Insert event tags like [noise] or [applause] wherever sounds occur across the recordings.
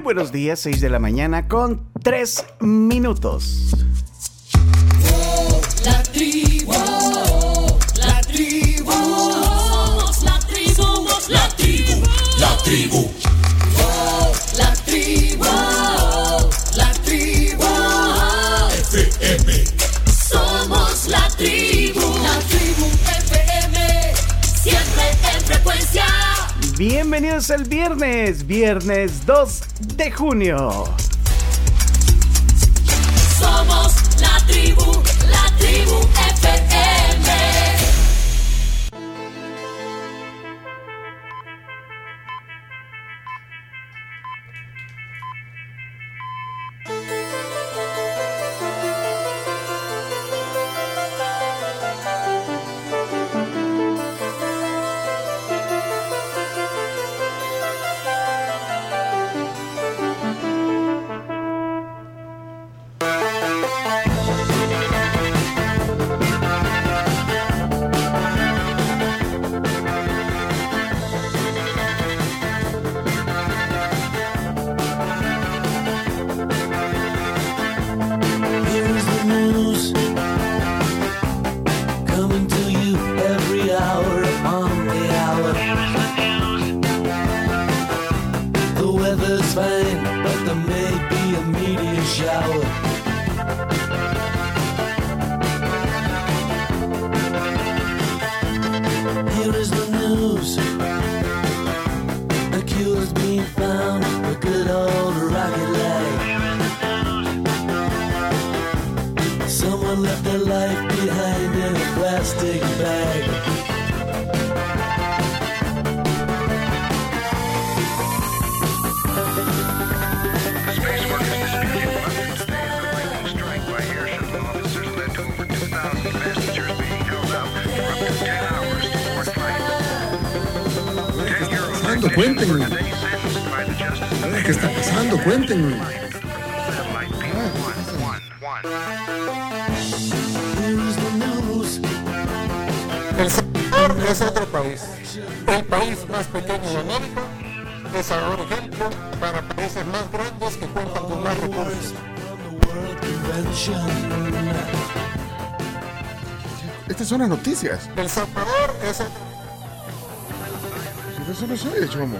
Muy buenos días, 6 de la mañana con 3 minutos. Bienvenidos el viernes, viernes 2 de junio. Somos la tribu, son las noticias. El Salvador es otro Yo eso no sé, chomo.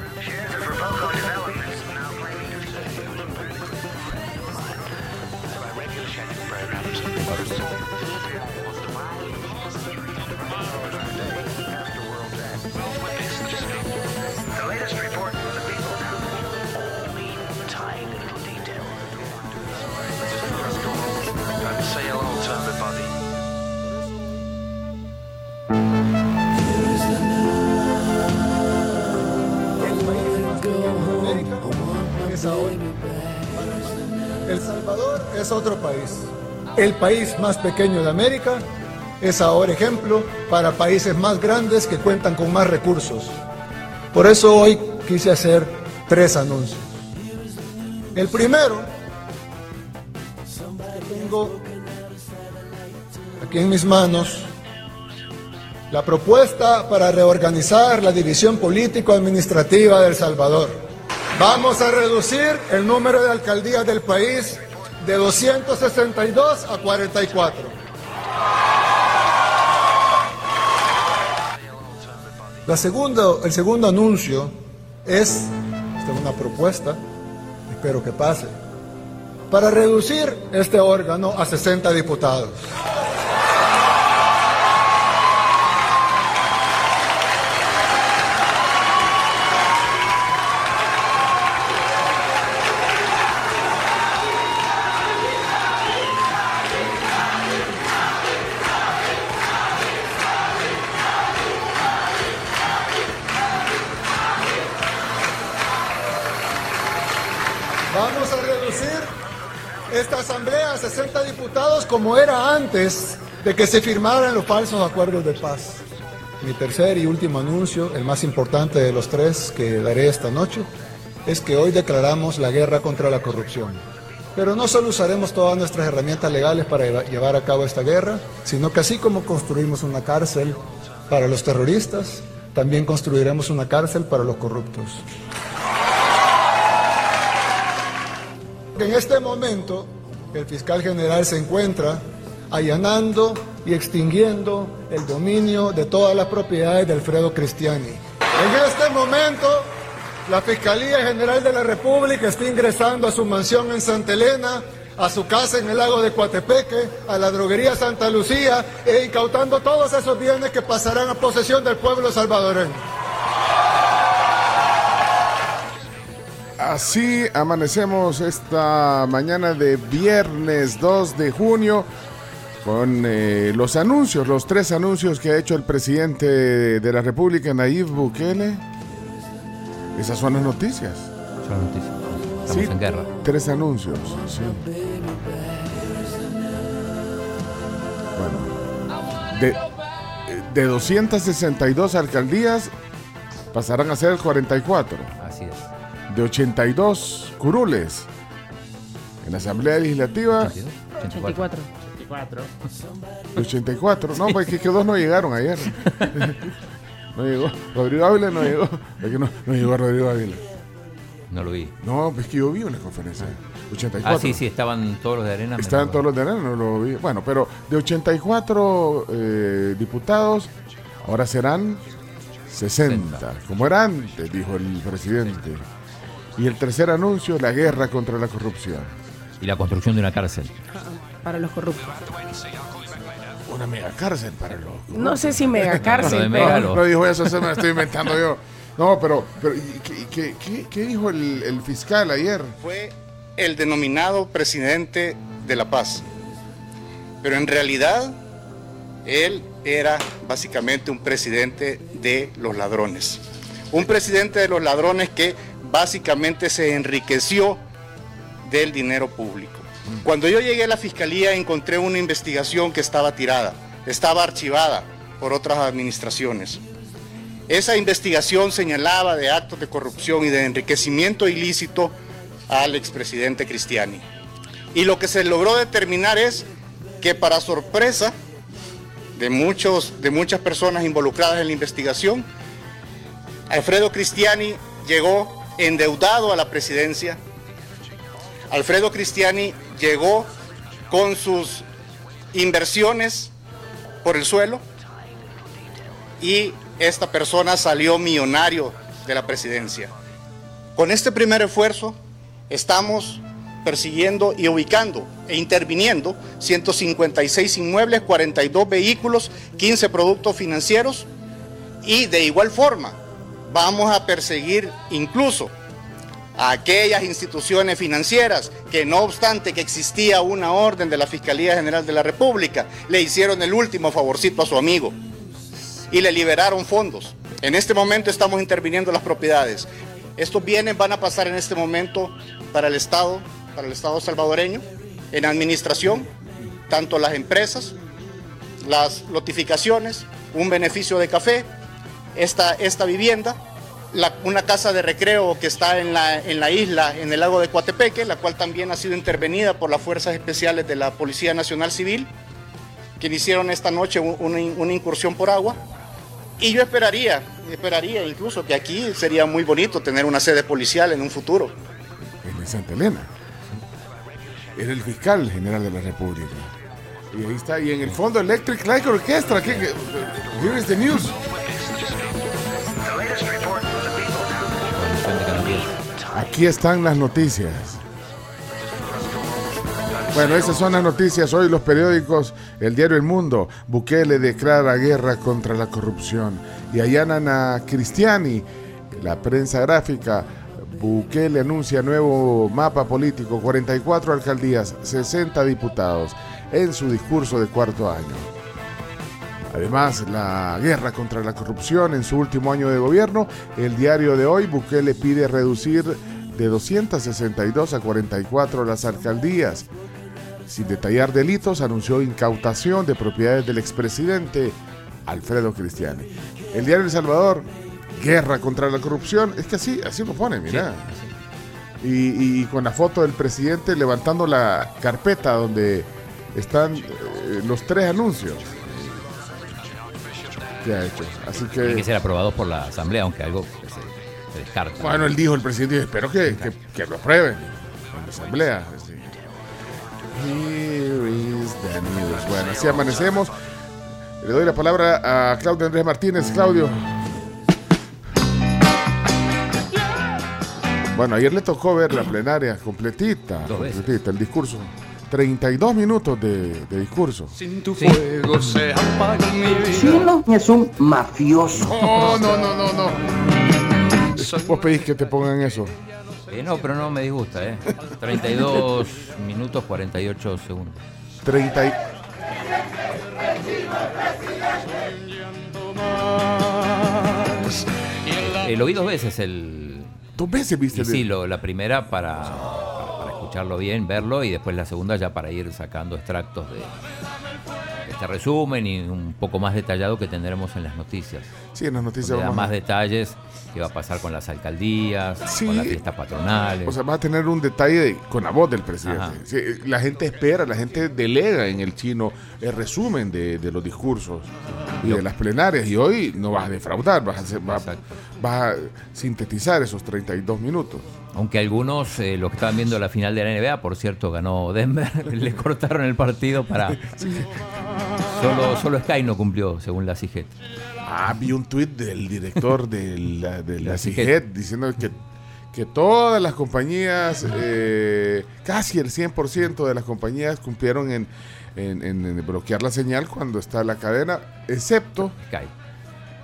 El país más pequeño de América es ahora ejemplo para países más grandes que cuentan con más recursos. Por eso hoy quise hacer tres anuncios. El primero, tengo aquí en mis manos, la propuesta para reorganizar la división político-administrativa del Salvador. Vamos a reducir el número de alcaldías del país de 262 a 44. La segundo, el segundo anuncio es, esta es una propuesta, espero que pase, para reducir este órgano a 60 diputados. Como era antes de que se firmaran los falsos acuerdos de paz. Mi tercer y último anuncio, el más importante de los tres que daré esta noche, es que hoy declaramos la guerra contra la corrupción. Pero no solo usaremos todas nuestras herramientas legales para lleva- llevar a cabo esta guerra, sino que así como construimos una cárcel para los terroristas, también construiremos una cárcel para los corruptos. en este momento el fiscal general se encuentra allanando y extinguiendo el dominio de todas las propiedades de Alfredo Cristiani. En este momento, la Fiscalía General de la República está ingresando a su mansión en Santa Elena, a su casa en el lago de Coatepeque, a la droguería Santa Lucía e incautando todos esos bienes que pasarán a posesión del pueblo salvadoreño. Así amanecemos esta mañana de viernes 2 de junio con eh, los anuncios, los tres anuncios que ha hecho el presidente de la República, Nayib Bukele. Esas son las noticias. Son noticias. Estamos Sí, en guerra. Tres anuncios. sí. Bueno, de, de 262 alcaldías pasarán a ser 44. De 82 curules en la Asamblea Legislativa 82, 84. 84. de 84. No, pues es que dos no llegaron ayer. [laughs] No llegó. Rodrigo Ávila no llegó. Es que no, no llegó Rodrigo Ávila. No lo vi. No, pues es que yo vi una conferencia. 84. Ah, sí, sí, estaban todos los de arena. Estaban todos los de arena, no lo vi. Bueno, pero de 84 eh, diputados, ahora serán 60, como era antes, dijo el presidente. Y el tercer anuncio, la guerra contra la corrupción. Y la construcción de una cárcel. Para los corruptos. Una mega cárcel para los... No sé si mega [laughs] cárcel, mega pero No dijo eso, se me lo estoy inventando yo. No, pero, pero ¿y ¿qué, qué- qué- qué dijo el, el fiscal ayer? fue el denominado presidente de la paz. Pero en realidad, él era básicamente un presidente de los ladrones. Un presidente de los ladrones que básicamente se enriqueció del dinero público. Cuando yo llegué a la fiscalía encontré una investigación que estaba tirada, estaba archivada por otras administraciones. Esa investigación señalaba de actos de corrupción y de enriquecimiento ilícito al expresidente Cristiani. Y lo que se logró determinar es que para sorpresa de, muchos, de muchas personas involucradas en la investigación, Alfredo Cristiani llegó endeudado a la presidencia. Alfredo Cristiani llegó con sus inversiones por el suelo y esta persona salió millonario de la presidencia. Con este primer esfuerzo estamos persiguiendo y ubicando e interviniendo 156 inmuebles, 42 vehículos, 15 productos financieros y de igual forma vamos a perseguir incluso a aquellas instituciones financieras que no obstante que existía una orden de la Fiscalía General de la República, le hicieron el último favorcito a su amigo y le liberaron fondos. En este momento estamos interviniendo las propiedades. Estos bienes van a pasar en este momento para el Estado, para el Estado salvadoreño, en administración, tanto las empresas, las notificaciones, un beneficio de café, esta, esta vivienda, la- una casa de recreo que está en la, en la isla, en el lago de Coatepeque, la cual también ha sido intervenida por las fuerzas especiales de la Policía Nacional Civil, quienes hicieron esta noche un- una, una incursión por agua. Y yo esperaría, esperaría incluso que aquí sería muy bonito tener una sede policial en un futuro. En Santa Elena. Era el fiscal general de la República. Y ahí está. Y en el fondo, Electric Light Orchestra. ¿qué, qué? The news. Aquí están las noticias. Bueno, esas son las noticias. Hoy los periódicos, el diario El Mundo, Bukele declara guerra contra la corrupción. Y allanan Cristiani, la prensa gráfica. Bukele anuncia nuevo mapa político, 44 alcaldías, 60 diputados, en su discurso de cuarto año. Además, la guerra contra la corrupción en su último año de gobierno, el diario de hoy, Bukele pide reducir de 262 a 44 las alcaldías. Sin detallar delitos, anunció incautación de propiedades del expresidente Alfredo Cristiani. El diario El Salvador, guerra contra la corrupción, es que así, así lo pone, mira. Y, y con la foto del presidente levantando la carpeta donde están eh, los tres anuncios que ha hecho. Así Tienen que que, ser aprobados por la Asamblea, aunque algo que se, se descarta. bueno, él dijo, el presidente, espero que, que- que lo aprueben. en la asamblea. sí. Here is the news. Bueno, así amanecemos. Le doy la palabra a Claudio Andrés Martínez. Claudio. Bueno, ayer le tocó ver la plenaria completita, completita, el discurso. 32 minutos de, de discurso. Sin tu fuego se apaga mi vida. Chino es un mafioso. Oh, no, no, no, no. Vos pedís que te pongan eso. Eh, no, pero no me disgusta, ¿eh? 32 [laughs] minutos 48 segundos. 30 y- Eh, lo vi dos veces el. Dos veces viste Y el- sí, lo- la primera para escucharlo bien, verlo, y después la segunda ya para ir sacando extractos de este resumen y un poco más detallado que tendremos en las noticias. Sí, en las noticias da vamos a- más detalles qué va a pasar con las alcaldías, Sí. con las fiestas patronales. O sea, va a tener un detalle de- con la voz del presidente. Sí, la gente espera, la gente delega en el chino el resumen de, de los discursos y de las plenarias. Y hoy no vas a defraudar, vas a, hacer- va- vas a sintetizar esos 32 minutos. Aunque algunos, eh, los que estaban viendo la final de la NBA, por cierto, ganó Denver, [laughs] le cortaron el partido para... Solo, solo Sky no cumplió, según la CIGET. Ah, vi un tuit del director de la, de la La CIGET CIGET. diciendo que, que todas las compañías, eh, casi el 100% de las compañías cumplieron en, en- en- en bloquear la señal cuando está la cadena, excepto Sky.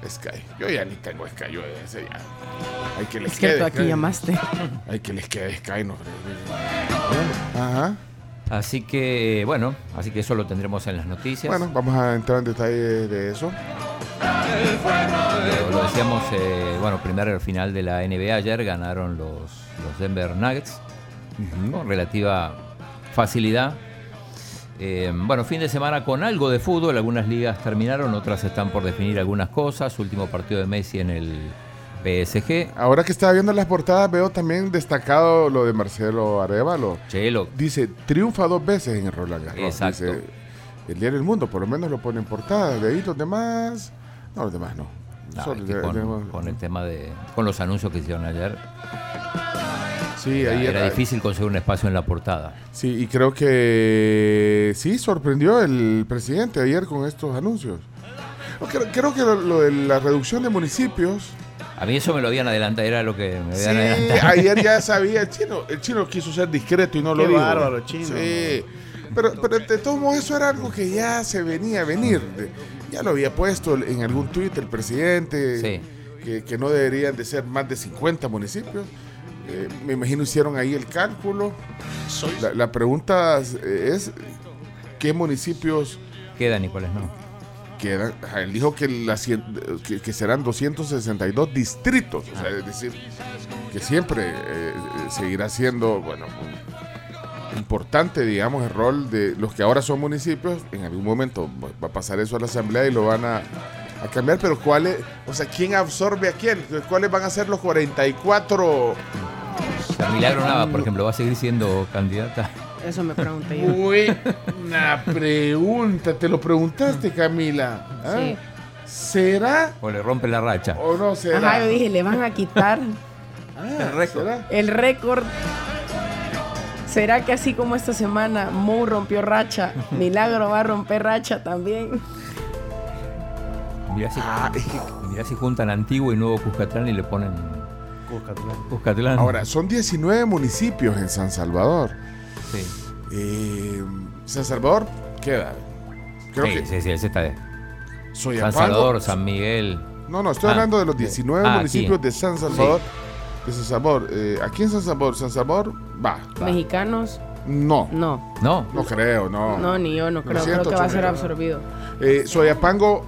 Sky. Yo ya ni tengo Sky, yo ese ya. Hay que les Es quede aquí Sky. llamaste. Hay que les quede Sky, no. Ajá. Así que, bueno, así que eso lo tendremos en las noticias. Bueno, vamos a entrar en detalle de eso. Lo, lo decíamos, eh, bueno, primero final de la NBA ayer ganaron los, los Denver Nuggets con relativa facilidad. Eh, bueno, fin de semana con algo de fútbol, algunas ligas terminaron, otras están por definir algunas cosas. Último partido de Messi en el PSG. Ahora que estaba viendo las portadas, veo también destacado lo de Marcelo Arevalo. Chelo. Dice, triunfa dos veces en el Roland Garros. Exacto. Dice, el diario del mundo, por lo menos lo pone en portada. De ahí los demás, no, los demás no. No, Solo de- con el tema de. con los anuncios que hicieron ayer. Sí, Era, ahí era era- difícil conseguir un espacio en la portada. Sí, y creo que sí sorprendió el presidente ayer con estos anuncios. Creo, creo que lo, lo de la reducción de municipios. A mí eso me lo habían adelantado, era lo que me Sí, habían adelantado. ayer ya [laughs] sabía el chino. El chino quiso ser discreto y no lo Qué dijo. bárbaro, chino. Sí. Pero, pero de todos modos eso era algo que ya se venía a venir. Ya lo había puesto en algún tuit el presidente. Sí. Que, que no deberían de ser más de 50 municipios. Eh, me imagino hicieron ahí el cálculo. La, la pregunta es, ¿qué municipios Quedan y cuáles no. quedan? Él dijo que, la cien- que, que serán 262 distritos. O sea, es decir, que siempre eh, seguirá siendo, bueno, importante, digamos, el rol de los que ahora son municipios. En algún momento va a pasar eso a la asamblea y lo van a, a cambiar, pero ¿cuáles, o sea, quién absorbe a quién? ¿Cuáles van a ser los 44? La Milagro Nava, por ejemplo, va a seguir siendo candidata. Eso me pregunté yo. Buena pregunta, te lo preguntaste, Camila. ¿ah? Sí. ¿Será O le rompe la racha. o no será? Ajá, yo dije, le van a quitar Ah, ¿será? el récord. ¿Será que así como esta semana Mo rompió racha, [laughs] Milagro va a romper racha también? Mirá si, Ah, mirá si juntan antiguo y nuevo Cuscatlán y le ponen Cuscatlán. Ahora, son 19 municipios en San Salvador. sí. Eh, San Salvador queda. Creo sí, que sí, sí, ese está de Soyapango- San Salvador, San Miguel. No, no, estoy Ah, hablando de los de- 19 ah, aquí. municipios de San Salvador. De San Salvador. Eh, aquí en San Salvador, San Salvador, va. Mexicanos, No, no. No, no creo, no. No, ni yo no Lo creo. creo que va a ser absorbido. Eh, Soyapango,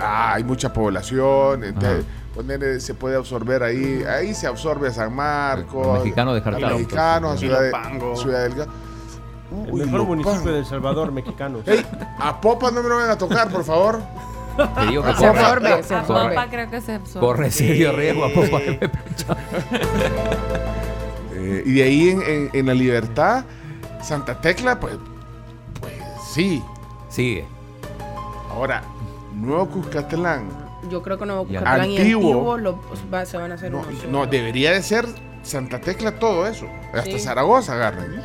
ah, hay mucha población. entonces, ponerle- se puede absorber ahí. Ahí se absorbe a San Marcos. Los mexicanos a mexicanos, a. Ciudad, de. Ciudad del Ga- El Uy, mejor municipio de El Salvador, mexicanos. Ey, a Popa no me lo van a tocar, por favor. [laughs] te digo que Se corre, absorbe, se creo que se absorbe. corre serio riesgo a Popa. [laughs] Eh, y de ahí en, en- en la libertad, Santa Tecla, pues, pues sí. Sigue. Ahora, Nuevo Cuscatlán. Yo creo que. Cuscatlán y Antiguo. Lo- va- se van a hacer No, unos. no, debería de ser Santa Tecla todo eso. Hasta Sí. Zaragoza agarran.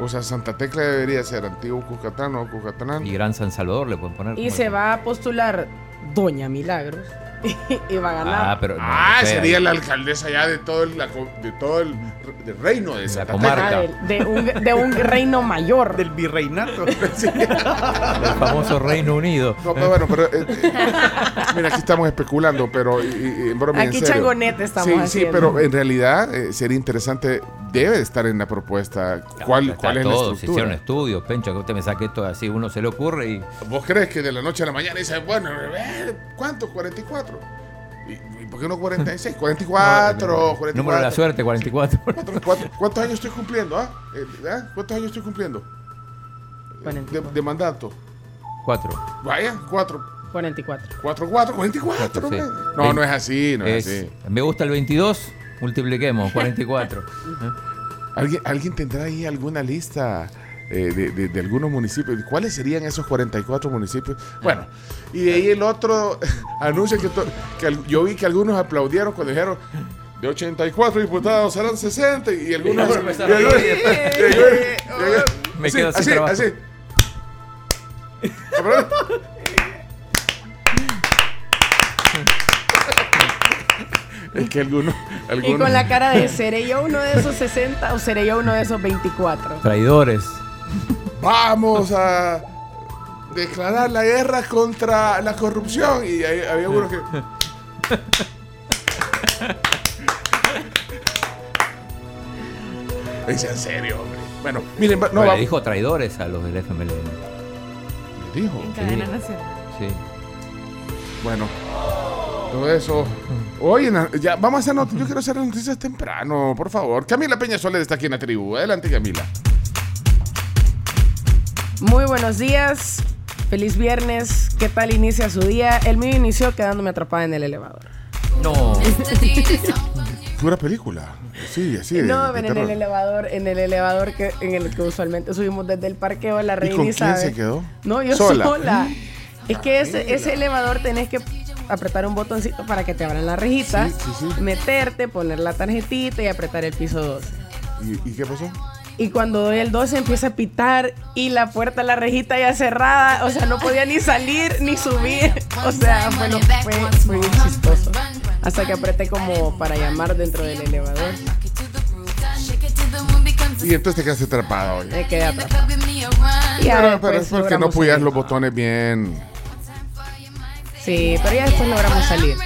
O sea, Santa Tecla debería ser antiguo Cucatán o Cucatlán. Y Gran San Salvador le pueden poner. Y se va a postular Doña Milagros [laughs] y va a ganar. Ah, pero. no, Ah, o sea, sería la alcaldesa ya de todo el, la de todo el, reino de Santa comarca. Ah, de, de un, de un reino mayor. Del virreinato. [laughs] El famoso Reino Unido. No, pero bueno, pero. eh, eh, mira, aquí estamos especulando, pero. y- y- en broma y en Aquí serio. changonete estamos sí, haciendo. Sí, pero en realidad eh, sería interesante. Debe de estar en la propuesta. ¿Cuál, Está cuál es la todo, se hicieron estudios, Pencho, que usted me saque esto así, uno se le ocurre y. ¿Vos crees que de la noche a la mañana dice, bueno, eh, ¿cuánto? 44. ¿Y, y por qué no 46? 44, 44. Número de la suerte, 44. Cuatro- cuatro- ¿Cuántos años estoy cumpliendo? ah? Eh, ¿ah? ¿Cuántos años estoy cumpliendo? De, de mandato. 4. Vaya, 4. 44. 4, 4, 44. sí. hombre. No, no es así, no es, Es- así. Me gusta el 22, multipliquemos, 44. [laughs] ¿Alguien, ¿Alguien tendrá ahí alguna lista eh, de, de- de algunos municipios? ¿Cuáles serían esos 44 municipios? Bueno, y de ahí el otro [laughs] anuncia que, to- que al- yo vi que algunos aplaudieron cuando dijeron de 84 diputados serán 60 y algunos... [laughs] Algunos- Me así, quedo sin trabajo. así. Es que algunos... [laughs] Y algunos con la cara de ¿seré yo uno de esos 60 o seré yo uno de esos 24? Traidores. vamos a declarar la guerra contra la corrupción. Y ahí había uno que. [laughs] Es en serio, hombre. Bueno, miren, no le dijo traidores a los del FMLN. ¿Le dijo? En cadena nacional. Sí. Bueno, todo eso. Oye, ya vamos a hacer noticias. Yo quiero hacer las noticias temprano, por favor. Camila Peña Soler está aquí en la tribu. Adelante, Camila. Muy buenos días. Feliz viernes. ¿Qué tal inicia su día? El mío inició quedándome atrapada en el elevador. No. Pura película. Sí, así. de- no, de en el elevador, en el elevador que, en el que usualmente subimos desde el parqueo de la ¿Y reina con quién se quedó? No, yo Sola. sola. Es que ese, ese elevador tenés que apretar un botoncito para que te abran la rejita, Sí, sí, sí. meterte, poner la tarjetita y apretar el piso 12. ¿Y, y qué pasó? Y cuando doy el 12 empieza a pitar y la puerta la rejita ya cerrada. O sea, no podía ni salir ni subir. O sea, bueno, fue, fue bien chistoso. Hasta que apreté como para llamar dentro del elevador. Y entonces te quedaste atrapado hoy. Me quedé atrapada. Y Pero, pero es porque no salir. los botones bien. Sí, pero ya después logramos salir.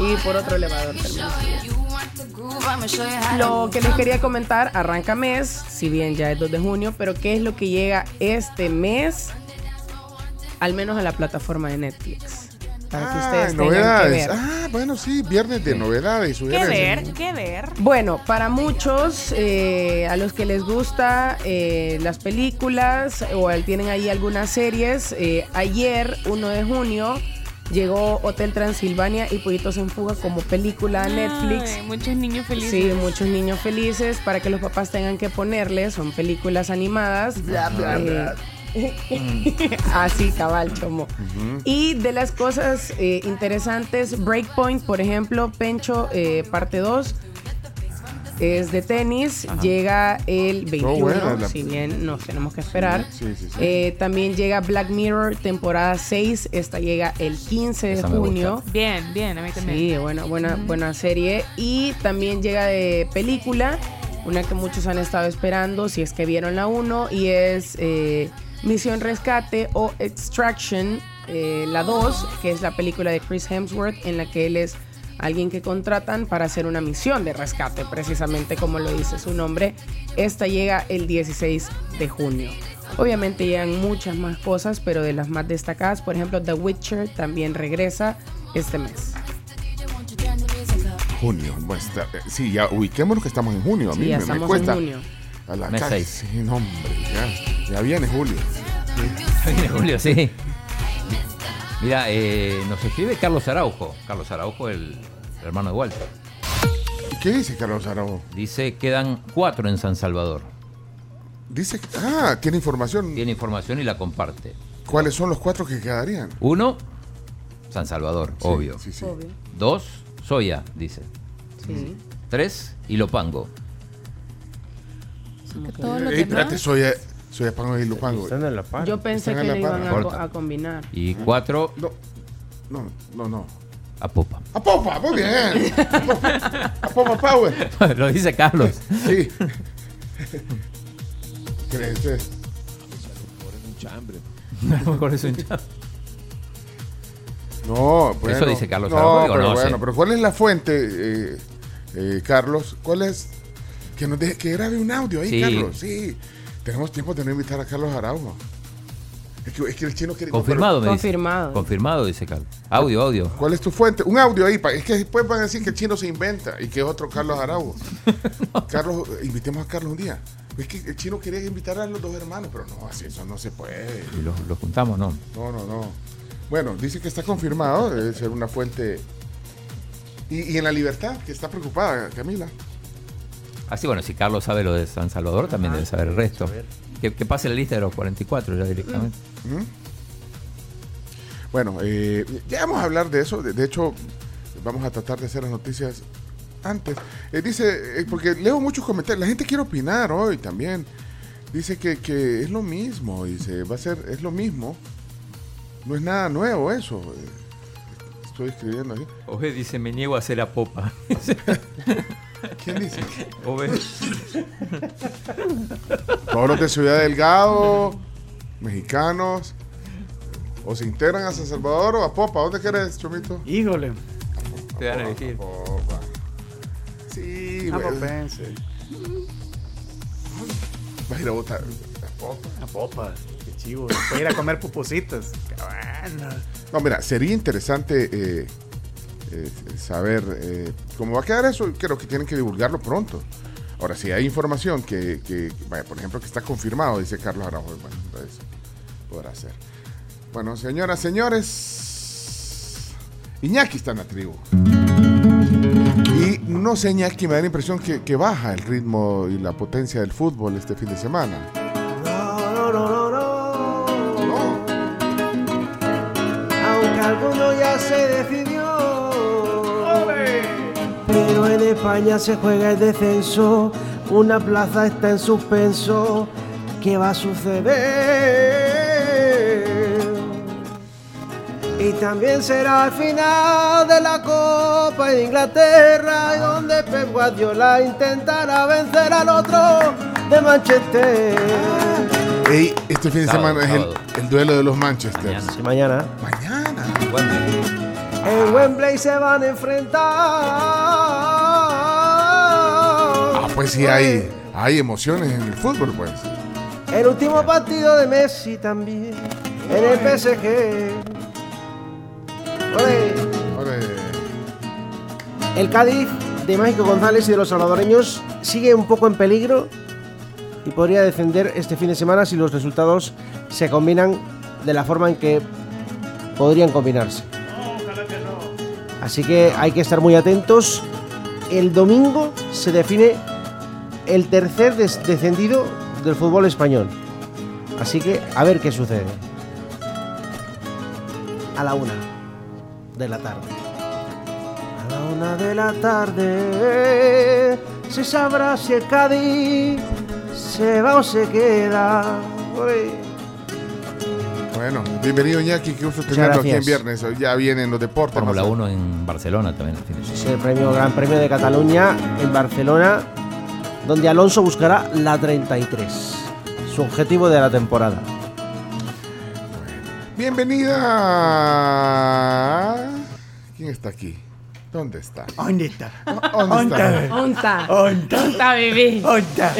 Y por otro elevador. Lo que les quería comentar, arranca mes, si bien ya es 2 de junio, pero ¿qué es lo que llega este mes? Al menos a la plataforma de Netflix. Para que Ah, ustedes tengan que novedades. ver. Ah, bueno, sí, viernes de novedades. ¿Qué ver? ¿Qué ver? Bueno, para muchos, eh, a los que les gusta eh, las películas o tienen ahí algunas series, eh, ayer, 1 de junio, llegó Hotel Transilvania y Pollitos en Fuga como película a Netflix. Ay, muchos niños felices. Sí, muchos niños felices para que los papás tengan que ponerle. Son películas animadas. Bla, bla, bla. [laughs] Así, cabal, como. Y de las cosas eh, interesantes, Breakpoint, por ejemplo, Pencho, eh, parte 2. Es de tenis, llega el 21, buena la- si bien nos tenemos que esperar. Sí, sí, sí. Eh, también llega Black Mirror, temporada 6, esta llega el 15 de Esa junio. Bien, bien, a mí también. Sí, bueno, buena, buena serie. Y también llega de película, una que muchos han estado esperando, si es que vieron la 1, y es eh, Misión Rescate o Extraction, eh, la 2, que es la película de Chris Hemsworth, en la que él es alguien que contratan para hacer una misión de rescate, precisamente como lo dice su nombre. Esta llega el 16 de junio. Obviamente llegan muchas más cosas, pero de las más destacadas, por ejemplo, The Witcher también regresa este mes. Junio. está- eh, sí, ya ubiquémonos que estamos en junio. A Sí, mí ya me, me estamos en cuesta. junio. A la Mes. Sí, no, hombre, ya, ya viene julio. [laughs] Viene Julio, sí. Mira, eh, nos escribe Carlos Araujo. Carlos Araujo, el hermano de Walter. ¿Y ¿Qué dice Carlos Araujo? Dice, quedan cuatro en San Salvador. Dice, que- ah, tiene información. Tiene información y la comparte. ¿Cuáles son los cuatro que quedarían? Uno, San Salvador, obvio. Sí, sí. Obvio. Dos, Soya, dice. Sí. Tres, Ilopango. Como que- Todo lo Ey, que espérate, soy, soy Pango y Lupango. Están en la par. Yo pensé Están que le iban a, co- a combinar. Y cuatro No, no, no, no. A popa. ¡A Popa! ¡Muy bien! ¡A Popa Power! [laughs] Lo dice Carlos. Sí. ¿Creen ustedes? A lo mejor es un chat. No, bueno. Eso dice Carlos No, digo, pero no bueno, sé. pero ¿cuál es la fuente, eh, eh, Carlos? ¿Cuál es? Que nos deje, que grabe un audio ahí, Sí. Carlos. Sí. Tenemos tiempo de no invitar a Carlos Araujo. Es que, es que el chino quiere... Confirmado, me dice. Confirmado. Confirmado, dice Carlos. Audio, audio. ¿Cuál es tu fuente? Un audio ahí. pa- Es que después van a decir que el chino se inventa y que es otro Carlos Araujo. [laughs] Carlos, eh, invitemos a Carlos un día. Es que el chino quería invitar a los dos hermanos, pero no, así eso no se puede. Y los los juntamos, ¿no? No, no, no. Bueno, dice que está confirmado, debe ser una fuente. Y, y en la libertad, que está preocupada, Camila. Así, bueno, si Carlos sabe lo de San Salvador, también debe saber el resto. Que, que pase la lista de los 44 ya directamente. ¿Mm? Bueno, eh, ya vamos a hablar de eso. De, de hecho, vamos a tratar de hacer las noticias antes. Eh, dice, eh, porque leo muchos comentarios, la gente quiere opinar hoy también. Dice que, que es lo mismo, dice, va a ser, es lo mismo. No es nada nuevo eso. Estoy escribiendo aquí. Oje dice, me niego a hacer la popa. [laughs] ¿Quién dice? Todos los de Ciudad Delgado, mexicanos, o se integran a San Salvador o a Popa. ¿Dónde quieres, Chomito? Híjole. Te van a elegir. Popa. Sí, güey. Vas a ir a votar a Popa. A popas. Qué chivo. Voy a ir a comer pupusitas. Qué bueno. No, mira, sería interesante eh, eh, saber eh, cómo va a quedar eso. Creo que tienen que divulgarlo pronto. Ahora, si hay información que, que- vaya, por ejemplo, que está confirmado, dice Carlos Araujo, bueno, entonces podrá ser. Bueno, señoras, señores, Iñaki está en la tribu. Y no sé, Iñaki, me da la impresión que, que baja el ritmo y la potencia del fútbol este fin de semana. No, España se juega el descenso. Una plaza está en suspenso. ¿Qué va a suceder? Y también será el final de la Copa de Inglaterra, donde Pep Guardiola intentará vencer al otro de Manchester. Ey, este fin de Sábado, semana es el, duelo de los Manchester. Mañana. Sí, mañana. Mañana. En Wembley se van a enfrentar. Pues sí, hay, hay emociones en el fútbol, pues. El último partido de Messi también. En el PSG. Ole. Ahora, El Cádiz de Mágico González y de los salvadoreños sigue un poco en peligro y podría descender este fin de semana si los resultados se combinan de la forma en que podrían combinarse. Así que hay que estar muy atentos. El domingo se define el tercer des- descendido del fútbol español. Así que a ver qué sucede. A la una de la tarde. A la una de la tarde se sabrá si el Cádiz se va o se queda. Uy. Bueno, bienvenido Iñaki, qué gusto tenerlo aquí en viernes. Ya vienen los deportes. Fórmula más- 1 en Barcelona también. el fin de semana. Es el premio Gran Premio de Cataluña en Barcelona, donde Alonso buscará la 33, su objetivo de la temporada. Bienvenida. ¿Quién está aquí? ¿Dónde está? ¿Dónde está? ¿Dónde está? ¿Dónde Onta, bebé. está?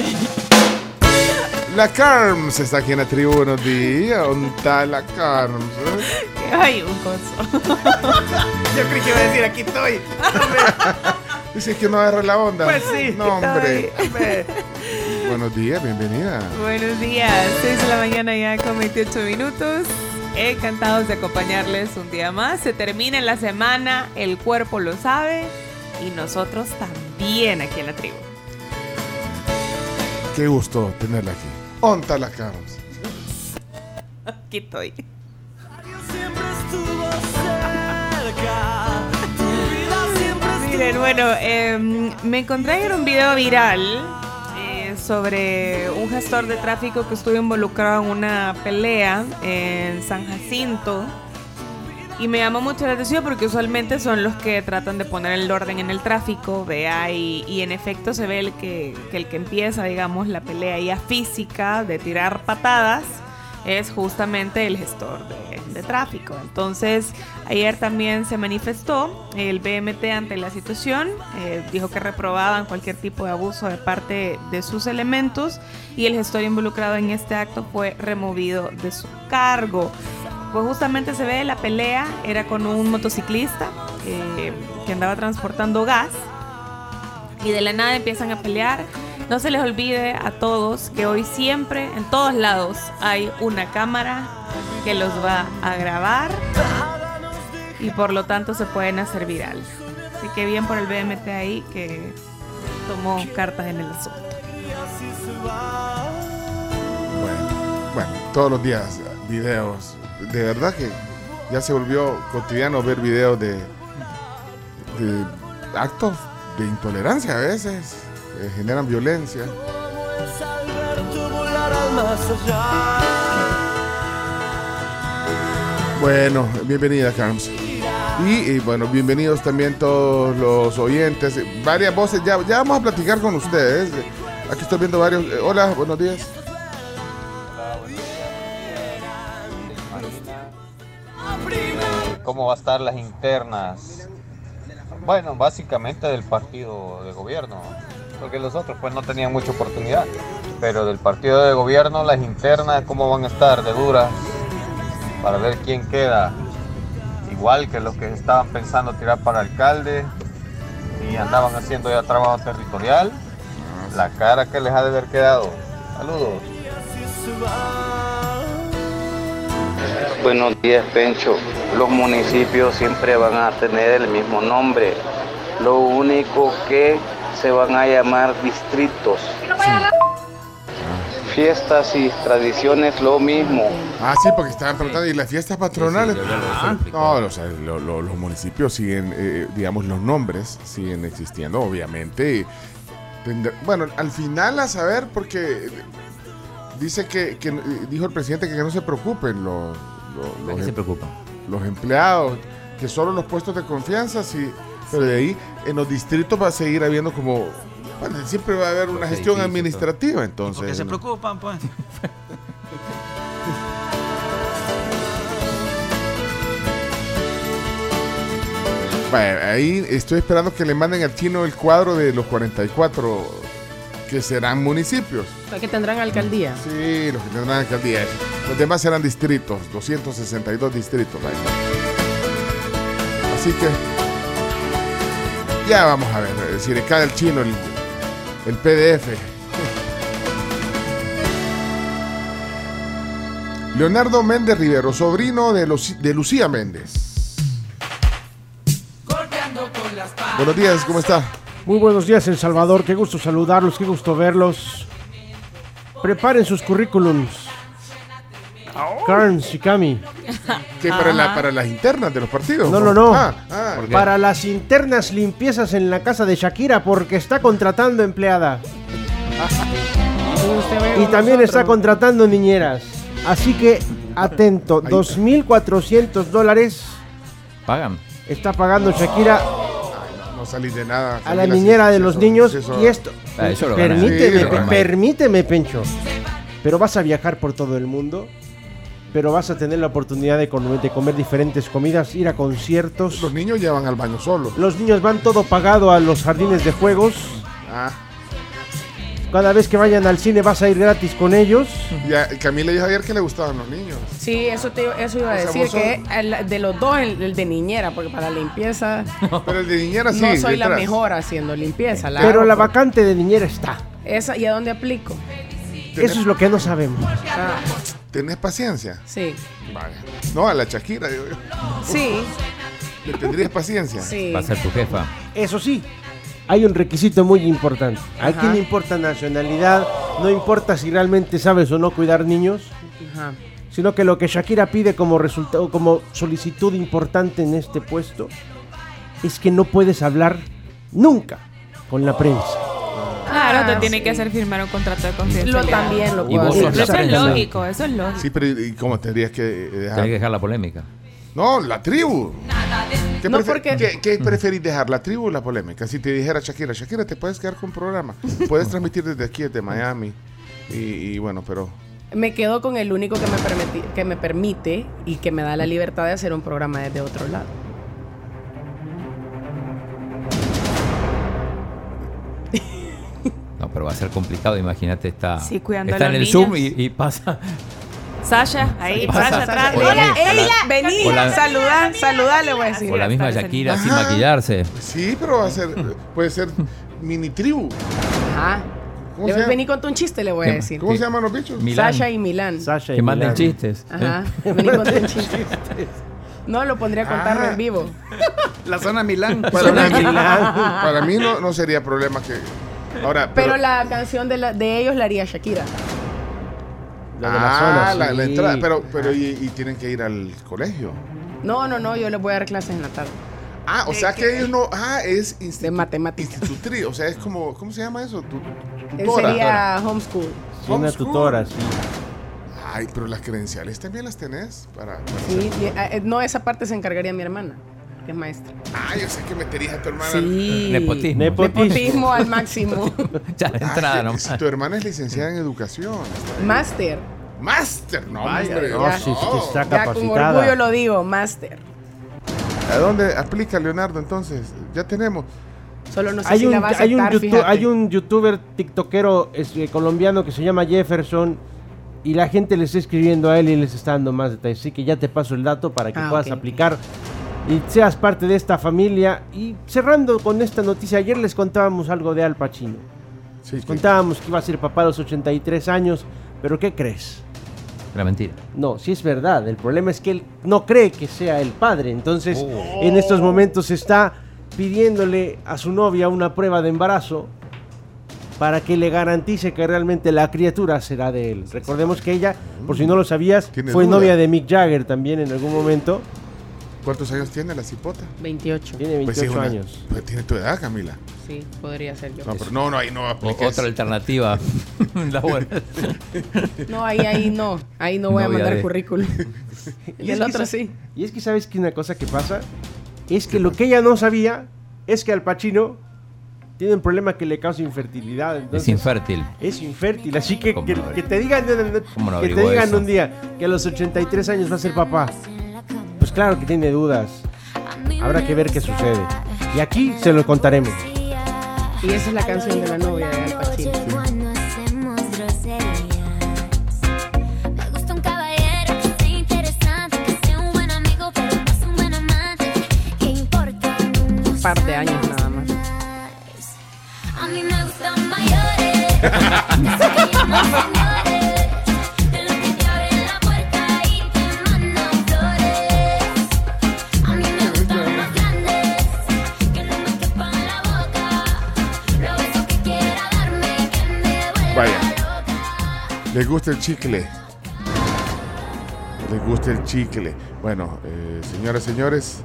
La Carms está aquí en la tribu. Buenos días. ¿Dónde está la Carms? Ay, un coso. Yo creí que iba a decir aquí estoy. [laughs] Dice que no agarra la onda. Pues sí. No, hombre. Buenos días, bienvenida. Buenos días, 6 de la mañana ya con 28 minutos. Encantados de acompañarles un día más. Se termina la semana, el cuerpo lo sabe y nosotros también aquí en la tribu. Qué gusto tenerla aquí. ¿Dónde está la Carms? Aquí estoy. Miren, bueno, em, me encontré en un video viral eh, eh, sobre un gestor de tráfico que estuvo involucrado en una pelea en San Jacinto. Y me llamó mucho la atención porque usualmente son los que tratan de poner el orden en el tráfico, vea, y, y en efecto se ve el que, que el que empieza, digamos, la pelea ya física de tirar patadas es justamente el gestor de, tráfico. Entonces, ayer también se manifestó el BMT ante la situación, eh, dijo que reprobaban cualquier tipo de abuso de parte de sus elementos y el gestor involucrado en este acto fue removido de su cargo. Pues justamente se ve la pelea, era con un motociclista eh, que andaba transportando gas y de la nada empiezan a pelear. No se les olvide a todos que hoy siempre, en todos lados, hay una cámara que los va a grabar y por lo tanto se pueden hacer viral. Así que bien por el BMT ahí que tomó cartas en el asunto. Bueno, todos los días videos. De verdad que ya se volvió cotidiano ver videos de, de actos de intolerancia a veces, que generan violencia. Bueno, bienvenida Carms. Y, bueno, bienvenidos también todos los oyentes. Varias voces, ya, ya vamos a platicar con ustedes. Aquí estoy viendo varios. eh, Hola, buenos días. ¿Cómo va a estar las internas? Bueno, básicamente del partido de gobierno, porque los otros pues no tenían mucha oportunidad. Pero del partido de gobierno, las internas, ¿cómo van a estar de duras? Para ver quién queda. Igual que los que estaban pensando tirar para alcalde y andaban haciendo ya trabajo territorial. La cara que les ha de haber quedado. Saludos. Buenos días, Pencho. Los municipios siempre van a tener el mismo nombre. Lo único que se van a llamar distritos. Fiestas y tradiciones lo mismo. Ah, sí, porque estaban preguntando, ¿y las fiestas patronales? Ah, no, o sea, lo- lo- los municipios siguen, eh, digamos, los nombres siguen existiendo, obviamente. bueno, al final a saber, porque dice que, que- dijo el presidente que no se preocupen los, los, los qué se em- preocupan? los empleados, que solo los puestos de confianza, sí, pero de ahí en los distritos va a seguir habiendo como, bueno, siempre va a haber una gestión administrativa, entonces. Porque se preocupan, pues. [laughs] Bueno, ahí estoy esperando que le manden al chino el cuadro de los 44 que serán municipios. Los que tendrán alcaldía. Sí, los que tendrán alcaldía. Los demás serán distritos, 262 distritos. ahí. Así que ya vamos a ver eh, si le cae al chino el, el PDF. Leonardo Méndez Rivero, sobrino de Lucía Méndez. Buenos días, ¿cómo está? Muy buenos días, El Salvador. Qué gusto saludarlos, qué gusto verlos. Preparen sus currículums. Carnes y Cami. ¿Qué, para, la- para las internas de los partidos? No, no, no. Ah, ah. Para las internas limpiezas en la casa de Shakira porque está contratando empleada. [laughs] Y también está contratando niñeras. Así que, atento, 2.400 dólares Pagan. está pagando Shakira No salí de nada. a la niñera sí, de sí, los niños y esto Ah, eso lo gana. permíteme, Sí, lo pe- gana. permíteme Pencho pero vas a viajar por todo el mundo pero vas a tener la oportunidad de, com- de comer diferentes comidas ir a conciertos. Los niños ya van al baño solos los niños van todo pagado a los jardines de juegos. Ah, cada vez que vayan al cine vas a ir gratis con ellos. Ya, Camila dijo ayer que le gustaban los niños. Sí, eso, te, eso iba a O sea, decir, que el- de los dos, el, el de niñera, porque para la limpieza Pero el de niñera sí. no soy la mejor haciendo limpieza. La pero hago la vacante de niñera está. Esa, ¿Y a dónde aplico? eso es lo que no sabemos. Ah, ¿Tenés paciencia? sí, Vaya. No, a la Shakira, digo yo. sí, ¿Le tendrías paciencia? sí. Va a ser tu jefa. Eso sí, hay un requisito muy importante. Aquí no importa nacionalidad, no importa si realmente sabes o no cuidar niños, Ajá. sino que lo que Shakira pide como resultado, como solicitud importante en este puesto, es que no puedes hablar nunca con la prensa. Claro, Ah, te tiene sí. que hacer firmar un contrato de confidencialidad. Lo también lo puedo hacer. Eso es lógico, eso es lógico. Sí, pero ¿y cómo tendrías que eh, dejar? Tenés que dejar la polémica. No, la tribu. ¿Qué, No, porque- ¿qué, qué preferís dejar, la tribu o la polémica? Si te dijera Shakira, Shakira, te puedes quedar con programa. Puedes transmitir desde aquí, desde Miami. Y, y bueno, pero Me quedo con el único que me, permiti- que me permite y que me da la libertad de hacer un programa desde otro lado. No, pero va a ser complicado. Imagínate, está, Sí, cuidando está a en el Zoom y, y pasa. Sasha, ahí, Pasa- Sasha atrás. o la Ella, vení, saludá, saludá, le voy a decir. O la misma Shakira sin Ajá. maquillarse. sí, pero va a ser, puede ser mini tribu. Ajá. ¿Cómo Le voy- vení con tu un chiste, le voy a ¿Qué- decir. ¿Cómo se llaman los bichos? Milán. Sasha y Milán. Sasha y Que manden chistes. Ajá. Vení con tu un chiste. No, lo pondría a contarlo Ah. en vivo. La zona Milán. [laughs] Para mí, para mí no, no sería problema que. Ahora, Pero la canción de, la- de ellos la haría Shakira. La de la ah, zona, la, entrada. Pero, pero y, y tienen que ir al colegio. No, no, no, yo les voy a dar clases en la tarde. Ah, o sea que ellos no. Ah, es De matemáticas. Institutri, o sea, es como. ¿Cómo se llama eso? Tu, Eh, tutora. Sería homeschool. Sí, una tutora, sí. Ay, pero las credenciales también las tenés para. para Sí, hacer- y, eh, no, esa parte se encargaría mi hermana, que es maestra. Ah, yo sé que meterías a tu hermana. Sí. Nepotismo. Nepotismo. Nepotismo al máximo. [laughs] Ya de entrada si- nomás. si tu hermana es licenciada en educación. Máster. Máster, no, Vaya, hombre. No, Ya. sí, sí que está Ya con orgullo lo digo, máster. ¿A dónde aplica Leonardo entonces? Ya tenemos. Solo no sé Hay si un, la va a hay, un hay un youtuber tiktokero este, colombiano que se llama Jefferson y la gente le está escribiendo a él y les está dando más detalles. Así que ya te paso el dato para que Ah, puedas aplicar y seas parte de esta familia. Y cerrando con esta noticia, ayer les contábamos algo de Al Pacino. Sí, Les contábamos que iba a ser papá a los 83 años, pero ¿qué crees? Era mentira. No, sí es verdad. El problema es que él no cree que sea el padre. Entonces, Oh. en estos momentos está pidiéndole a su novia una prueba de embarazo para que le garantice que realmente la criatura será de él. Recordemos que ella, por si no lo sabías, fue duda. novia de Mick Jagger también en algún momento. ¿Cuántos años tiene la cipota? 28. Tiene Pues 28 sí, una- años. pues tiene tu edad, Camila. Sí, podría ser yo. No, pero no, no, ahí no O- apliques. otra alternativa. [laughs] La buena. No, ahí, ahí no. Ahí no voy a mandar currículum. [laughs] Y el otro sí. Y es que sabes que una cosa que pasa es que lo que ella no sabía es que Al Pacino tiene un problema que le causa infertilidad. Es infértil. Es infértil, así que ¿Cómo que, no que te digan, ¿Cómo no que te digan eso? un día que a los 83 años va a ser papá. Claro que tiene dudas. Habrá que ver qué sucede. Y aquí se lo contaremos. Y esa es la canción de la novia de Al Pacino. Un par de años nada más. A mí me gustan mayores. [laughs] Les gusta el chicle. Les gusta el chicle. Bueno, eh, señoras, señores.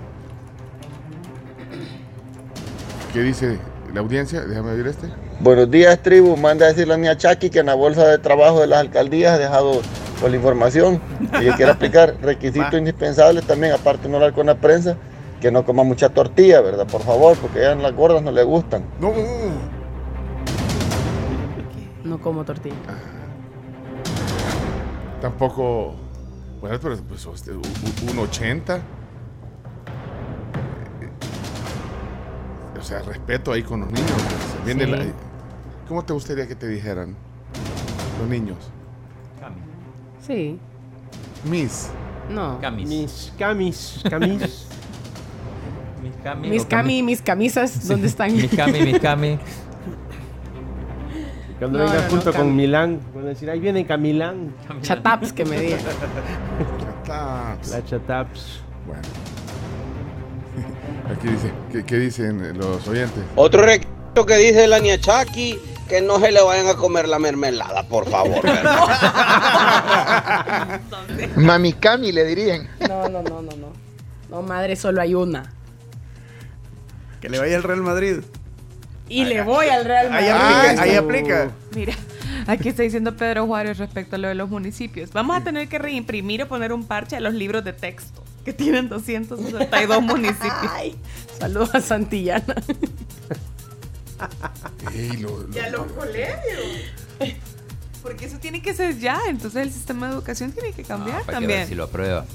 ¿Qué dice la audiencia? Déjame ver este. Buenos días, tribu. Manda a decirle a Nia Chaki que en la bolsa de trabajo de las alcaldías ha dejado con la información y que quiere aplicar [laughs] requisitos indispensables también, aparte de no hablar con la prensa, que no coma mucha tortilla, ¿verdad? Por favor, porque a las gordas no le gustan. No. No como tortilla. Tampoco. Bueno, pero pues, este, un 80. O sea, respeto ahí con los niños. Se viene Sí. la- ¿Cómo te gustaría que te dijeran los niños? Sí. Miss. No. Camis. Mis camis, camis. [laughs] Mis cami. Mis o cami, mis camisas, ¿dónde están? Mis cami, mis cami. [laughs] Cuando No, venga no, no, junto con Cami. Milán, van a decir, ahí viene Camilán. Chataps que me digan. Chataps. La chataps. Bueno. [laughs] Aquí dice, ¿qué, qué dicen los oyentes? Otro requisito que dice la Niachaki, que no se le vayan a comer la mermelada, por favor. [laughs] Mami Cami le dirían. No, no, no, no, no. No, madre, solo hay una. Que le vaya al Real Madrid. Y le voy al Real Ahí Madrid. aplica, ahí aplica. Mira, aquí está diciendo Pedro Juárez respecto a lo de los municipios. Vamos a tener que reimprimir o poner un parche a los libros de texto que tienen 262 [laughs] municipios. Ay, saludos a Santillana. Ey, lo- lo- Y a los colegios. Porque eso tiene que ser ya. Entonces el sistema de educación tiene que cambiar Para que también. ver si lo aprueba.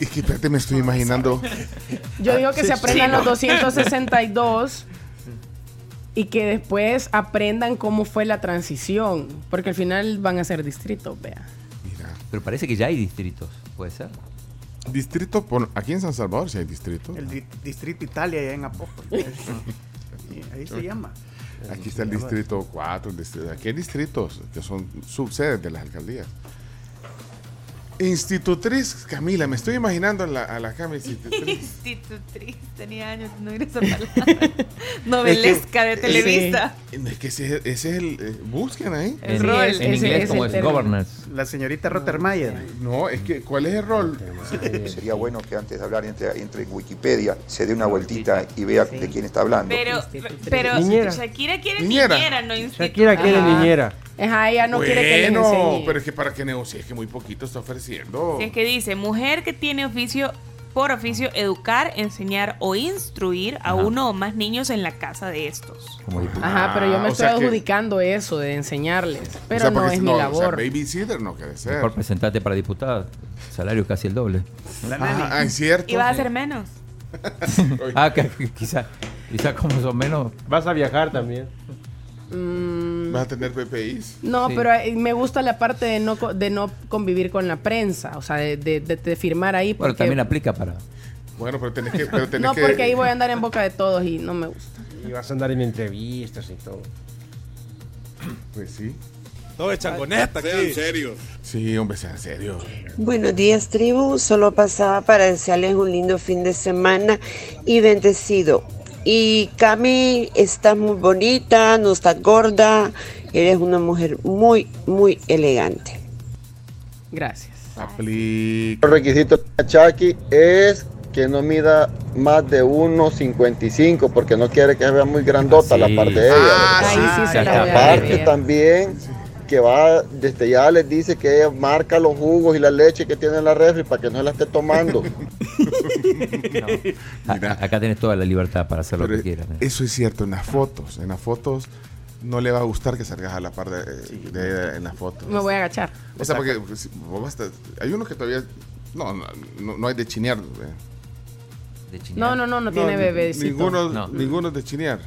Es que espérate, me estoy imaginando. Yo digo que se aprendan los no. 262 y que después aprendan cómo fue la transición. Porque al final van a ser distritos, vea. Pero parece que ya hay distritos, ¿puede ser? Distrito, por, aquí en San Salvador sí hay distrito. El di- distrito Italia allá en Apóstol. [laughs] Ahí se llama. Aquí está el distrito 4, el distrito- aquí hay distritos que son subsedes de las alcaldías. Institutriz Camila, me estoy imaginando a la, a la institutriz. [laughs] Institutriz, tenía años de no oír esa palabra. [laughs] Novelesca de Televisa. Es que ese, ese es el. eh, busquen ahí. El rol. en ese inglés, es como el es governance. La señorita Rottermeier. No, es que, ¿cuál es el rol? Sería bueno que antes de hablar entre, entre en Wikipedia se dé una vueltita y vea de quién está hablando. Pero, pero Niñera. Shakira quiere Niñera. niñera, no. Shakira quiere Ajá. niñera. Ajá, ella no quiere que Bueno, enseñe. pero es que para que negocie, es que muy poquito está ofreciendo. Si es que dice, mujer que tiene oficio por oficio educar, enseñar o instruir a uno o más niños en la casa de estos. Ajá, pero yo me Ah, estoy que- adjudicando eso de enseñarles. Pero O sea, no es si mi o sea, labor. babysitter no quiere ser. Mejor presentarte para diputada. Salario casi el doble. Ah, es cierto. Y vas a hacer menos. [laughs] ah, que, que quizá, quizá como son menos. Vas a viajar también. Mm, Vas a tener PPIs. no, Sí. pero eh, me gusta la parte de no, co- de no convivir con la prensa. O sea, de, de- firmar ahí. Bueno, Porque, también aplica para. Bueno, pero tenés que. Pero tenés no, que- porque ahí voy a andar en boca de todos y no me gusta. Y vas a andar en entrevistas y todo. Pues sí. Todo es changoneta aquí. serios. Sí, hombre, sean serios. Buenos días, tribu. Solo pasaba para desearles un lindo fin de semana y bendecido. Y Cami, estás muy bonita, no estás gorda, eres una mujer muy, muy elegante. Gracias. Aplica. El requisito de Chucky es que no mida más de 1.55 porque no quiere que se vea muy grandota la parte de ella. Ah, sí se la voy a Aparte también que va, desde ya les dice que ella marca los jugos y la leche que tiene en la refri para que no la esté tomando. [laughs] A- acá tenés toda la libertad para hacer lo que quieras. ¿eh? Eso es cierto, en las fotos. En las fotos no le va a gustar que salgas a la par de, de ella en las fotos. Me voy a agachar. O sea, porque vos basta- hay unos que todavía. No, no, no, no hay de chinear. eh. De No, no, no, no tiene ni- bebecito. Ninguno, No. ninguno es de chinear.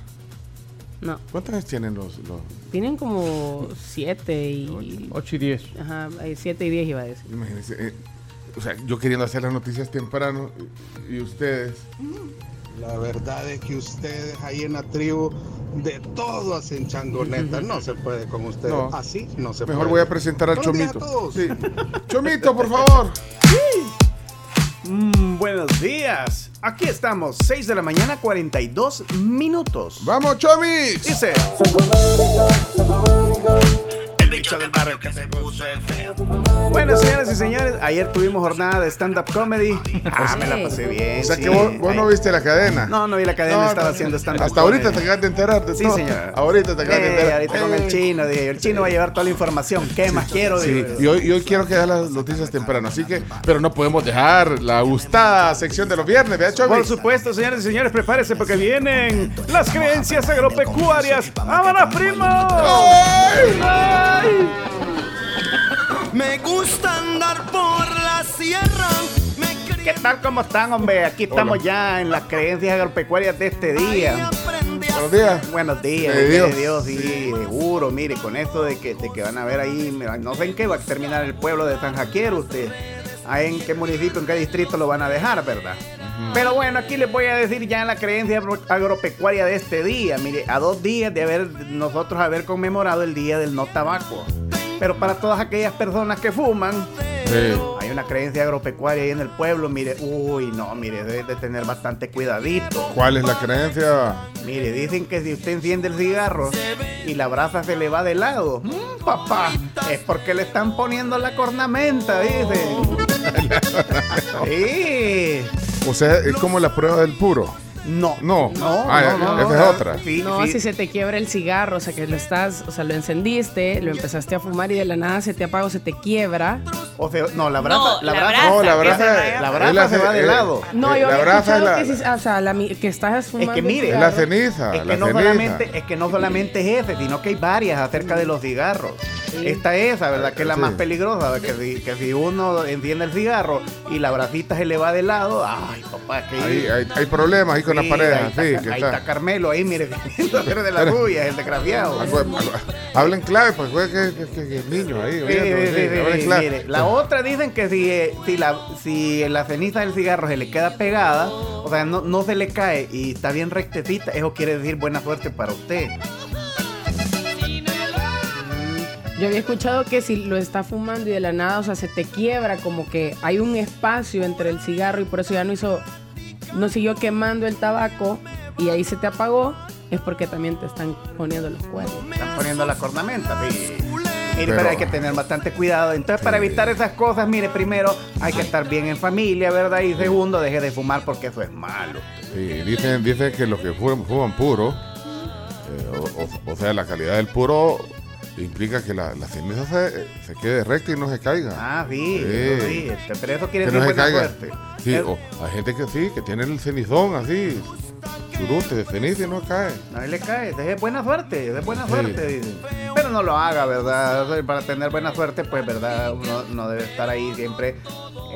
No. ¿Cuántos años tienen los.? los Tienen como 7 y. 8 y 10. Ajá, 7 y 10 iba a decir. imagínense. eh, o sea, yo queriendo hacer las noticias temprano y, y ustedes. La verdad es que ustedes ahí en la tribu de todo hacen changoneta. No se puede con ustedes. No. Así no se Mejor puede. voy a presentar al Buenos días Chomito. a todos. Sí. [laughs] Chomito, por favor. Mm, buenos días. Aquí estamos, 6 de la mañana, 42 minutos. ¡Vamos, Chomis! Dice. Bicho del barrio que se puso feo. Bueno, señoras y señores, ayer tuvimos jornada de stand-up comedy. Ah, me la pasé bien. O sea sí. que vos, vos no viste la cadena. No, no vi la cadena, No, estaba no, haciendo stand-up Hasta ahorita comedy. te acabas de enterar de Sí, todo. señor. Ahorita te acabas de Eh, enterar. ahorita con el Eh. chino, dije el chino va a llevar toda la información. ¿Qué más quiero? Sí, Digo, y hoy, y hoy quiero que las noticias temprano, así que, pero no podemos dejar la gustada sección de los viernes, ¿verdad, Chomis? Por supuesto, señores y señores, prepárense porque vienen las creencias agropecuarias. ¡Vámonos, primo! ¡Ay! Me gusta andar por la sierra. ¿Qué tal? ¿Cómo están, hombre? Aquí estamos ya en las creencias agropecuarias de este día. Buenos días. Buenos días, De de Dios. Dios, sí, seguro. Mire, con esto de que, de que van a ver ahí, no sé en qué va a terminar el pueblo de San Jaquiero, usted. Ahí en qué municipio, en qué distrito lo van a dejar, ¿verdad? Pero bueno, aquí les voy a decir ya la creencia agro- agropecuaria de este día. Mire, a dos días de haber nosotros haber conmemorado el día del no tabaco. Pero para todas aquellas personas que fuman, hay una creencia agropecuaria ahí en el pueblo. Mire, uy, no, mire, debe de tener bastante cuidadito. ¿Cuál es la creencia? Mire, dicen que si usted enciende el cigarro y la brasa se le va de lado, mm, papá, es porque le están poniendo la cornamenta, dicen. Sí. O sea, es como la prueba del puro. No. No. No, Ah, no, no, esa no. es otra. No, si se te quiebra el cigarro, o sea, que lo estás, o sea, lo encendiste, lo empezaste a fumar y de la nada se te apaga o se te quiebra. O sea, no, la brasa, No, la brasa, No, la brasa, la es brasa se va de lado. No, yo la brasa es que, si- o sea, la que estás fumando. que mire, es la ceniza, Es la que, no ceniza. solamente, es que no solamente es ese, sino que hay varias acerca de los cigarros. Esta es esa, ¿verdad? Que es la Sí. más peligrosa, que si, que si uno enciende el cigarro y la brasita se le va de lado, ay, papá, que Hay, hay, hay problemas ahí con las Sí, parejas, ahí está, sí, ahí que está está. Carmelo, ahí mire, [laughs] de la suya, el desgraciado. Hablen clave, pues fue que, que, que- que el niño ahí, Sí, oyendo, sí, sí, sí, sí, hablen sí, clave. mire, la otra dicen que si, eh, si, la, si la ceniza del cigarro se le queda pegada, o sea, no, no se le cae y está bien rectecita, eso quiere decir buena suerte para usted. Yo había escuchado que si lo está fumando y de la nada, o sea, se te quiebra, como que hay un espacio entre el cigarro y por eso ya no hizo, no siguió quemando el tabaco y ahí se te apagó, es porque también te están poniendo los cuernos. Están poniendo la cornamenta, sí. Mire, Pero- pero hay que tener bastante cuidado. Entonces, para evitar esas cosas, mire, primero hay que estar bien en familia, ¿verdad? Y segundo, deje de fumar porque eso es malo. Sí, dicen, dicen que los que fuman, fuman puro, eh, o, o- o sea, la calidad del puro implica que la, la ceniza se, se quede recta y no se caiga. Ah, sí, eso sí, este, pero eso quiere que decir no se caiga. Sí, Es- o hay gente que sí, que tiene el cenizón así, de ceniza no cae. No le cae, es buena suerte, es buena suerte, dicen. Pero no lo haga, ¿verdad? Para tener buena suerte, pues, ¿verdad? Uno no debe estar ahí siempre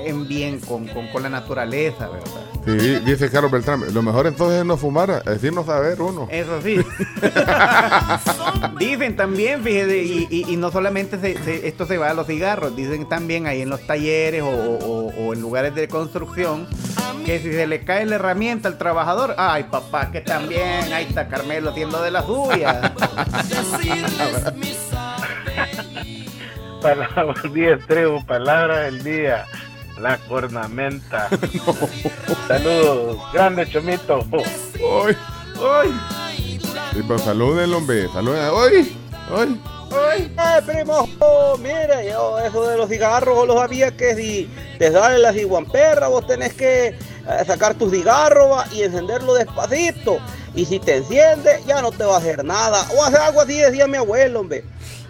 en bien con, con, con la naturaleza, ¿verdad? Sí, dice Carlos Beltrán, lo mejor entonces es no fumar, es decir, no saber uno. Eso sí. [laughs] dicen también, fíjese, y, y- y no solamente se- se- esto se va a los cigarros, dicen también ahí en los talleres o, o- o en lugares de construcción que si se le cae la herramienta al trabajador, ay papá, que también ahí está Carmelo haciendo de la suya. [laughs] Palabra del día, tribu, palabra del día. La cornamenta. [laughs] Saludos, grande chomito. ¡Ay! ¡Ay! Sí, pero saluden, hombre, saluden. ¡Ay! ¡Ay! ¡Ay, primo! Oh, mire, yo eso de los cigarros yo lo sabía que si te sale la ciguamperra vos tenés que sacar tu cigarro va, y encenderlo despacito. Y si te enciende, ya no te va a hacer nada. O hacer algo así decía mi abuelo, hombre.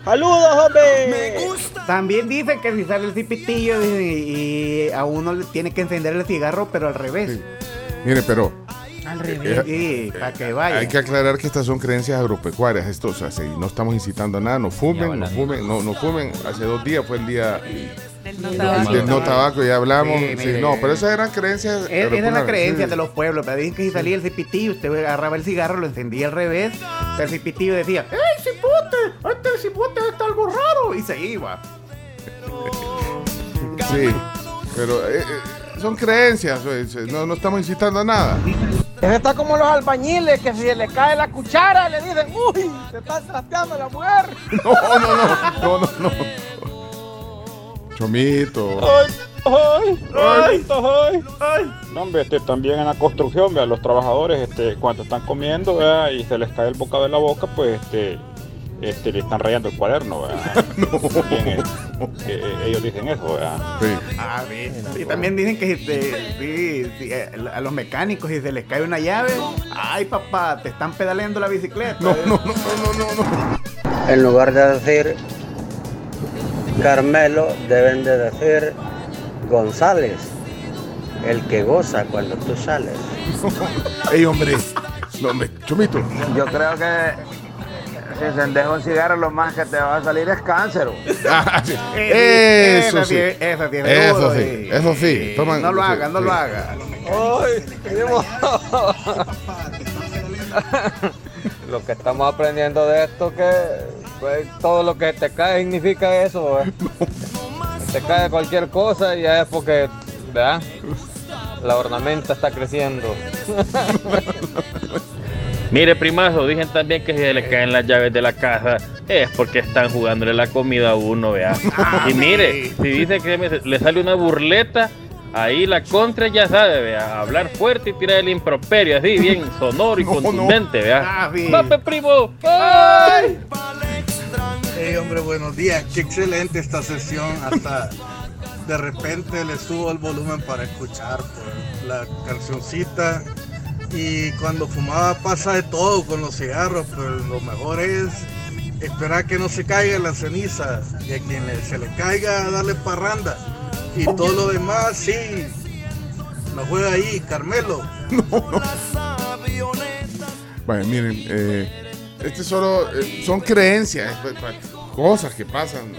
¡Saludos, hombre! También dicen que si sale el cipitillo y, y a uno le tiene que encender el cigarro, pero al revés. Mire, pero Al revés. Sí, para que vaya. hay que aclarar que estas son creencias agropecuarias. Esto, o sea, si no estamos incitando a nada, no fumen, no fumen, no, no fumen. Hace dos días fue el día no del no tabaco, ya hablamos. Sí, Sí, mire. no, pero esas eran creencias. Es, esa es la agropecuarias, creencia sí. de los pueblos, pero dicen que si salía el cipitillo, usted agarraba el cigarro, lo encendía al revés, el cipitillo decía, ¡Ey, cipote! ¡Este cipote está algo raro! Y se iba. Sí, pero eh, eh, son creencias, eh, no, no estamos incitando a nada. Ese está como los albañiles que si se le cae la cuchara le dicen, uy, se está trasteando la mujer. [laughs] No, no, no, no, no, no. Chomito. ¡Ay! ¡Ay! ¡Ay! ¡Ay! No, hombre, este, también en la construcción, vea, los trabajadores, este, cuando están comiendo, vea, y se les cae el bocado de la boca, pues, este, este, le están rayando el cuaderno, vea. [laughs] También, eh, eh, ellos dicen eso, vea. Ah, sí. Y también dicen que si te- sí, sí, eh, a los mecánicos, si se les cae una llave, ¡ay, papá! Te están pedaleando la bicicleta. No, no, no, no, no, no. En lugar de decir Carmelo, deben de decir González, el que goza cuando tú sales. [laughs] Ey, hombre. No, hombre, Chomito. Yo creo que si encendes un cigarro, lo más que te va a salir es cáncer. Ah, [laughs] sí. Eso esa sí. Eso sí, eso sí. Toman- No lo sí, hagan, no sí. lo hagan. [laughs] Lo que estamos aprendiendo de esto que pues, todo lo que te cae significa eso. Te cae cualquier cosa y ya es porque, ¿verdad? La ornamenta está creciendo. [laughs] Mire, primazo, dicen también que si se le caen las llaves de la casa es porque están jugándole la comida a uno, vea. y mire, si dice que me- le sale una burleta, ahí la contra ya sabe, vea. Hablar fuerte y tirar el improperio, así, bien sonoro y [laughs] contundente, vea. Ah. ¡Pape, primo! ¡Ay! Hey, hombre, buenos días. Qué excelente esta sesión. Hasta de repente le subo el volumen para escuchar pues, la cancioncita Y cuando fumaba pasa de todo con los cigarros, pero lo mejor es esperar que no se caiga la ceniza y a quien le- se le caiga darle parranda. Y todo lo demás, sí, lo juega ahí, Carmelo. [laughs] Bueno, miren, eh, este solo eh, son creencias, pues, cosas que pasan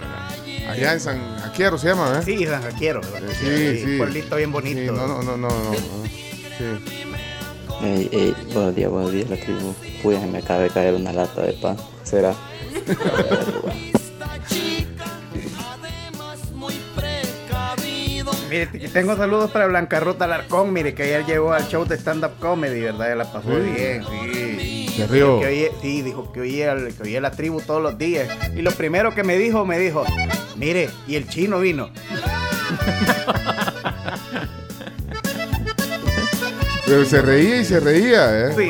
eh, allá en San Jaquiero, se llama, ¿verdad? Sí, San Jaquiero. Sí, sí. Pueblito bien bonito. Sí, no, no, no, no, no, no. Sí. Ey, ey, buenos días, buenos días, la tribu. Pues me acaba de caer una lata de pan. ¿Será? [laughs] Mire, tengo saludos para Blanca Ruta Alarcón, mire, que ayer llegó al show de stand-up comedy, ¿verdad? Ya la pasó Sí. bien, sí. Que oye- sí, dijo que oía, que oía la tribu todos los días. Y lo primero que me dijo, me dijo, mire, y el chino vino. [laughs] Pero se reía y se reía, ¿eh? Sí.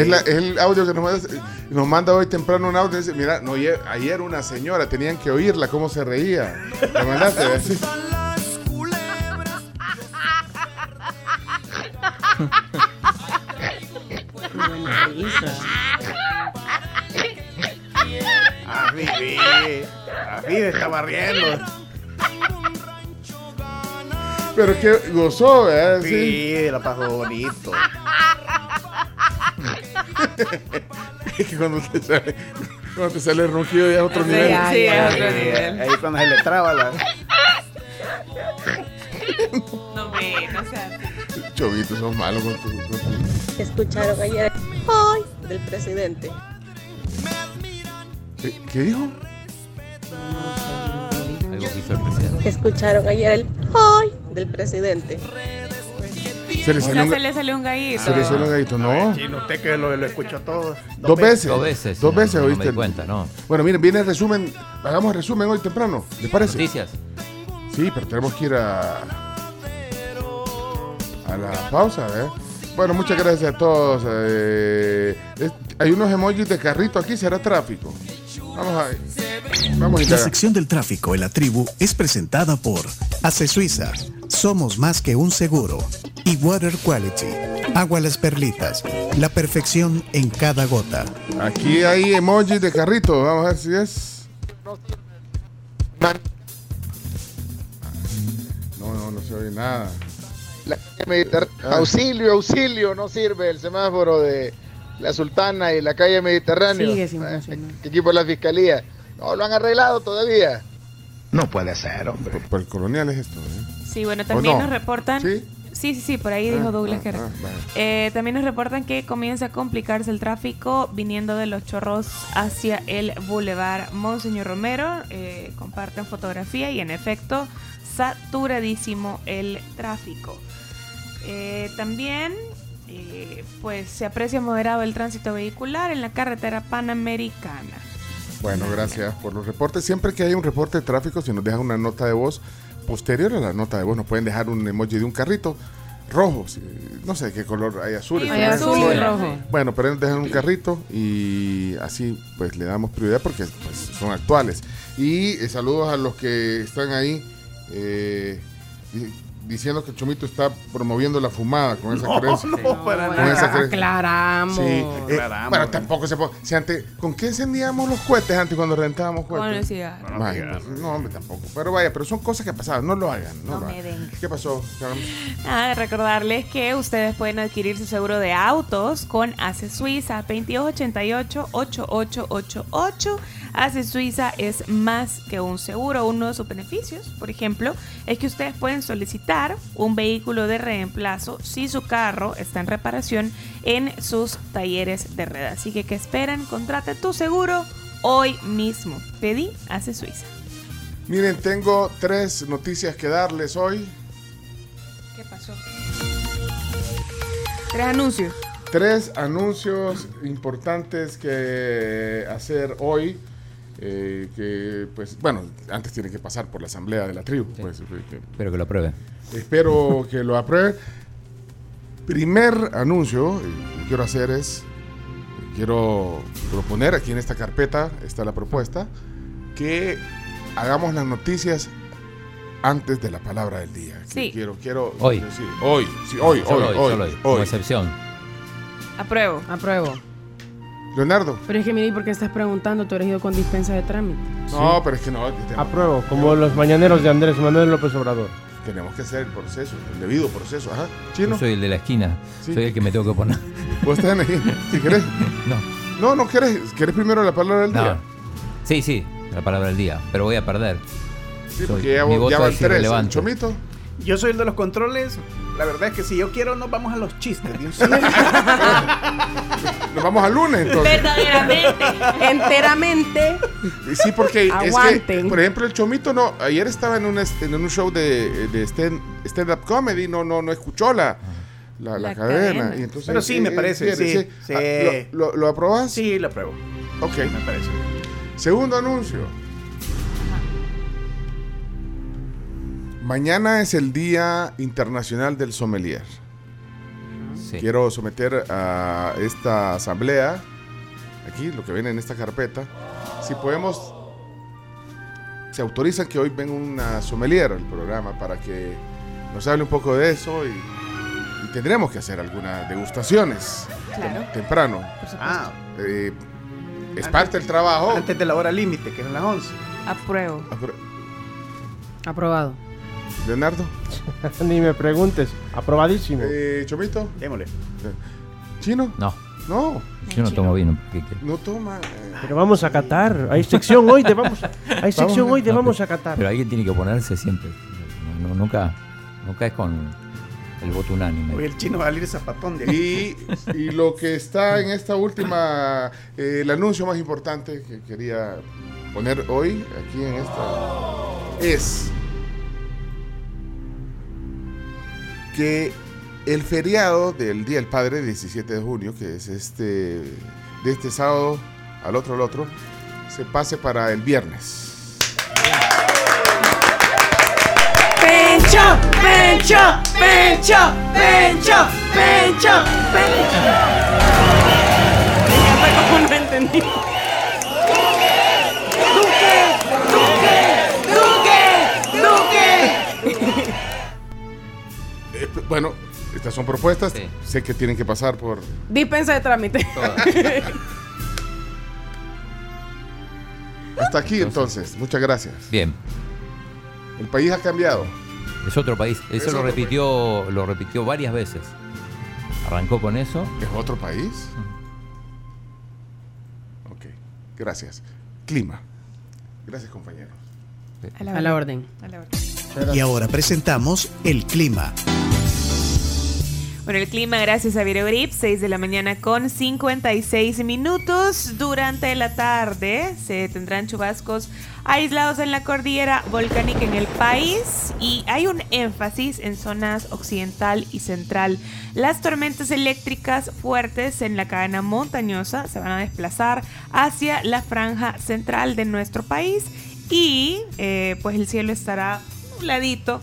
Es, la- es el audio que nos manda, nos manda hoy temprano un audio. Dice, mira, no, ayer, una señora, tenían que oírla, cómo se reía. ¿Me mandaste? [laughs] [laughs] ¿eh? Sí. Así, sí. Así se estaba riendo. Pero que gozó, ¿verdad? Sí, la pasó bonito. Es que cuando te sale, cuando te sale el ronquido ya es otro Sí, nivel. ya, Sí, ya, es otro nivel. Ahí cuando se le traba la... No me, no sea. Chovito, sos malo con tu... con tu- Escucharon ayer ¡Ay! del presidente. ¿Qué, qué dijo? Algo que hizo el presidente. Escucharon ayer el ¡Ay! del presidente. Se le O salió sea, un, se le salió un gallito. se le salió un gallito, no. Chino, usted que lo, lo escuchó todo. Dos veces. Dos veces, Dos sí, veces, no me oíste. di cuenta, no. Bueno, miren, viene el resumen. Hagamos el resumen hoy temprano. ¿Le parece? Noticias. Sí, pero tenemos que ir a. a la pausa, ¿eh? Bueno, muchas gracias a todos. eh, es- hay unos emojis de carrito aquí, será tráfico. Vamos a. Vamos a La sección del tráfico en la tribu es presentada por Ace Suiza. Somos más que un seguro. Y Water Quality. Agua las perlitas. La perfección en cada gota. Aquí hay emojis de carrito. Vamos a ver si es. No, no, no se oye nada. La calle Mediterránea. Ah. Auxilio, auxilio, no sirve el semáforo de la Sultana y la calle Mediterránea. Sigue sin Eh, funcionar. ¿Qué equipo de la fiscalía? No lo han arreglado todavía. No puede ser, hombre. Por, por el colonial es esto, ¿eh? Sí, bueno, también no? nos reportan. ¿Sí? Sí, sí, sí, por ahí dijo Ah, Douglas ah, que era. ah, vale. Eh, también nos reportan que comienza a complicarse el tráfico viniendo de los chorros hacia el Boulevard Monseñor Romero. Eh, comparten fotografía y en efecto, saturadísimo el tráfico. Eh, también, eh, pues se aprecia moderado el tránsito vehicular en la carretera panamericana. Bueno, gracias por los reportes. Siempre que hay un reporte de tráfico, si nos dejan una nota de voz posterior a la nota de voz, nos pueden dejar un emoji de un carrito rojo. si- no sé qué color hay azul. Hay azul y rojo. Bueno, pero dejan un carrito y así pues le damos prioridad porque pues, son actuales. Y eh, saludos a los que están ahí eh, diciendo que Chomito está promoviendo la fumada con esa No, creencia. no, para Con nada. esa creencia. Aclaramos. Sí, eh, Aclaramos. bueno, tampoco se puede. Si antes, ¿Con qué encendíamos los cohetes antes cuando rentábamos Con cohetes? el cigarro. Vaya, pues, no, hombre, tampoco. Pero vaya, pero son cosas que pasaban. No lo hagan. No, No lo me hagan. den. ¿Qué pasó? Nada, recordarles que ustedes pueden adquirir su seguro de autos con ACE Suiza 2288-8888. ACE Suiza es más que un seguro. Uno de sus beneficios, por ejemplo, es que ustedes pueden solicitar un vehículo de reemplazo si su carro está en reparación en sus talleres de red. Así que, ¿qué esperan? Contrate tu seguro hoy mismo. Pedí ACE Suiza. Miren, tengo tres noticias que darles hoy. ¿Qué pasó? Tres anuncios. Tres anuncios importantes que hacer hoy. Eh, que, pues, bueno, antes tienen que pasar por la asamblea de la tribu. Pues, eh, que- Espero que lo aprueben. Espero que lo aprueben. Primer anuncio eh, que quiero hacer es, quiero proponer aquí en esta carpeta, está la propuesta, que hagamos las noticias antes de la palabra del día. Que Sí. Quiero, quiero, Hoy. sí, hoy, sí, hoy, Solo hoy, hoy, hoy, solo hoy, hoy. como excepción. Apruebo. Apruebo. Leonardo. Pero es que mire, ¿por qué estás preguntando? Tú eres ido con dispensa de trámite. No, pero es que no. Apruebo, como los mañaneros de Andrés Manuel López Obrador. Tenemos que hacer el proceso, el debido proceso. Ajá. Chino. Yo soy el de la esquina. Sí. Soy el que me tengo que poner. Vos estás ahí. Si querés. [laughs] No. No, no querés. ¿Querés primero la palabra del No. día? Sí, sí, la palabra del día. Pero voy a perder. Sí, Soy- porque ya, ya van es tres. irrelevante. Chomito. Yo soy el de los controles. La verdad es que si yo quiero, nos vamos a los chistes. solo. Nos vamos al lunes entonces. Verdaderamente. Enteramente. Sí, porque es que, Aguanten. por ejemplo, el Chomito no, ayer estaba en un, est- en un show de, de stand, stand-up comedy, no, no, no escuchó la, la, la La cadena. cadena. Y entonces, Pero sí, me parece, sí, sí. Ah, ¿Lo, lo, lo aprobás? Sí, lo apruebo. Ok. Me parece. Segundo anuncio. Mañana es el Día Internacional del Sommelier. Quiero someter a esta asamblea, aquí lo que viene en esta carpeta, si podemos, se autoriza que hoy venga una sommelier al programa para que nos hable un poco de eso y, y tendremos que hacer algunas degustaciones Claro. tem- temprano. Ah, Eh, es parte del trabajo. antes de la hora límite, que es las 11. Apruebo. Aprobado. Leonardo. [laughs] Ni me preguntes. Aprobadísimo. Eh, Chomito. Démosle. ¿Chino? No. No. Yo no tomo vino. ¿qué quieres? No toma. Pero vamos a Qatar. Hay sección hoy de vamos. Hay sección hoy de No, vamos a Qatar. Pero alguien tiene que oponerse siempre. No, no, nunca, nunca es con el voto unánime. Hoy el chino va a salir zapatón de [laughs] aquí. Y, y lo que está en esta última, eh, el anuncio más importante que quería poner hoy, aquí en esta, es que el feriado del Día del Padre, 17 de junio, que es este, de este sábado al otro al otro, se pase para el viernes. Pencho, pencho, pencho, pencho, pencho, pencho. ¿Cómo no entendí? Bueno, estas son propuestas, sé que tienen que pasar por... Dispensa de trámite. [laughs] Hasta aquí entonces, muchas gracias. Bien. El país ha cambiado. Es otro país. Eso Es lo repitió, lo repitió varias veces. Arrancó con eso. ¿Es otro país? Ok, gracias. Clima. Gracias, compañero. A la orden. A la orden. Y ahora presentamos el clima. Bueno, el clima gracias a Virogrip, 6 de la mañana con 56 minutos. Durante la tarde se tendrán chubascos aislados en la cordillera volcánica en el país y hay un énfasis en zonas occidental y central. Las tormentas eléctricas fuertes en la cadena montañosa se van a desplazar hacia la franja central de nuestro país y eh, pues el cielo estará nubladito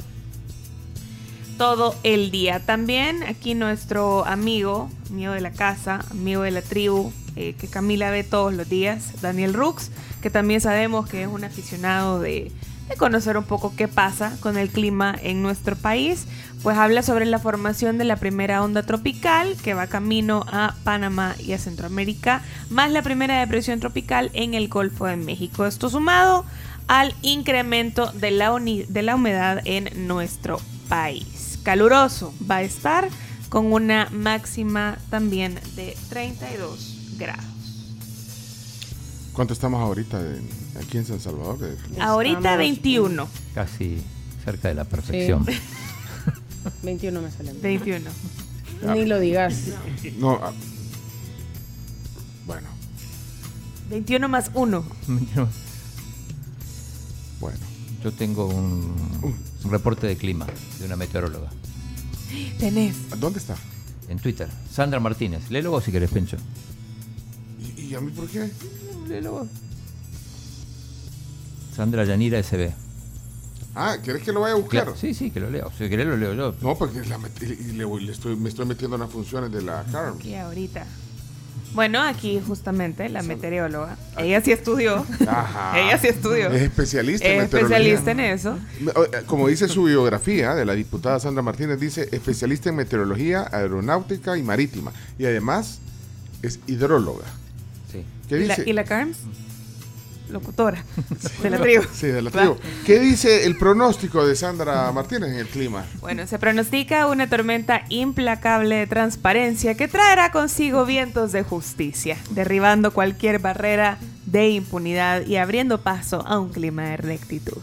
todo el día. También aquí nuestro amigo, amigo de la casa, amigo de la tribu, eh, que Camila ve todos los días, Daniel Rux, que también sabemos que es un aficionado de, de conocer un poco qué pasa con el clima en nuestro país, pues habla sobre la formación de la primera onda tropical que va camino a Panamá y a Centroamérica, más la primera depresión tropical en el Golfo de México. Esto sumado al incremento de la, de la humedad en nuestro país. Caluroso va a estar con una máxima también de 32 grados. ¿Cuánto estamos ahorita de- aquí en San Salvador? De- Ahorita Estamos- 21. Casi cerca de la perfección. [laughs] 21 me sale. 21. Ni lo digas. No, ah, bueno, 21 más 1. bueno. Yo tengo un, un reporte de clima de una meteoróloga Tenés. ¿Dónde está? en Twitter. Sandra Martínez. Léelo vos si querés, Pencho. ¿Y, y a mí por qué? Léelo vos. Sandra Yanira SB. Ah, ¿quieres que lo vaya a buscar? Claro, sí, sí, que lo leo. Si querés lo leo yo. No, porque la met- y le, le estoy, me estoy metiendo en las funciones de la CARM. Aquí ahorita. Bueno, aquí justamente la meteoróloga. Ella sí estudió. Ajá. [laughs] Ella sí estudió. Es especialista en Es especialista en eso. Eh, Como dice su biografía de la diputada Sandra Martínez, dice especialista en meteorología, aeronáutica y marítima. Y además es hidróloga. Sí. ¿Qué ¿Y la, dice? ¿Y la Carms? Locutora [laughs] de la tribu. Sí, de la tribu. ¿Qué dice el pronóstico de Sandra Martínez en el clima? Bueno, se pronostica una tormenta implacable de transparencia que traerá consigo vientos de justicia, derribando cualquier barrera de impunidad y abriendo paso a un clima de rectitud.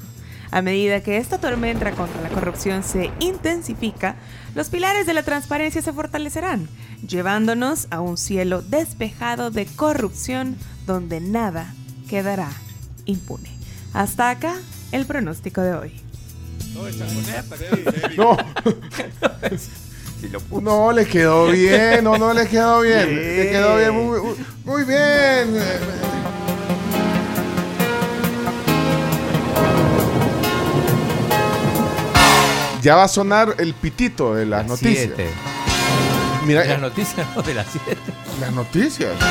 A medida que esta tormenta contra la corrupción se intensifica, los pilares de la transparencia se fortalecerán, llevándonos a un cielo despejado de corrupción donde nada quedará impune. Hasta acá el pronóstico de hoy. No. No, [laughs] le quedó bien, no, no le quedó bien. Le quedó bien, muy, muy- muy bien. Ya va a sonar el pitito de las noticias. Siete. Mira, las noticias, no de las 7. las noticias. Hi,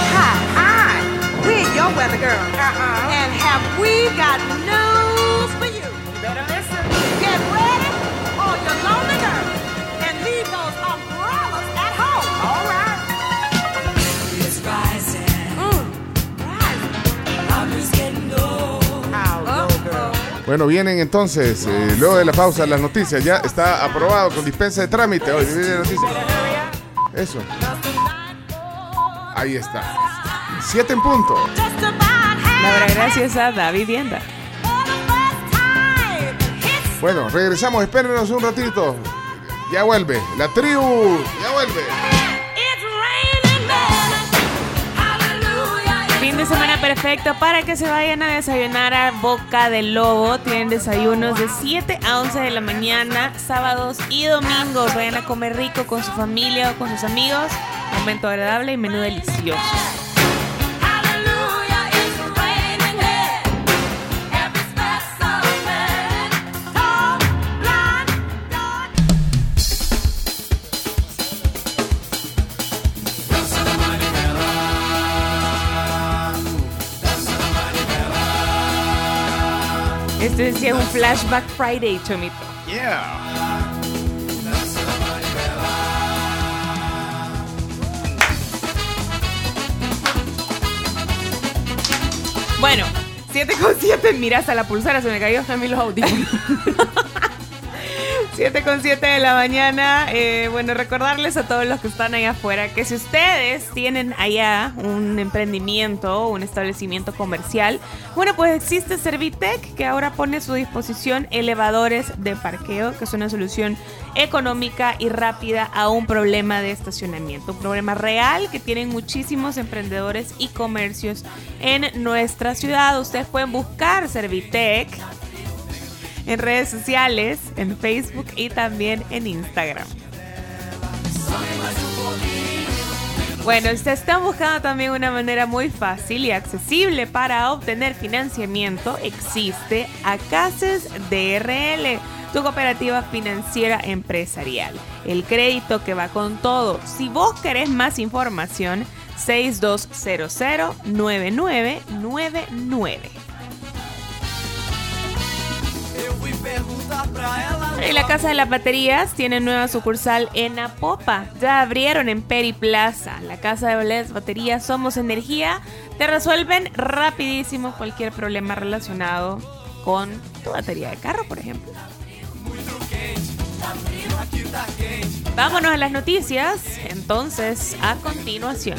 hi. We're your weather girl. And have we got news for you? You better listen. Get ready on your lonely girl. And leave those umbrellas at home. All right. It's rising. rising. I'm just getting low. How low, girl? Bueno, vienen entonces, eh, luego de la pausa, las noticias. Ya está aprobado con dispensa de trámite. Hoy. Eso. Ahí está. Siete en punto. La verdad, gracias a David Vienda. Bueno, regresamos. Espérenos un ratito. Ya vuelve. La tribu. Ya vuelve. Fin de semana perfecto para que se vayan a desayunar a Boca del Lobo. Tienen desayunos de 7 a 11 de la mañana, sábados y domingos. Vayan a comer rico con su familia o con sus amigos. Momento agradable y menú delicioso. Este es un flashback Friday, Chomito. Yeah. Bueno, 7 con 7, miras a la pulsera, se me cayó también los audífonos. [laughs] 7 con 7 de la mañana. Eh, bueno, recordarles a todos los que están allá afuera que si ustedes tienen allá un emprendimiento, un establecimiento comercial, bueno, pues existe Servitec que ahora pone a su disposición elevadores de parqueo, que es una solución económica y rápida a un problema de estacionamiento. Un problema real que tienen muchísimos emprendedores y comercios en nuestra ciudad. Ustedes pueden buscar Servitec en redes sociales, en Facebook y también en Instagram. Bueno, se está buscando también una manera muy fácil y accesible para obtener financiamiento. Existe Acases DRL, tu cooperativa financiera empresarial. El crédito que va con todo. Si vos querés más información, 6200 9999. Y la Casa de las Baterías tiene nueva sucursal en Apopa. Ya abrieron en Peri Plaza. La Casa de las Baterías Somos Energía. Te resuelven rapidísimo cualquier problema relacionado con tu batería de carro, por ejemplo. Vámonos a las noticias. Entonces, a continuación.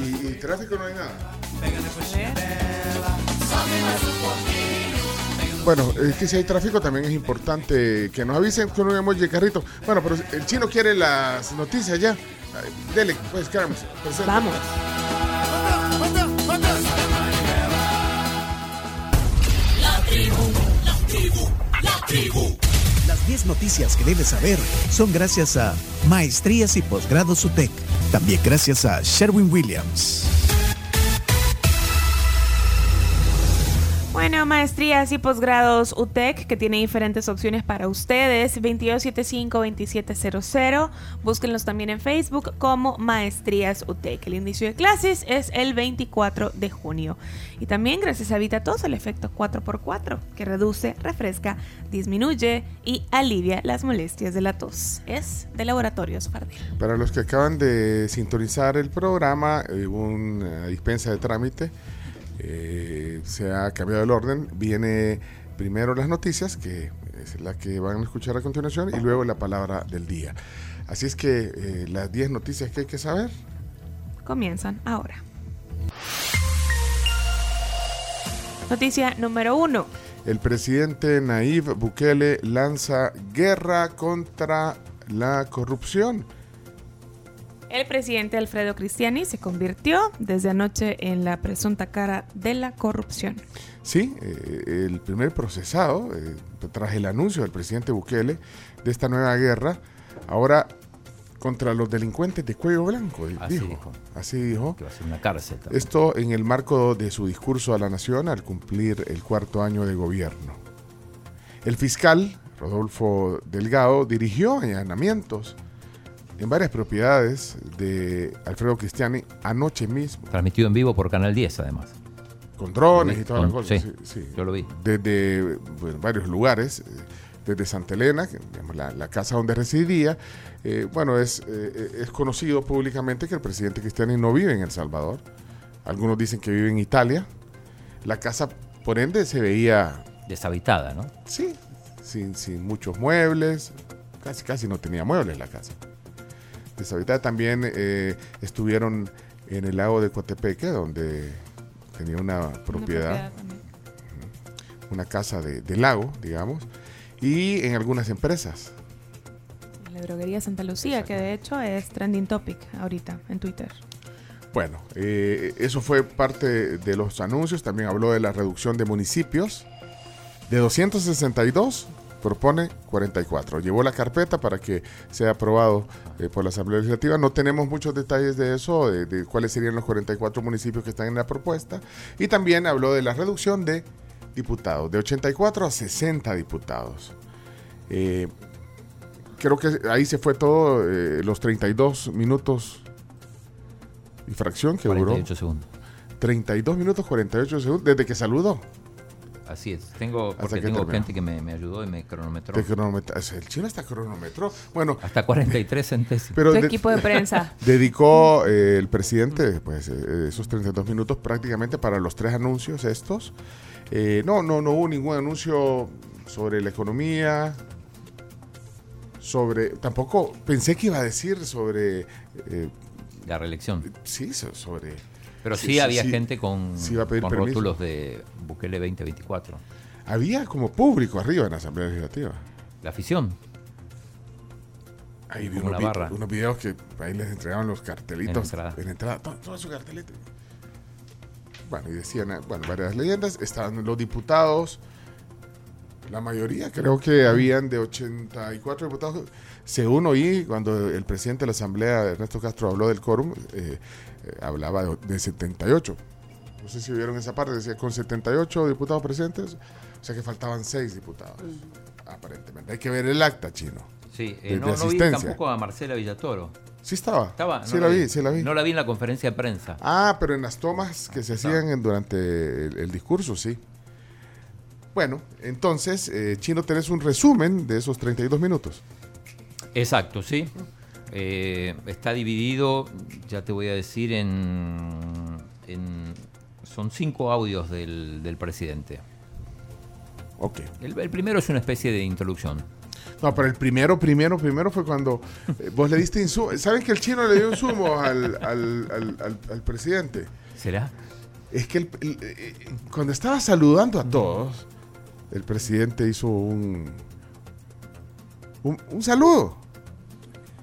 ¿Y, y tráfico no hay nada? Bueno, es que si hay tráfico también es importante que nos avisen con un emoji de carrito. Bueno, pero el chino quiere las noticias ya. Dele, pues, presente. Vamos. La tribu, la tribu, la tribu. Las 10 noticias que debes saber son gracias a Maestrías y Posgrados UTEC. También gracias a Sherwin Williams. Bueno, maestrías y posgrados UTEC, que tiene diferentes opciones para ustedes, 2275-2700. Búsquenlos también en Facebook como Maestrías UTEC. El inicio de clases es el 24 de junio. Y también gracias a VitaTos el efecto 4x4, que reduce, refresca, disminuye y alivia las molestias de la tos. Es de Laboratorios Fardel. Para los que acaban de sintonizar el programa, eh, una dispensa de trámite. Eh, se ha cambiado el orden. Viene primero las noticias, que es la que van a escuchar a continuación, y luego la palabra del día. Así es que eh, las 10 noticias que hay que saber. Comienzan ahora. Noticia número uno. El presidente Nayib Bukele lanza guerra contra la corrupción. El presidente Alfredo Cristiani se convirtió desde anoche en la presunta cara de la corrupción. Sí, eh, el primer procesado, eh, tras el anuncio del presidente Bukele de esta nueva guerra, ahora contra los delincuentes de cuello blanco, Así dijo. dijo. Así dijo. Que va a ser una cárcel también. Esto en el marco de su discurso a la nación al cumplir el cuarto año de gobierno. El fiscal, Rodolfo Delgado, dirigió allanamientos en varias propiedades de Alfredo Cristiani anoche mismo. Transmitido en vivo por Canal 10, además. Con drones y todas las cosas. sí, sí, sí. yo lo vi. Desde bueno, varios lugares, eh, desde Santa Elena, que, digamos, la, la casa donde residía. eh, bueno, es, eh, es conocido públicamente que el presidente Cristiani no vive en El Salvador. Algunos dicen que vive en Italia. La casa, por ende, se veía... Deshabitada, ¿no? Sí, sin, sin muchos muebles. Casi, casi no tenía muebles la casa. Deshabitada también eh, estuvieron en el lago de Coatepeque, donde tenía una propiedad, una casa de, de lago, digamos, y en algunas empresas. La droguería Santa Lucía, que de hecho es trending topic ahorita en Twitter. Bueno, eh, eso fue parte de los anuncios. También habló de la reducción de municipios. De 262 propone 44. Llevó la carpeta para que sea aprobado eh, por la Asamblea Legislativa. No tenemos muchos detalles de eso, de, de cuáles serían los 44 municipios que están en la propuesta. Y también habló de la reducción de diputados, de 84 a 60 diputados. Eh, creo que ahí se fue todo, eh, los 32 minutos y fracción que 48 duró. segundos. 32 minutos 48 segundos desde que saludó. Así es. Tengo, porque que tengo terminó. gente que me, me ayudó y me cronometró. Cronometra- el chino hasta cronometró. Bueno, Hasta 43 centésimos. pero Tu de- equipo de prensa. [laughs] dedicó eh, el presidente pues eh, esos 32 minutos prácticamente para los tres anuncios estos. Eh, no, no, no hubo ningún anuncio sobre la economía, sobre, tampoco pensé que iba a decir sobre, eh, La reelección. sí, so- sobre. Pero sí, había gente con, con rótulos de Bukele 2024. Había como público arriba en la Asamblea Legislativa. La afición. Ahí vi unos, vi- unos videos que ahí les entregaban los cartelitos En entrada. en entrada. Todo, todo su cartelito. Bueno, y decían, eh, bueno, varias leyendas. Estaban los diputados. La mayoría, creo que habían de 84 diputados. Según oí, cuando el presidente de la Asamblea, Ernesto Castro, habló del quórum, eh, eh, hablaba de, de 78. No sé si vieron esa parte, decía con 78 diputados presentes, o sea que faltaban 6 diputados, aparentemente. Hay que ver el acta, chino. Sí, de- eh, de no, no vi tampoco a Marcela Villatoro. Sí estaba. Estaba. Sí no la vi, sí la vi. No la vi en la conferencia de prensa. Ah, pero en las tomas que se hacían en- durante el, el discurso, sí. Bueno, entonces, eh, Chino, tenés un resumen de esos 32 minutos. Exacto, sí. Eh, está dividido, ya te voy a decir, en, en- son cinco audios del, del presidente. Ok. El, el primero es una especie de introducción. No, pero el primero, primero, primero fue cuando eh, vos le diste insumo. ¿Saben que el chino le dio insumo al, al, al- al- presidente? ¿Será? Es que el- el- eh, cuando estaba saludando a todos, el presidente hizo un, un, un saludo.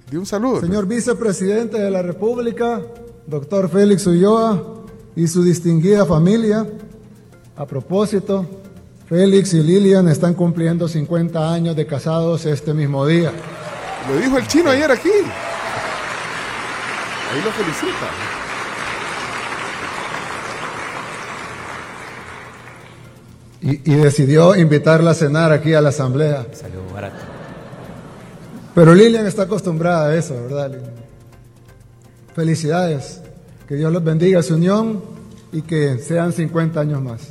Dio un saludo. Señor vicepresidente de la República, doctor Félix Ulloa y su distinguida familia, a propósito, Félix y Lilian están cumpliendo 50 años de casados este mismo día. Lo dijo el chino ayer aquí. Ahí lo felicita. Y, y decidió invitarla a cenar aquí a la asamblea. Salió barato. Pero Lilian está acostumbrada a eso, ¿verdad? Lilian? Felicidades. Que Dios los bendiga su unión y que sean 50 años más.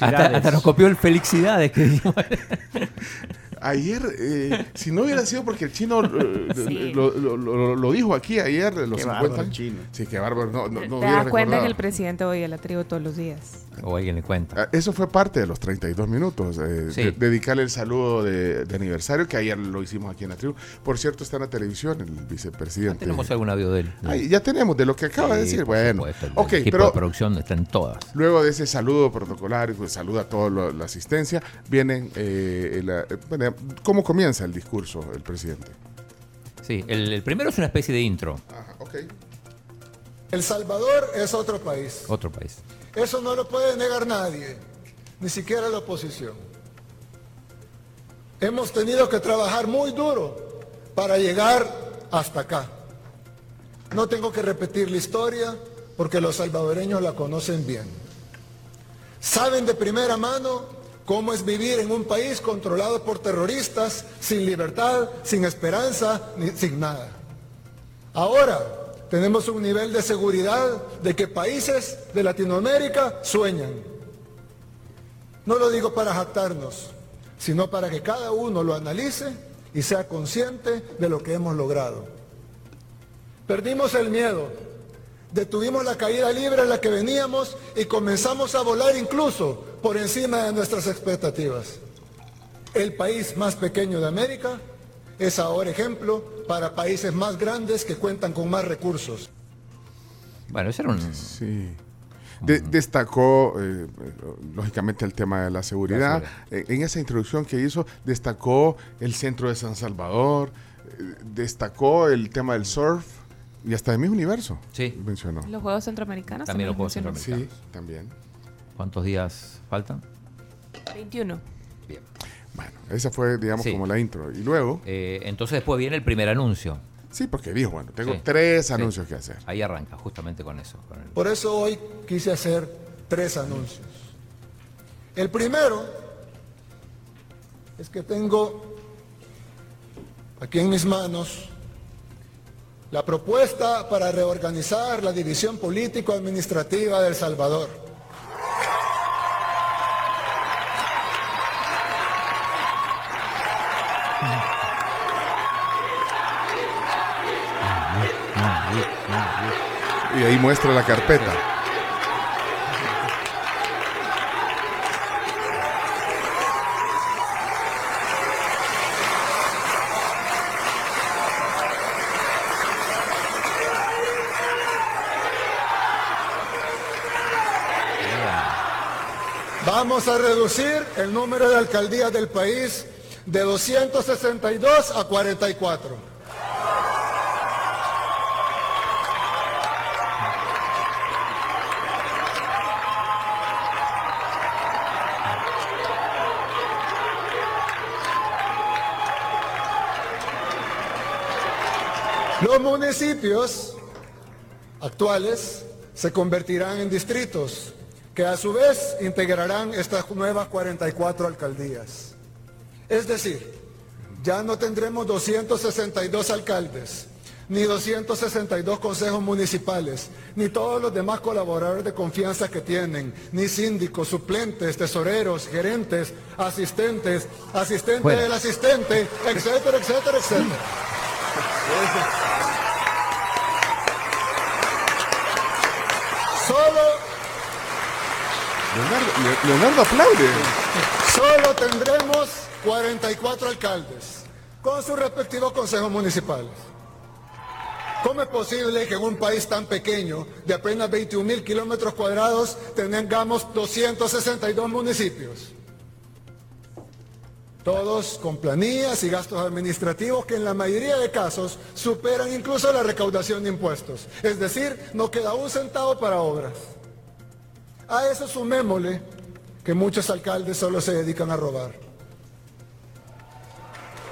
Hasta, hasta nos copió el felicidades que dijo. [laughs] Ayer, eh, si no hubiera sido porque el chino eh, [laughs] Sí. lo, lo- lo- lo dijo aquí ayer, los Qué 50 bárbaro, años. chino. Sí, qué bárbaro. No, no, no ¿Te hubiera das cuenta que el presidente oye a la tribu todos los días? O alguien le cuenta. Ah, Eso fue parte de los 32 minutos. eh, Sí. de- dedicarle el saludo de, de aniversario, que ayer lo hicimos aquí en la tribu. Por cierto, está en la televisión el vicepresidente. Tenemos algún audio de él. Ay, ya tenemos de lo que acaba de decir. Bueno, supuesto, el ok, equipo pero producción está en todas. Luego de ese saludo protocolario, pues, saluda a toda la asistencia, vienen, eh, la- eh, bueno, ¿cómo comienza el discurso el presidente? Sí, el, el primero es una especie de intro. Ajá, ok. El Salvador es otro país. Otro país. Eso no lo puede negar nadie, ni siquiera la oposición. Hemos tenido que trabajar muy duro para llegar hasta acá. No tengo que repetir la historia porque los salvadoreños la conocen bien. Saben de primera mano cómo es vivir en un país controlado por terroristas, sin libertad, sin esperanza, sin nada. Ahora tenemos un nivel de seguridad de que países de Latinoamérica sueñan. No lo digo para jactarnos, sino para que cada uno lo analice y sea consciente de lo que hemos logrado. Perdimos el miedo, detuvimos la caída libre en la que veníamos y comenzamos a volar incluso por encima de nuestras expectativas. El país más pequeño de América es ahora ejemplo para países más grandes que cuentan con más recursos. Bueno, ese era un. Sí. De- destacó, eh, lógicamente, el tema de la seguridad. Eh, en esa introducción que hizo, destacó el centro de San Salvador, eh, destacó el tema del surf y hasta de mi universo. Sí. Mencionó. Los Juegos Centroamericanos También los Juegos mencionó. Centroamericanos. Sí, también. ¿Cuántos días faltan? 21. Bueno, esa fue, digamos, Sí. como la intro. Y luego, Eh, entonces después viene el primer anuncio. sí, porque dijo, bueno, tengo Sí, tres sí. anuncios que hacer. Ahí arranca, justamente con eso. con el- Por eso hoy quise hacer tres anuncios. El primero es que tengo aquí en mis manos la propuesta para reorganizar la división político-administrativa de El Salvador. Y ahí muestra la carpeta. Vamos a reducir el número de alcaldías del país de 262 a 44. Los municipios actuales se convertirán en distritos que a su vez integrarán estas nuevas 44 alcaldías. Es decir, ya no tendremos 262 alcaldes, ni 262 consejos municipales, ni todos los demás colaboradores de confianza que tienen, ni síndicos, suplentes, tesoreros, gerentes, asistentes, asistentes Fuera. del asistente, etcétera, etcétera, etcétera. Solo Leonardo, Le- Leonardo aplaude. Solo tendremos 44 alcaldes con sus respectivos consejos municipales. ¿Cómo es posible que en un país tan pequeño, de apenas 21 mil kilómetros cuadrados, tengamos 262 municipios? Todos con planillas y gastos administrativos que en la mayoría de casos superan incluso la recaudación de impuestos. Es decir, no queda un centavo para obras. A eso sumémosle que muchos alcaldes solo se dedican a robar.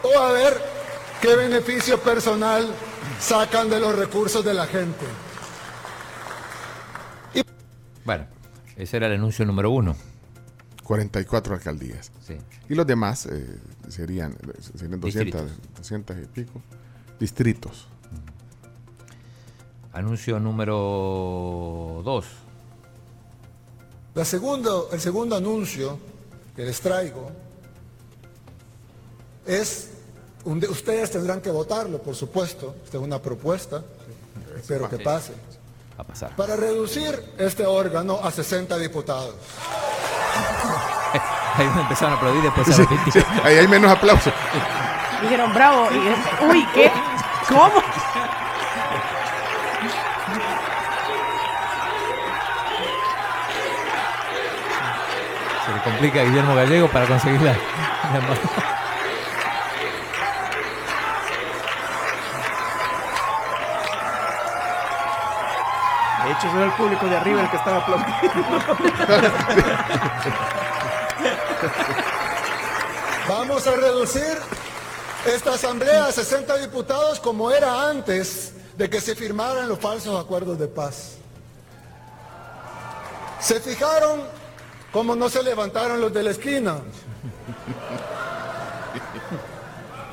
O a ver qué beneficio personal sacan de los recursos de la gente. Bueno, ese era el anuncio número uno. 44 alcaldías. Sí. Y los demás eh, serían, serían 200, 200 y pico distritos. Anuncio número 2. La segundo, el segundo anuncio que les traigo es, un de- ustedes tendrán que votarlo, por supuesto, esta es una propuesta, espero que pase, A pasar. para reducir este órgano a 60 diputados. [laughs] Ahí empezaron a aplaudir después Sí, sí, ahí hay menos aplausos. Dijeron bravo. Y es- uy, ¿qué? ¿Cómo? Se le complica a Guillermo Gallego para conseguir la, la- De hecho, era el público de arriba el que estaba aplaudiendo. Vamos a reducir esta asamblea a 60 diputados como era antes de que se firmaran los falsos acuerdos de paz. ¿Se fijaron cómo no se levantaron los de la esquina?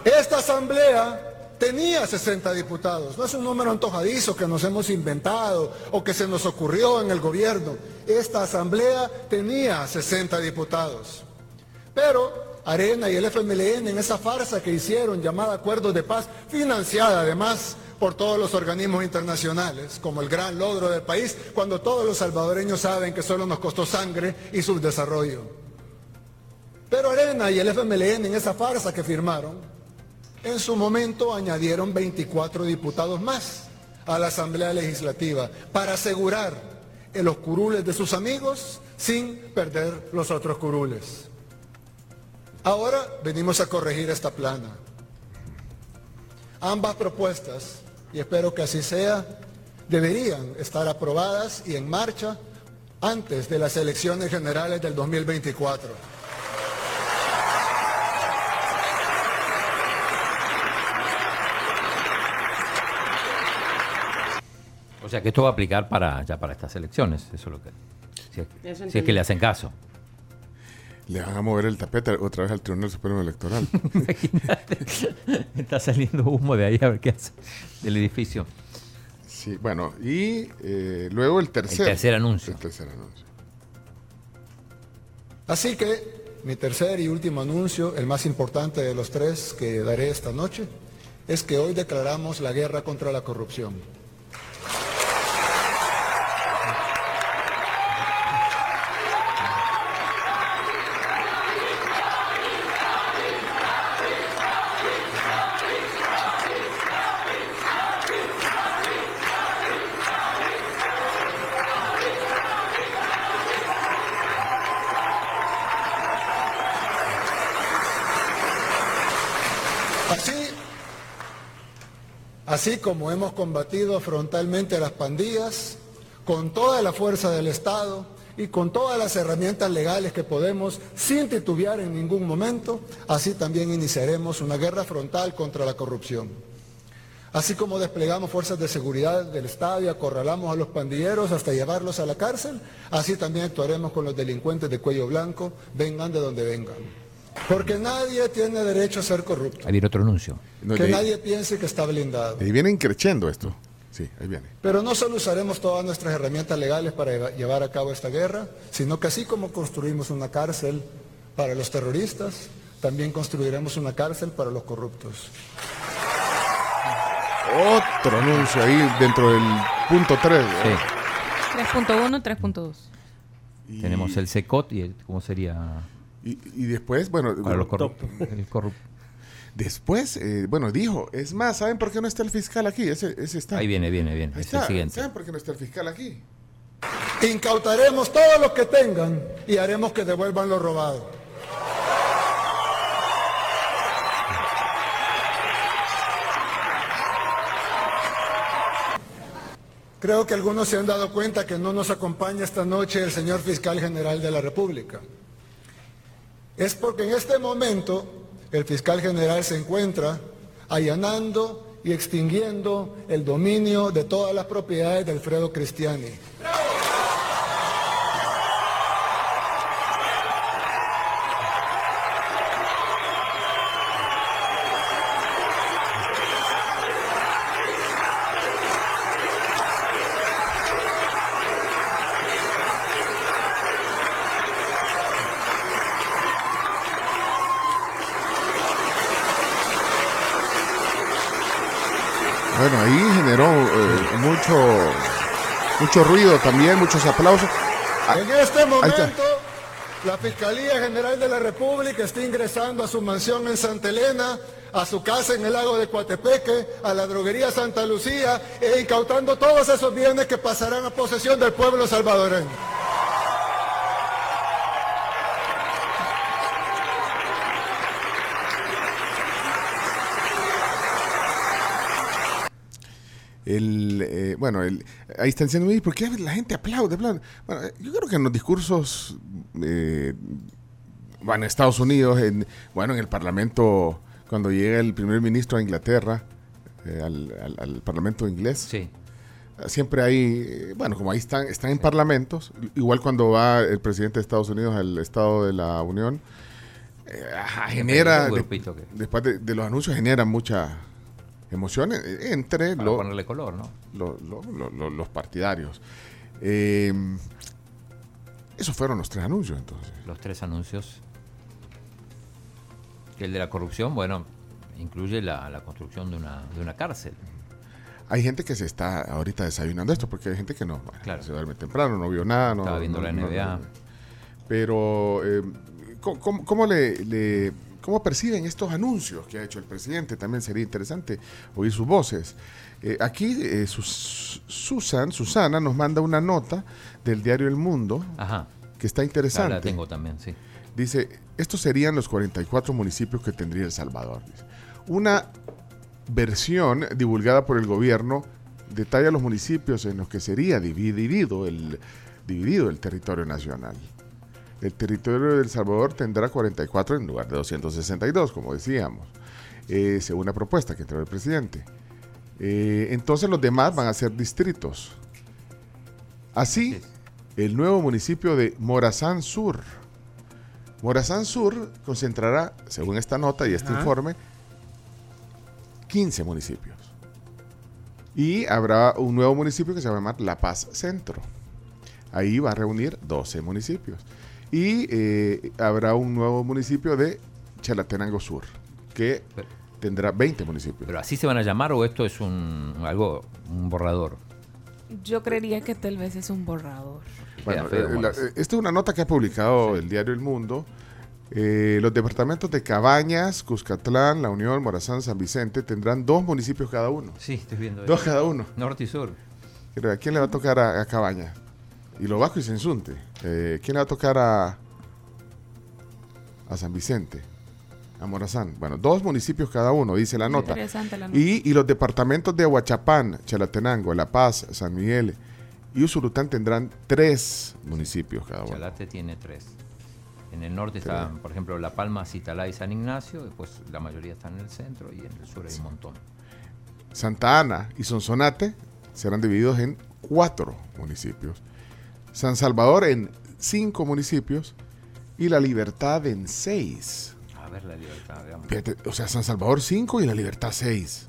Esta asamblea tenía 60 diputados. No es un número antojadizo que nos hemos inventado o que se nos ocurrió en el gobierno. Esta asamblea tenía 60 diputados. Pero Arena y el FMLN en esa farsa que hicieron llamada Acuerdos de Paz, financiada además por todos los organismos internacionales, como el gran logro del país, cuando todos los salvadoreños saben que solo nos costó sangre y subdesarrollo. Pero Arena y el FMLN en esa farsa que firmaron, en su momento añadieron 24 diputados más a la Asamblea Legislativa para asegurar en los curules de sus amigos sin perder los otros curules. Ahora venimos a corregir esta plana. Ambas propuestas, y espero que así sea, deberían estar aprobadas y en marcha antes de las elecciones generales del 2024. O sea que esto va a aplicar para ya para estas elecciones. Eso es lo que. Si es, si es que le hacen caso. Le van a mover el tapete otra vez al Tribunal Supremo Electoral. [laughs] Está saliendo humo de ahí a ver qué hace del edificio. Sí, bueno, y eh, luego el tercer, El tercer anuncio. El tercer anuncio. Así que mi tercer y último anuncio, el más importante de los tres que daré esta noche, es que hoy declaramos la guerra contra la corrupción. Así como hemos combatido frontalmente a las pandillas, con toda la fuerza del Estado y con todas las herramientas legales que podemos, sin titubear en ningún momento, así también iniciaremos una guerra frontal contra la corrupción. Así como desplegamos fuerzas de seguridad del Estado y acorralamos a los pandilleros hasta llevarlos a la cárcel, así también actuaremos con los delincuentes de cuello blanco, vengan de donde vengan. Porque nadie tiene derecho a ser corrupto. Ahí viene otro anuncio. No, Que ahí- nadie piense que está blindado. Ahí viene increciendo esto. Sí, ahí viene. Pero no solo usaremos todas nuestras herramientas legales para lleva- llevar a cabo esta guerra, sino que así como construimos una cárcel para los terroristas, también construiremos una cárcel para los corruptos. Otro anuncio ahí dentro del punto 3. 3.1, 3.2. Tenemos el SECOT y el, ¿cómo sería? Y, y después, bueno, los. [laughs] El corrupto. Después, eh, bueno, dijo, es más, ¿saben por qué no está el fiscal aquí? Ese, ese está. Ahí viene, viene, viene. Ahí Es está. el siguiente. ¿Saben por qué no está el fiscal aquí? Incautaremos todo lo que tengan y haremos que devuelvan lo robado. Creo que algunos se han dado cuenta que no nos acompaña esta noche el señor fiscal general de la República. Es porque en este momento el fiscal general se encuentra allanando y extinguiendo el dominio de todas las propiedades de Alfredo Cristiani. Bueno, ahí generó eh, mucho, mucho ruido también, muchos aplausos. Ah, En este momento, la Fiscalía General de la República está ingresando a su mansión en Santa Elena, a su casa en el lago de Coatepeque, a la droguería Santa Lucía e incautando todos esos bienes que pasarán a posesión del pueblo salvadoreño. El, eh, bueno, el, ahí están diciendo, "Mire, ¿por qué la gente aplaude? aplaude?". Bueno, eh, yo creo que en los discursos, eh, bueno, en Estados Unidos, en, bueno, en el Parlamento, cuando llega el primer ministro a Inglaterra, eh, al, al- al Parlamento inglés, siempre hay, eh, bueno, como ahí están, están en parlamentos, igual cuando va el presidente de Estados Unidos al Estado de la Unión, genera, de- después de, de los anuncios, genera mucha emoción eh, entre Para lo- ponerle color, ¿no? lo- lo- lo- lo- los partidarios. Eh, esos fueron los tres anuncios entonces. Los tres anuncios. El de la corrupción, bueno, incluye la, la construcción de una, de una cárcel. Hay gente que se está ahorita desayunando esto, porque hay gente que no, bueno, se duerme temprano, no vio nada. No, Estaba viendo no- la NBA. no- pero, eh, ¿cómo, cómo- cómo le, le- cómo perciben estos anuncios que ha hecho el presidente? También sería interesante oír sus voces. Eh, aquí eh, Sus- Susan, Susana nos manda una nota del diario El Mundo Ajá. que está interesante. La tengo también, sí. Dice, estos serían los 44 municipios que tendría El Salvador. Una versión divulgada por el gobierno detalla los municipios en los que sería dividido el, dividido el territorio nacional. El territorio de El Salvador tendrá 44 en lugar de 262, como decíamos, eh, según la propuesta que trae el presidente. Eh, entonces los demás van a ser distritos. Así, el nuevo municipio de Morazán Sur. Morazán Sur concentrará, según esta nota y este Ajá. informe, 15 municipios. Y habrá un nuevo municipio que se va a llamar La Paz Centro. Ahí va a reunir 12 municipios. Y eh, habrá un nuevo municipio de Chalatenango Sur, que tendrá 20 municipios. ¿Pero así se van a llamar o esto es un algo, un borrador? Yo creería que tal vez es un borrador. Bueno, feo, eh, la- eh, esta es una nota que ha publicado el diario El Mundo. Eh, los departamentos de Cabañas, Cuscatlán, La Unión, Morazán, San Vicente tendrán dos municipios cada uno. Sí, estoy viendo. Dos eso. cada uno. Norte y sur. Pero, ¿A quién le va a tocar a, a Cabañas? Y lo bajo y Sensunte. Eh, ¿Quién le va a tocar a, a San Vicente? A Morazán. Bueno, dos municipios cada uno, dice la nota. Interesante la nota. Y, y los departamentos de Huachapán, Chalatenango, La Paz, San Miguel y Usulután tendrán tres municipios cada uno. Chalate tiene tres. En el norte están, por ejemplo, La Palma, Citalá y San Ignacio. Después la mayoría están en el centro y en el sur hay un montón. Santa Ana y Sonsonate serán divididos en cuatro municipios. San Salvador en cinco municipios y La Libertad en seis. A ver la libertad, veamos. O sea, San Salvador 5 y La Libertad 6.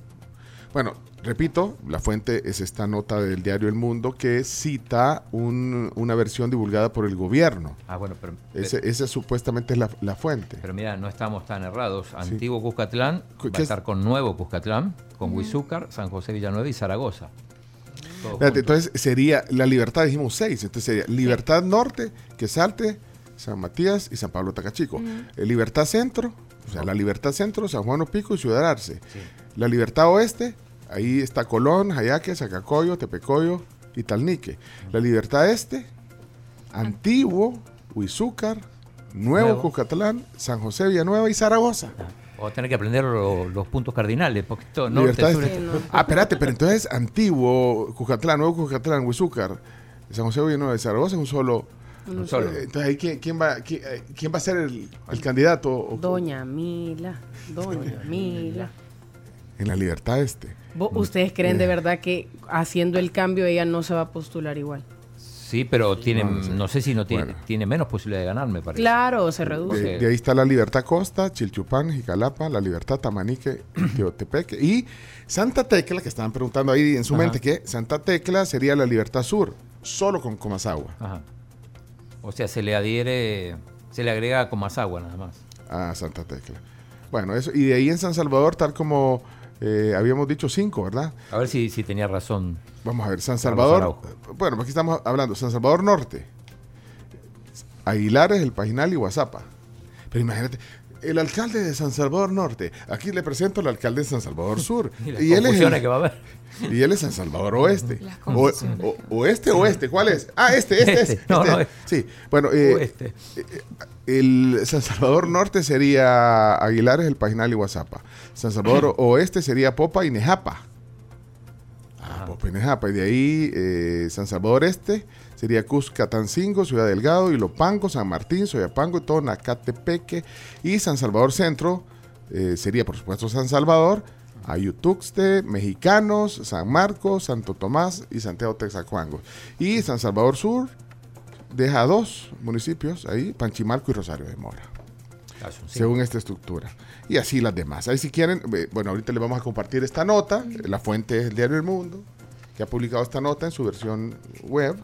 Bueno, repito, la fuente es esta nota del diario El Mundo que cita un- una versión divulgada por el gobierno. Ah, bueno, pero, Ese- esa supuestamente es la, la fuente. pero mira, no estamos tan errados. Antiguo Cuscatlán va ¿Qué a es? estar con Nuevo Cuscatlán, con Huizúcar, San José Villanueva y Zaragoza. Entonces sería La Libertad, dijimos 6. Entonces sería Libertad Norte, Quesalte, San Matías y San Pablo Tacachico. Eh, Libertad Centro, o sea, la Libertad Centro, San Juan Opico y Ciudad Arce. La Libertad Oeste, ahí está Colón, Jayaque, Zacacoyo, Tepecoyo y Talnique. La Libertad Este, Antiguo, Huizúcar, Nuevo, Nuevo. Cuscatlán, San José Villanueva y Zaragoza. Vamos a tener que aprender lo- los puntos cardinales, poquito norte, Libertad sur. Este. Ah, espérate, pero entonces Antiguo, Cuscatlán, Nuevo Cuscatlán, Huizúcar, San José Villanueva y Zaragoza es un solo. Un solo. Eh, Entonces ahí quién, quién va, quién, eh, quién va a ser el, el candidato o- Doña Mila, Doña Mila. en la Libertad Este. ¿Vo- ¿Ustedes creen de verdad que haciendo el cambio ella no se va a postular igual? Sí, pero tiene, No, sé. si no tiene, Bueno. tiene menos posibilidad de ganar, me parece. Claro, se reduce. de ahí está la Libertad Costa, Chilchupán, Jicalapa, la Libertad Tamanique, [clears throat] Teotepeque y Santa Tecla, que estaban preguntando ahí en su Ajá. mente que Santa Tecla sería la Libertad Sur, solo con Comasagua. Ajá. O sea, se le adhiere, se le agrega con más agua nada más. a Santa Tecla. Bueno, eso, y de ahí en San Salvador, tal como Eh, habíamos dicho cinco, ¿verdad? A ver si, si tenía razón. Vamos a ver, San Salvador. Bueno, aquí estamos hablando. San Salvador Norte. Aguilares, El Paginal y Guazapa. Pero imagínate, el alcalde de San Salvador Norte. Aquí le presento al alcalde de San Salvador [laughs] Sur. Y él es confusiones el- que va a haber. Y él es San Salvador Oeste. O, o- oeste, oeste. ¿Cuál es? Ah, este, este, es. [laughs] Este. No, este. no, Sí, bueno. eh, Oeste. eh, el San Salvador Norte sería Aguilares, El Paginal y Guazapa. San Salvador [clears throat] Oeste sería Popa y Nejapa. Ah, Popa y Nejapa. Y de ahí eh, San Salvador Este sería Cuscatancingo, Ciudad Delgado, Ilopango, San Martín, Soyapango, Tonacatepeque. Y San Salvador Centro eh, sería, por supuesto, San Salvador, Ayutuxte, Mexicanos, San Marcos, Santo Tomás y Santiago Texacuango. Y San Salvador Sur deja dos municipios ahí, Panchimalco y Rosario de Mora. Ah. Según esta estructura. Y así las demás. Ahí si quieren, eh, bueno, ahorita les vamos a compartir esta nota. La fuente es el diario El Mundo, que ha publicado esta nota en su versión web.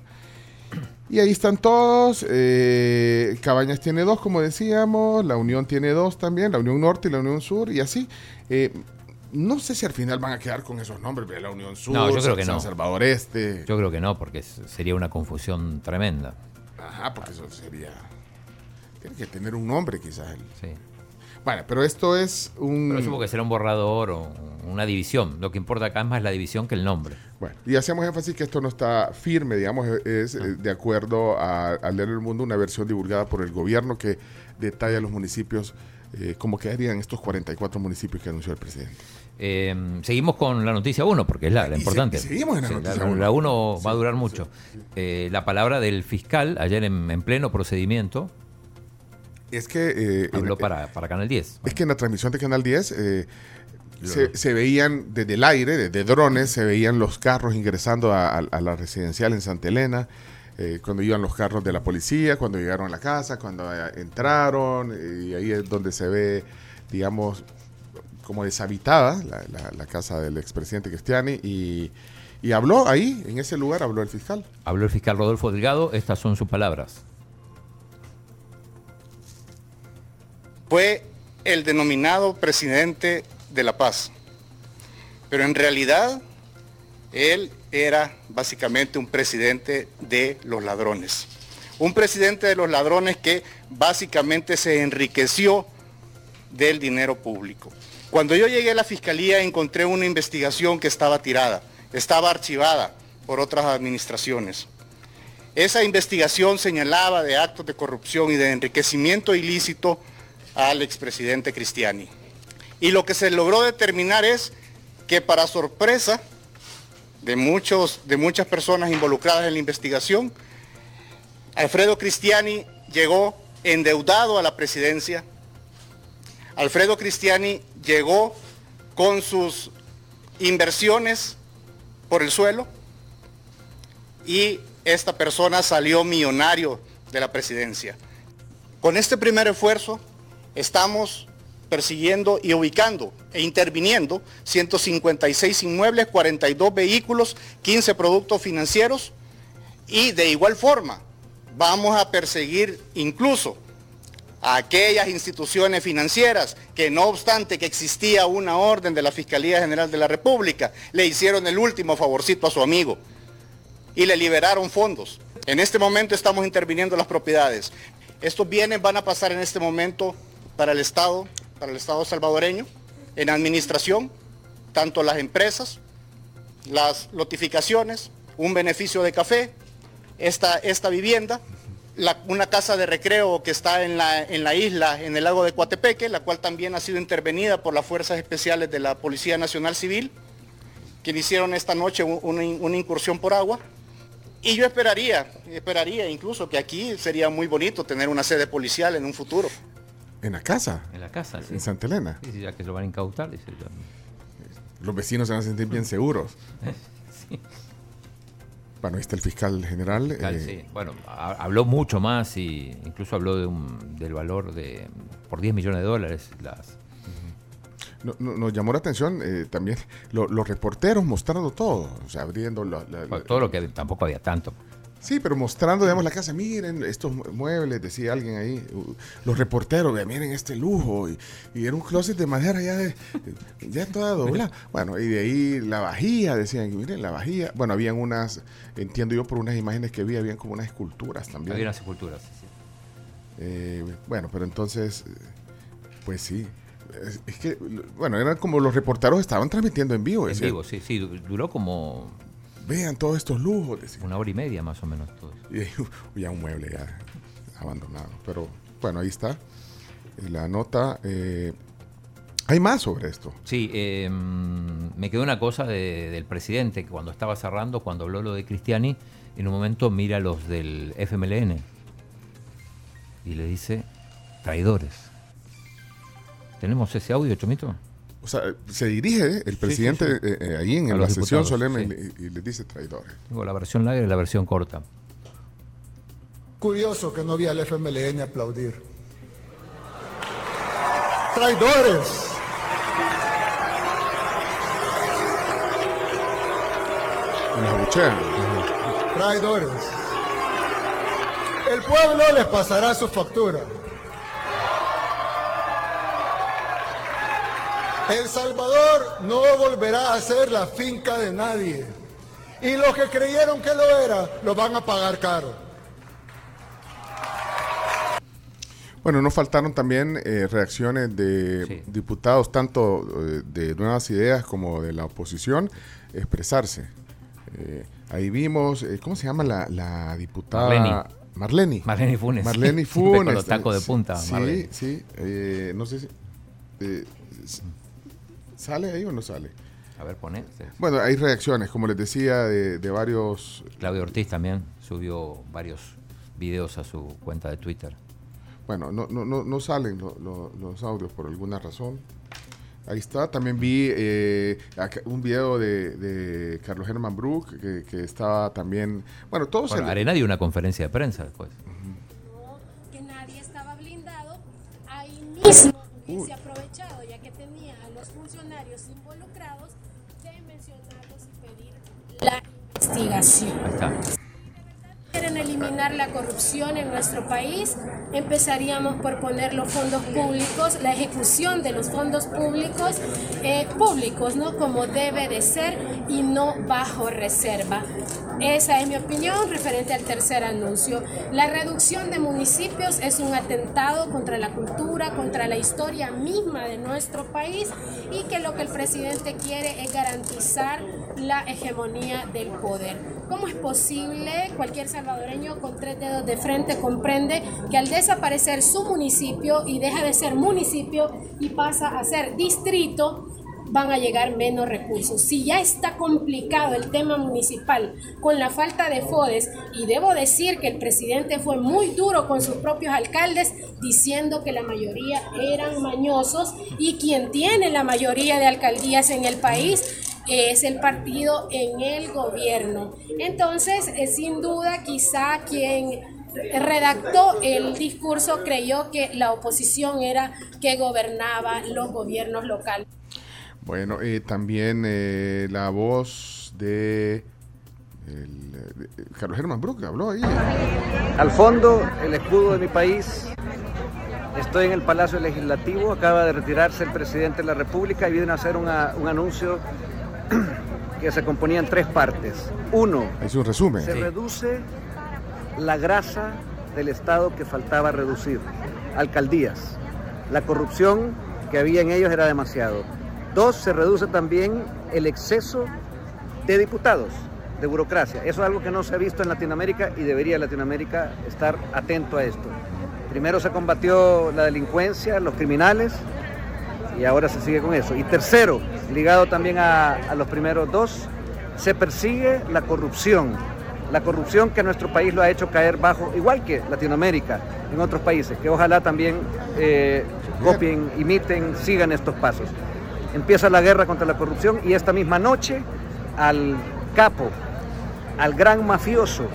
Y ahí están todos. eh, Cabañas tiene dos, como decíamos. La Unión tiene dos también. La Unión Norte y la Unión Sur. Y así. Eh, no sé si al final van a quedar con esos nombres. La Unión Sur, No, yo creo que San no. Salvador Este. Yo creo que no, porque sería una confusión tremenda. Ajá, porque eso sería. Tiene que tener un nombre, quizás. el- Sí. Bueno, pero esto es un. Pero supongo que será un borrador o una división. Lo que importa acá es más la división que el nombre. Bueno, y hacemos énfasis que esto no está firme, digamos, es eh, de acuerdo a- al Diario del Mundo, una versión divulgada por el gobierno que detalla los municipios, eh, cómo quedarían estos 44 municipios que anunció el presidente. Eh, seguimos con la noticia 1, porque es la, la Y se- importante. seguimos en la noticia la, uno. la 1 va a durar mucho. Eh, la palabra del fiscal, ayer en, en pleno procedimiento, Es que... eh, habló en- para, para Canal 10. Es que en la transmisión de Canal 10 eh, se, se veían desde el aire, desde drones, se veían los carros ingresando a, a- a la residencial en Santa Elena, eh, cuando iban los carros de la policía, cuando llegaron a la casa, cuando eh, entraron, eh, y ahí es donde se ve, digamos, como deshabitada la, la- la casa del expresidente Cristiani, y, y habló ahí, en ese lugar, habló el fiscal. Habló el fiscal Rodolfo Delgado, estas son sus palabras. fue el denominado presidente de la paz. Pero en realidad él era básicamente un presidente de los ladrones. Un presidente de los ladrones que básicamente se enriqueció del dinero público. Cuando yo llegué a la fiscalía encontré una investigación que estaba tirada, estaba archivada por otras administraciones. Esa investigación señalaba de actos de corrupción y de enriquecimiento ilícito al expresidente Cristiani. Y lo que se logró determinar es que para sorpresa de, muchos, de muchas personas involucradas en la investigación, Alfredo Cristiani llegó endeudado a la presidencia. Alfredo Cristiani llegó con sus inversiones por el suelo y esta persona salió millonario de la presidencia. Con este primer esfuerzo estamos persiguiendo y ubicando e interviniendo 156 inmuebles, 42 vehículos, 15 productos financieros y de igual forma vamos a perseguir incluso a aquellas instituciones financieras que no obstante que existía una orden de la Fiscalía General de la República, le hicieron el último favorcito a su amigo y le liberaron fondos. En este momento estamos interviniendo las propiedades. Estos bienes van a pasar en este momento para el Estado, para el Estado salvadoreño, en administración, tanto las empresas, las notificaciones, un beneficio de café, esta, esta vivienda, la- una casa de recreo que está en la, en la isla, en el lago de Coatepeque, la cual también ha sido intervenida por las fuerzas especiales de la Policía Nacional Civil, que hicieron esta noche un- una, in- una incursión por agua. Y yo esperaría, esperaría incluso que aquí sería muy bonito tener una sede policial en un futuro. En la casa. En la casa, sí. En Santa Elena. Sí, sí, ya que lo van a incautar, dice yo. Los vecinos se van a sentir bien seguros. [laughs] Bueno, ahí está el fiscal general. Fiscal, eh, sí. Bueno, ha- habló mucho más y incluso habló de un, del valor de por 10 millones de dólares las no- no- nos llamó la atención eh, también lo- los reporteros mostrando todo, o sea, abriendo la- la- bueno, todo lo que tampoco había tanto. Sí, pero mostrando, digamos, la casa, miren estos muebles, decía alguien ahí, los reporteros, "Vea, miren este lujo, y, y era un closet de madera ya de, ya toda doblada. [laughs] Bueno, y de ahí la vajilla, decían, miren la vajilla. Bueno, habían unas, entiendo yo por unas imágenes que vi, habían como unas esculturas también. Había unas esculturas. sí. Eh, bueno, pero entonces, pues sí. Es, es que, bueno, eran como los reporteros estaban transmitiendo en vivo. En vivo, sí, sí, du- duró como Vean todos estos lujos. una hora y media más o menos todo. Y [laughs] ya un mueble ya abandonado. Pero bueno, ahí está. Eh, La nota. eh, hay más sobre esto. Sí, eh, mm, me quedó una cosa de- del presidente que cuando estaba cerrando, cuando habló lo de Cristiani, en un momento mira a los del FMLN y le dice traidores. ¿Tenemos ese audio, Chomito? O sea, se dirige el presidente sí, sí. eh, eh, ahí en la sesión solemne sí. y, le- y les dice traidores. Tengo la versión larga y la versión corta. Curioso que no vi al FMLN aplaudir. Traidores. Y nos abuchean. Traidores. El pueblo les pasará su factura. El Salvador no volverá a ser la finca de nadie. Y los que creyeron que lo era, lo van a pagar caro. Bueno, no faltaron también eh, reacciones de diputados, tanto eh, de Nuevas Ideas como de la oposición, expresarse. Eh, ahí vimos, eh, ¿cómo se llama la, la diputada? Marleni. Marleni. Marleni Funes. Marleni [laughs] Funes. con los tacos de punta, Sí, Marleni. sí. eh, no sé si... ¿Sale ahí o no sale? A ver, pone. Bueno, hay reacciones, como les decía, de, de varios... Claudio Ortiz también subió varios videos a su cuenta de Twitter. Bueno, no, no, no, no salen lo- lo- los audios por alguna razón. Ahí está. También vi eh, un video de, de Carlos Herman Brook que, que estaba también. Bueno, todos. Bueno, se- Arena dio una conferencia de prensa después. que nadie estaba blindado, ahí mismo hubiese aprovechado, ya la investigación. Quieren eliminar la corrupción en nuestro país, empezaríamos por poner los fondos públicos, la ejecución de los fondos públicos, eh, públicos, ¿no? Como debe de ser y no bajo reserva. Esa es mi opinión referente al tercer anuncio. La reducción de municipios es un atentado contra la cultura, contra la historia misma de nuestro país y que lo que el presidente quiere es garantizar la hegemonía del poder. ¿Cómo es posible? Cualquier salvadoreño con tres dedos de frente comprende que al desaparecer su municipio y deja de ser municipio y pasa a ser distrito, van a llegar menos recursos. Si ya está complicado el tema municipal con la falta de FODES, y debo decir que el presidente fue muy duro con sus propios alcaldes diciendo que la mayoría eran mañosos y quien tiene la mayoría de alcaldías en el país es el partido en el gobierno. Entonces, eh, sin duda, quizá quien redactó el discurso creyó que la oposición era que gobernaba los gobiernos locales. Bueno, eh, también eh, la voz de, el, de Carlos Herman Brook habló ahí. Al fondo, el escudo de mi país. Estoy en el Palacio Legislativo. Acaba de retirarse el presidente de la República y viene a hacer una- un anuncio [clears throat] que se componía en tres partes. Uno, Es un resumen. se reduce la grasa del Estado que faltaba reducir. Alcaldías. La corrupción que había en ellos era demasiado. Dos, se reduce también el exceso de diputados, de burocracia. Eso es algo que no se ha visto en Latinoamérica y debería Latinoamérica estar atento a esto. Primero se combatió la delincuencia, los criminales, y ahora se sigue con eso. Y tercero, ligado también a, a los primeros dos, se persigue la corrupción. La corrupción que nuestro país lo ha hecho caer bajo, igual que Latinoamérica, en otros países, que ojalá también eh, copien, imiten, sigan estos pasos. Empieza la guerra contra la corrupción y esta misma noche al capo, al gran mafioso,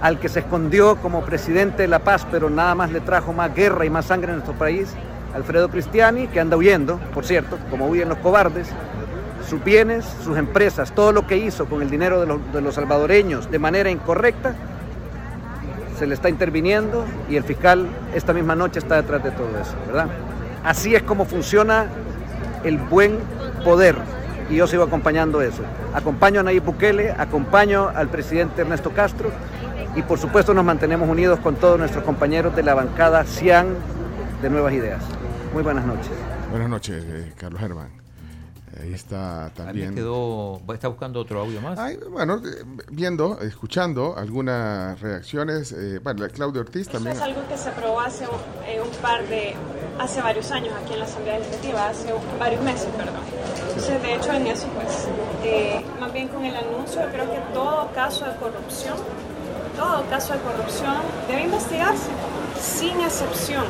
al que se escondió como presidente de La Paz, pero nada más le trajo más guerra y más sangre en nuestro país, Alfredo Cristiani, que anda huyendo, por cierto, como huyen los cobardes, sus bienes, sus empresas, todo lo que hizo con el dinero de los, salvadoreños de manera incorrecta, se le está interviniendo y el fiscal esta misma noche está detrás de todo eso, ¿verdad? Así es como funciona el buen poder y yo sigo acompañando eso. Acompaño a Nayib Bukele, acompaño al presidente Ernesto Castro y por supuesto nos mantenemos unidos con todos nuestros compañeros de la bancada CIAN de Nuevas Ideas. Muy buenas noches. Buenas noches, eh, Carlos Germán. Ahí está también. quedó. ¿Está buscando otro audio más? Ay, bueno, eh, viendo, escuchando algunas reacciones. eh, bueno, la Claudia Ortiz Eso también. es algo que se aprobó hace un, eh, un par de, hace varios años aquí en la Asamblea Legislativa, hace un- varios meses, perdón. Entonces, de hecho, en eso, pues, eh, más bien con el anuncio, yo creo que todo caso de corrupción, todo caso de corrupción debe investigarse, sin excepción.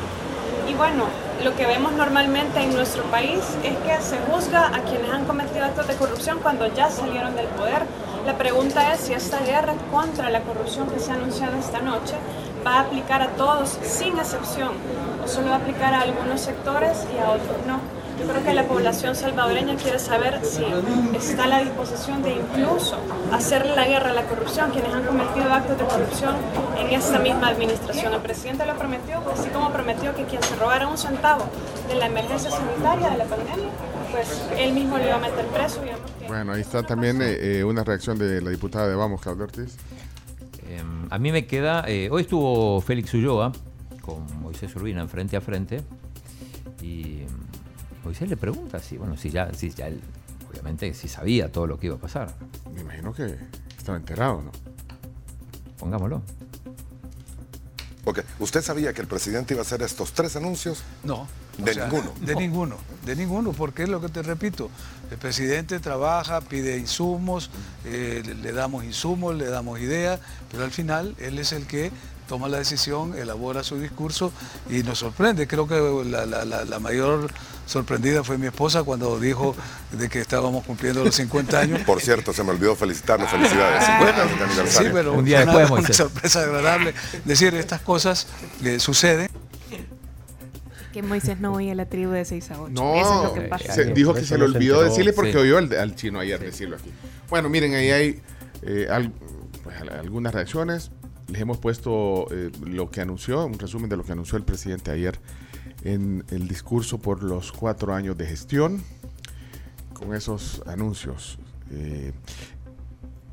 Y bueno, lo que vemos normalmente en nuestro país es que se juzga a quienes han cometido actos de corrupción cuando ya salieron del poder. La pregunta es si esta guerra contra la corrupción que se ha anunciado esta noche va a aplicar a todos sin excepción o solo va a aplicar a algunos sectores y a otros no. Yo creo que la población salvadoreña quiere saber si está a la disposición de incluso hacerle la guerra a la corrupción, quienes han cometido actos de corrupción en esta misma administración. El presidente lo prometió, así como prometió que quien se robara un centavo de la emergencia sanitaria de la pandemia, pues él mismo lo iba a meter preso. Y hemos- Bueno, ahí está también eh, eh, una reacción de la diputada de Vamos, Claudia Ortiz. Eh, a mí me queda. eh, hoy estuvo Félix Ulloa con Moisés Urbina en frente a frente. Y mm, Moisés le pregunta si, bueno, si ya, si ya él, obviamente, si sabía todo lo que iba a pasar. Me imagino que estaba enterado, ¿no? Pongámoslo. Ok, ¿usted sabía que el presidente iba a hacer estos tres anuncios? No. De O sea, ninguno. De ninguno, de ninguno, porque es lo que te repito. El presidente trabaja, pide insumos, eh, le- le damos insumos, le damos ideas, pero al final él es el que toma la decisión, elabora su discurso y nos sorprende. Creo que la, la- la- la mayor sorprendida fue mi esposa cuando dijo de que estábamos cumpliendo los 50 años. [laughs] Por cierto, se me olvidó felicitarlo. Felicidades. 50 años de aniversario. Sí, pero Un día fue una, después, una sorpresa agradable. Decir, estas cosas eh, suceden. Que Moisés no oye la tribu de 6 a 8. No, Eso es lo que pasa. se- dijo que Eso se le olvidó enteró, decirle porque sí. oyó al, al chino ayer decirlo aquí. Bueno, miren, ahí hay eh, al- pues, al- algunas reacciones. Les hemos puesto eh, lo que anunció, un resumen de lo que anunció el presidente ayer en el discurso por los cuatro años de gestión, con esos anuncios. Eh,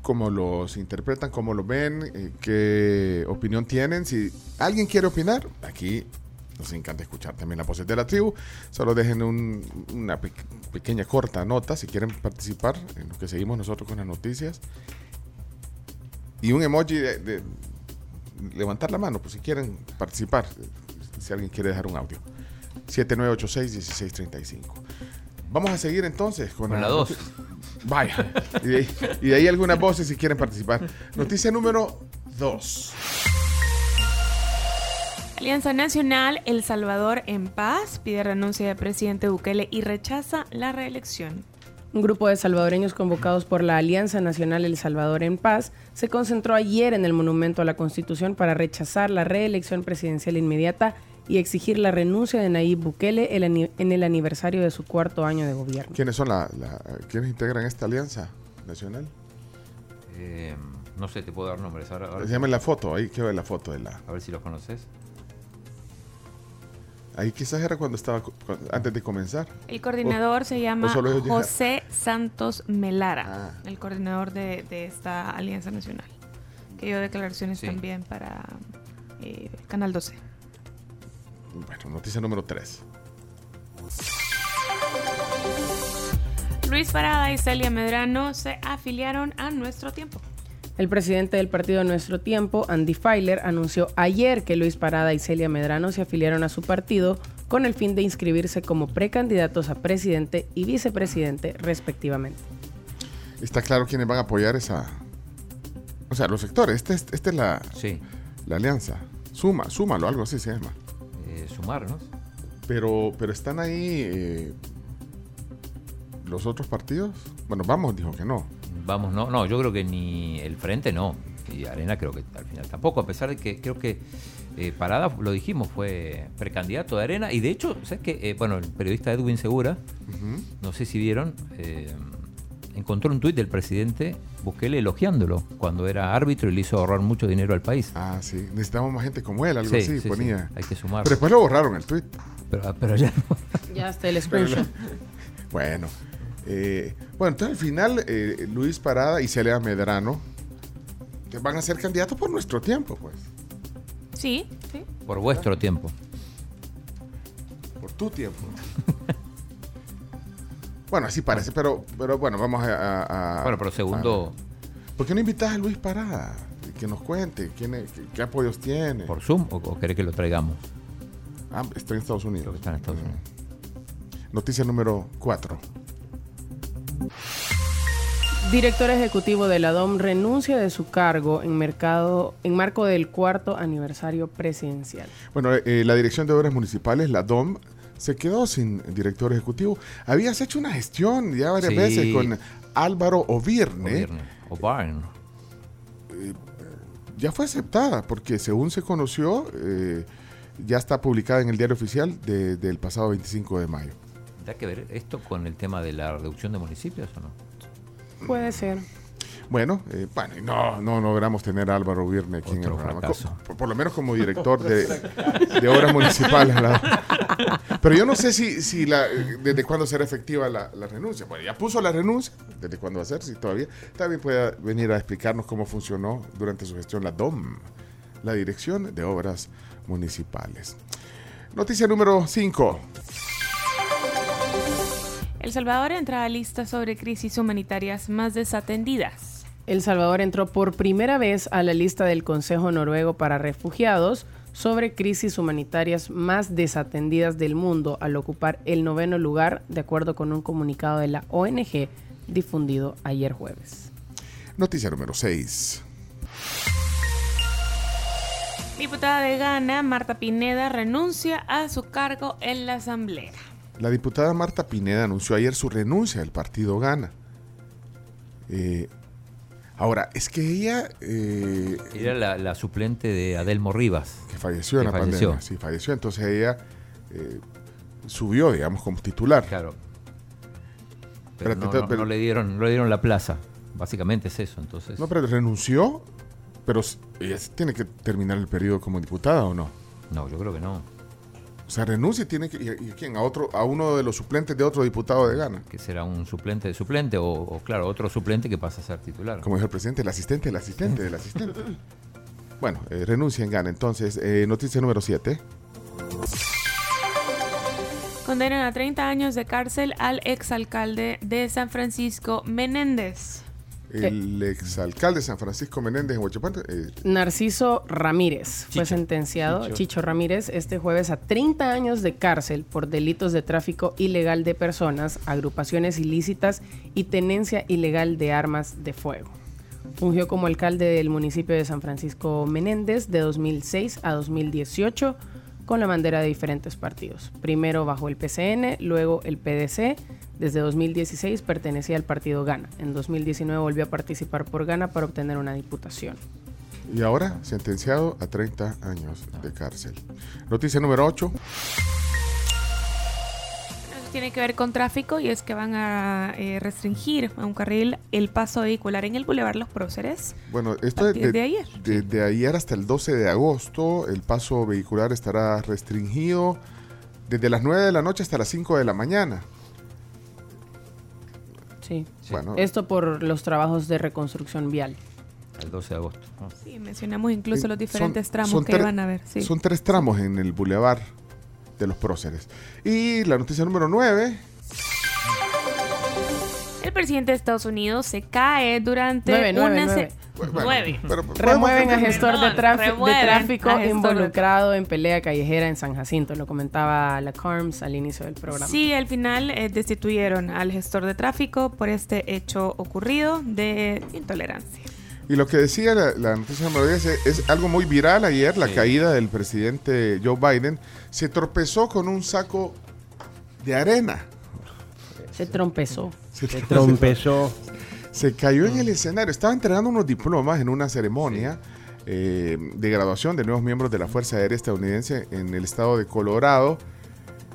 cómo los interpretan, cómo los ven, eh, qué opinión tienen. Si alguien quiere opinar, aquí nos encanta escuchar también la voces de la tribu. Solo dejen un- una pe- pequeña corta nota si quieren participar en lo que seguimos nosotros con las noticias. Y un emoji de levantar la mano, pues si quieren participar, si alguien quiere dejar un audio. 7986-1635. Vamos a seguir entonces con, Con la dos. noti- Vaya. Y de, ahí, y de ahí algunas voces si quieren participar. Noticia número 2. Alianza Nacional El Salvador en paz pide renuncia del presidente Bukele y rechaza la reelección. Un grupo de salvadoreños convocados por la Alianza Nacional El Salvador en Paz se concentró ayer en el Monumento a la Constitución para rechazar la reelección presidencial inmediata y exigir la renuncia de Nayib Bukele en el aniversario de su cuarto año de gobierno. ¿Quiénes son la, la- quiénes integran esta alianza nacional? Eh, no sé, te puedo dar nombres. Ahora, ahora- Llame la foto, ahí quiero ver la foto de la. A ver si los conoces. Ahí quizás era cuando estaba antes de comenzar. El coordinador se llama o ellos llegaron. José Santos Melara, el coordinador de, de esta Alianza Nacional, que dio declaraciones Sí. también para eh, Canal 12. Bueno, noticia número 3. Luis Parada y Celia Medrano se afiliaron a Nuestro Tiempo. El presidente del partido Nuestro Tiempo, Andy Feiler, anunció ayer que Luis Parada y Celia Medrano se afiliaron a su partido con el fin de inscribirse como precandidatos a presidente y vicepresidente respectivamente. Está claro quiénes van a apoyar esa. O sea, los sectores. Esta es, esta es la, la alianza. Suma, súmalo, algo así se llama. Eh, sumarnos. Pero, pero están ahí eh, los otros partidos. Bueno, vamos, dijo que no. Vamos, no, no, yo creo que ni el frente no. Y Arena creo que al final tampoco, a pesar de que creo que eh, Parada, lo dijimos, fue precandidato de Arena. Y de hecho, ¿sabes qué? Eh, bueno, el periodista Edwin Segura, no sé si vieron, eh, encontró un tuit del presidente Bukele elogiándolo cuando era árbitro y le hizo ahorrar mucho dinero al país. Ah, sí. Necesitamos más gente como él, algo Sí, así, sí, ponía. sí. Hay que sumar. Pero después lo borraron el tweet. Pero, pero ya no. Ya está el screenshot. [laughs] Bueno. eh, bueno, entonces al final eh, Luis Parada y Celia Medrano que van a ser candidatos por nuestro tiempo, pues. Sí, sí. Por vuestro tiempo. Por tu tiempo. [laughs] bueno, así parece, pero, pero bueno, vamos a... a- a- Bueno, pero segundo- a- ¿Por qué no invitas a Luis Parada? Que nos cuente quién es- qué, qué apoyos tiene. ¿Por Zoom o, o querés que lo traigamos? Ah, está en Estados Unidos. Creo que está en Estados Unidos. Noticia número 4. Director ejecutivo de la DOM renuncia de su cargo en, mercado, en marco del cuarto aniversario presidencial. Bueno, eh, la Dirección de Obras Municipales, la DOM, se quedó sin director ejecutivo. Habías hecho una gestión ya varias Sí. veces con Álvaro Ovirne. Ovirne, O Barn. Ya fue aceptada porque según se conoció, eh, ya está publicada en el diario oficial de- del pasado 25 de mayo. ¿Da que ver esto con el tema de la reducción de municipios o no? Puede ser. Bueno, eh, bueno, no, no logramos tener a Álvaro Ovirne aquí en el programa. Por, por lo menos como director de, de obras municipales. Pero yo no sé si, si la, desde cuándo será efectiva la, la renuncia. Bueno, ya puso la renuncia. ¿Desde cuándo va a ser? Si todavía. También puede venir a explicarnos cómo funcionó durante su gestión la DOM, la Dirección de Obras Municipales. Noticia número 5. El Salvador entra a lista sobre crisis humanitarias más desatendidas. El Salvador entró por primera vez a la lista del Consejo Noruego para Refugiados sobre crisis humanitarias más desatendidas del mundo al ocupar el noveno lugar, de acuerdo con un comunicado de la ONG difundido ayer jueves. Noticia número 6. Diputada de Ghana, Marta Pineda, renuncia a su cargo en la Asamblea. La diputada Marta Pineda anunció ayer su renuncia del partido Gana. Eh, ahora, es que ella... eh, Era la, la suplente de Adelmo Rivas. que falleció en la falleció. pandemia. Sí, falleció. Entonces ella eh, subió, digamos, como titular. Claro. Pero no, no- pero- no le dieron, no le dieron la plaza. Básicamente es eso, entonces. No, pero renunció, pero ella tiene que terminar el periodo como diputada o no. No, yo creo que no. O sea, renuncia y tiene que... ¿Y, y a quién? ¿A, otro, ¿A uno de los suplentes de otro diputado de Gana? Que será un suplente de suplente o, o, claro, otro suplente que pasa a ser titular. Como dijo el presidente, el asistente, el asistente del asistente. [laughs] Bueno, eh, renuncia en Gana. Entonces, eh, noticia número 7. Condenan a 30 años de cárcel al exalcalde de San Francisco, Menéndez. El exalcalde de San Francisco Menéndez en Huachapán. eh, Narciso Ramírez fue sentenciado, Chicho. Chicho. Ramírez, este jueves a 30 años de cárcel por delitos de tráfico ilegal de personas, agrupaciones ilícitas y tenencia ilegal de armas de fuego. Fungió como alcalde del municipio de San Francisco Menéndez de 2006 a 2018 con la bandera de diferentes partidos. Primero bajo el PCN, luego el PDC. Desde 2016 pertenecía al partido Gana. En 2019 volvió a participar por Gana para obtener una diputación. y ahora sentenciado a 30 años de cárcel. Noticia número 8. Eso tiene que ver con tráfico y es que van a eh, restringir a un carril el paso vehicular en el Boulevard Los Próceres. Bueno, esto es partir de ayer. Desde ayer hasta el 12 de agosto, el paso vehicular estará restringido desde las 9 de la noche hasta las 5 de la mañana. Sí. Bueno, Esto por los trabajos de reconstrucción vial. El 12 de agosto. ¿no? Sí, mencionamos incluso los diferentes son- tramos son que van a ver. Sí. Son tres tramos en el bulevar de los próceres. Y la noticia número 9. El presidente de Estados Unidos se cae durante Nueve, nueve, una nueve. se- Bueno, nueve. pero- Remueven a gestor de, Perdón, tráfico- de remueven de- involucrado en pelea callejera en San Jacinto. Lo comentaba la Carms al inicio del programa. Sí, al final eh, destituyeron al gestor de tráfico por este hecho ocurrido de intolerancia. Y lo que decía la, la noticia número 10 es, es algo muy viral ayer, la Sí. caída del presidente Joe Biden. Se tropezó con un saco de arena. Se trompezó. Se Trompezó. Se cayó en el escenario. Estaba entregando unos diplomas en una ceremonia eh, de graduación de nuevos miembros de la Fuerza Aérea Estadounidense en el estado de Colorado.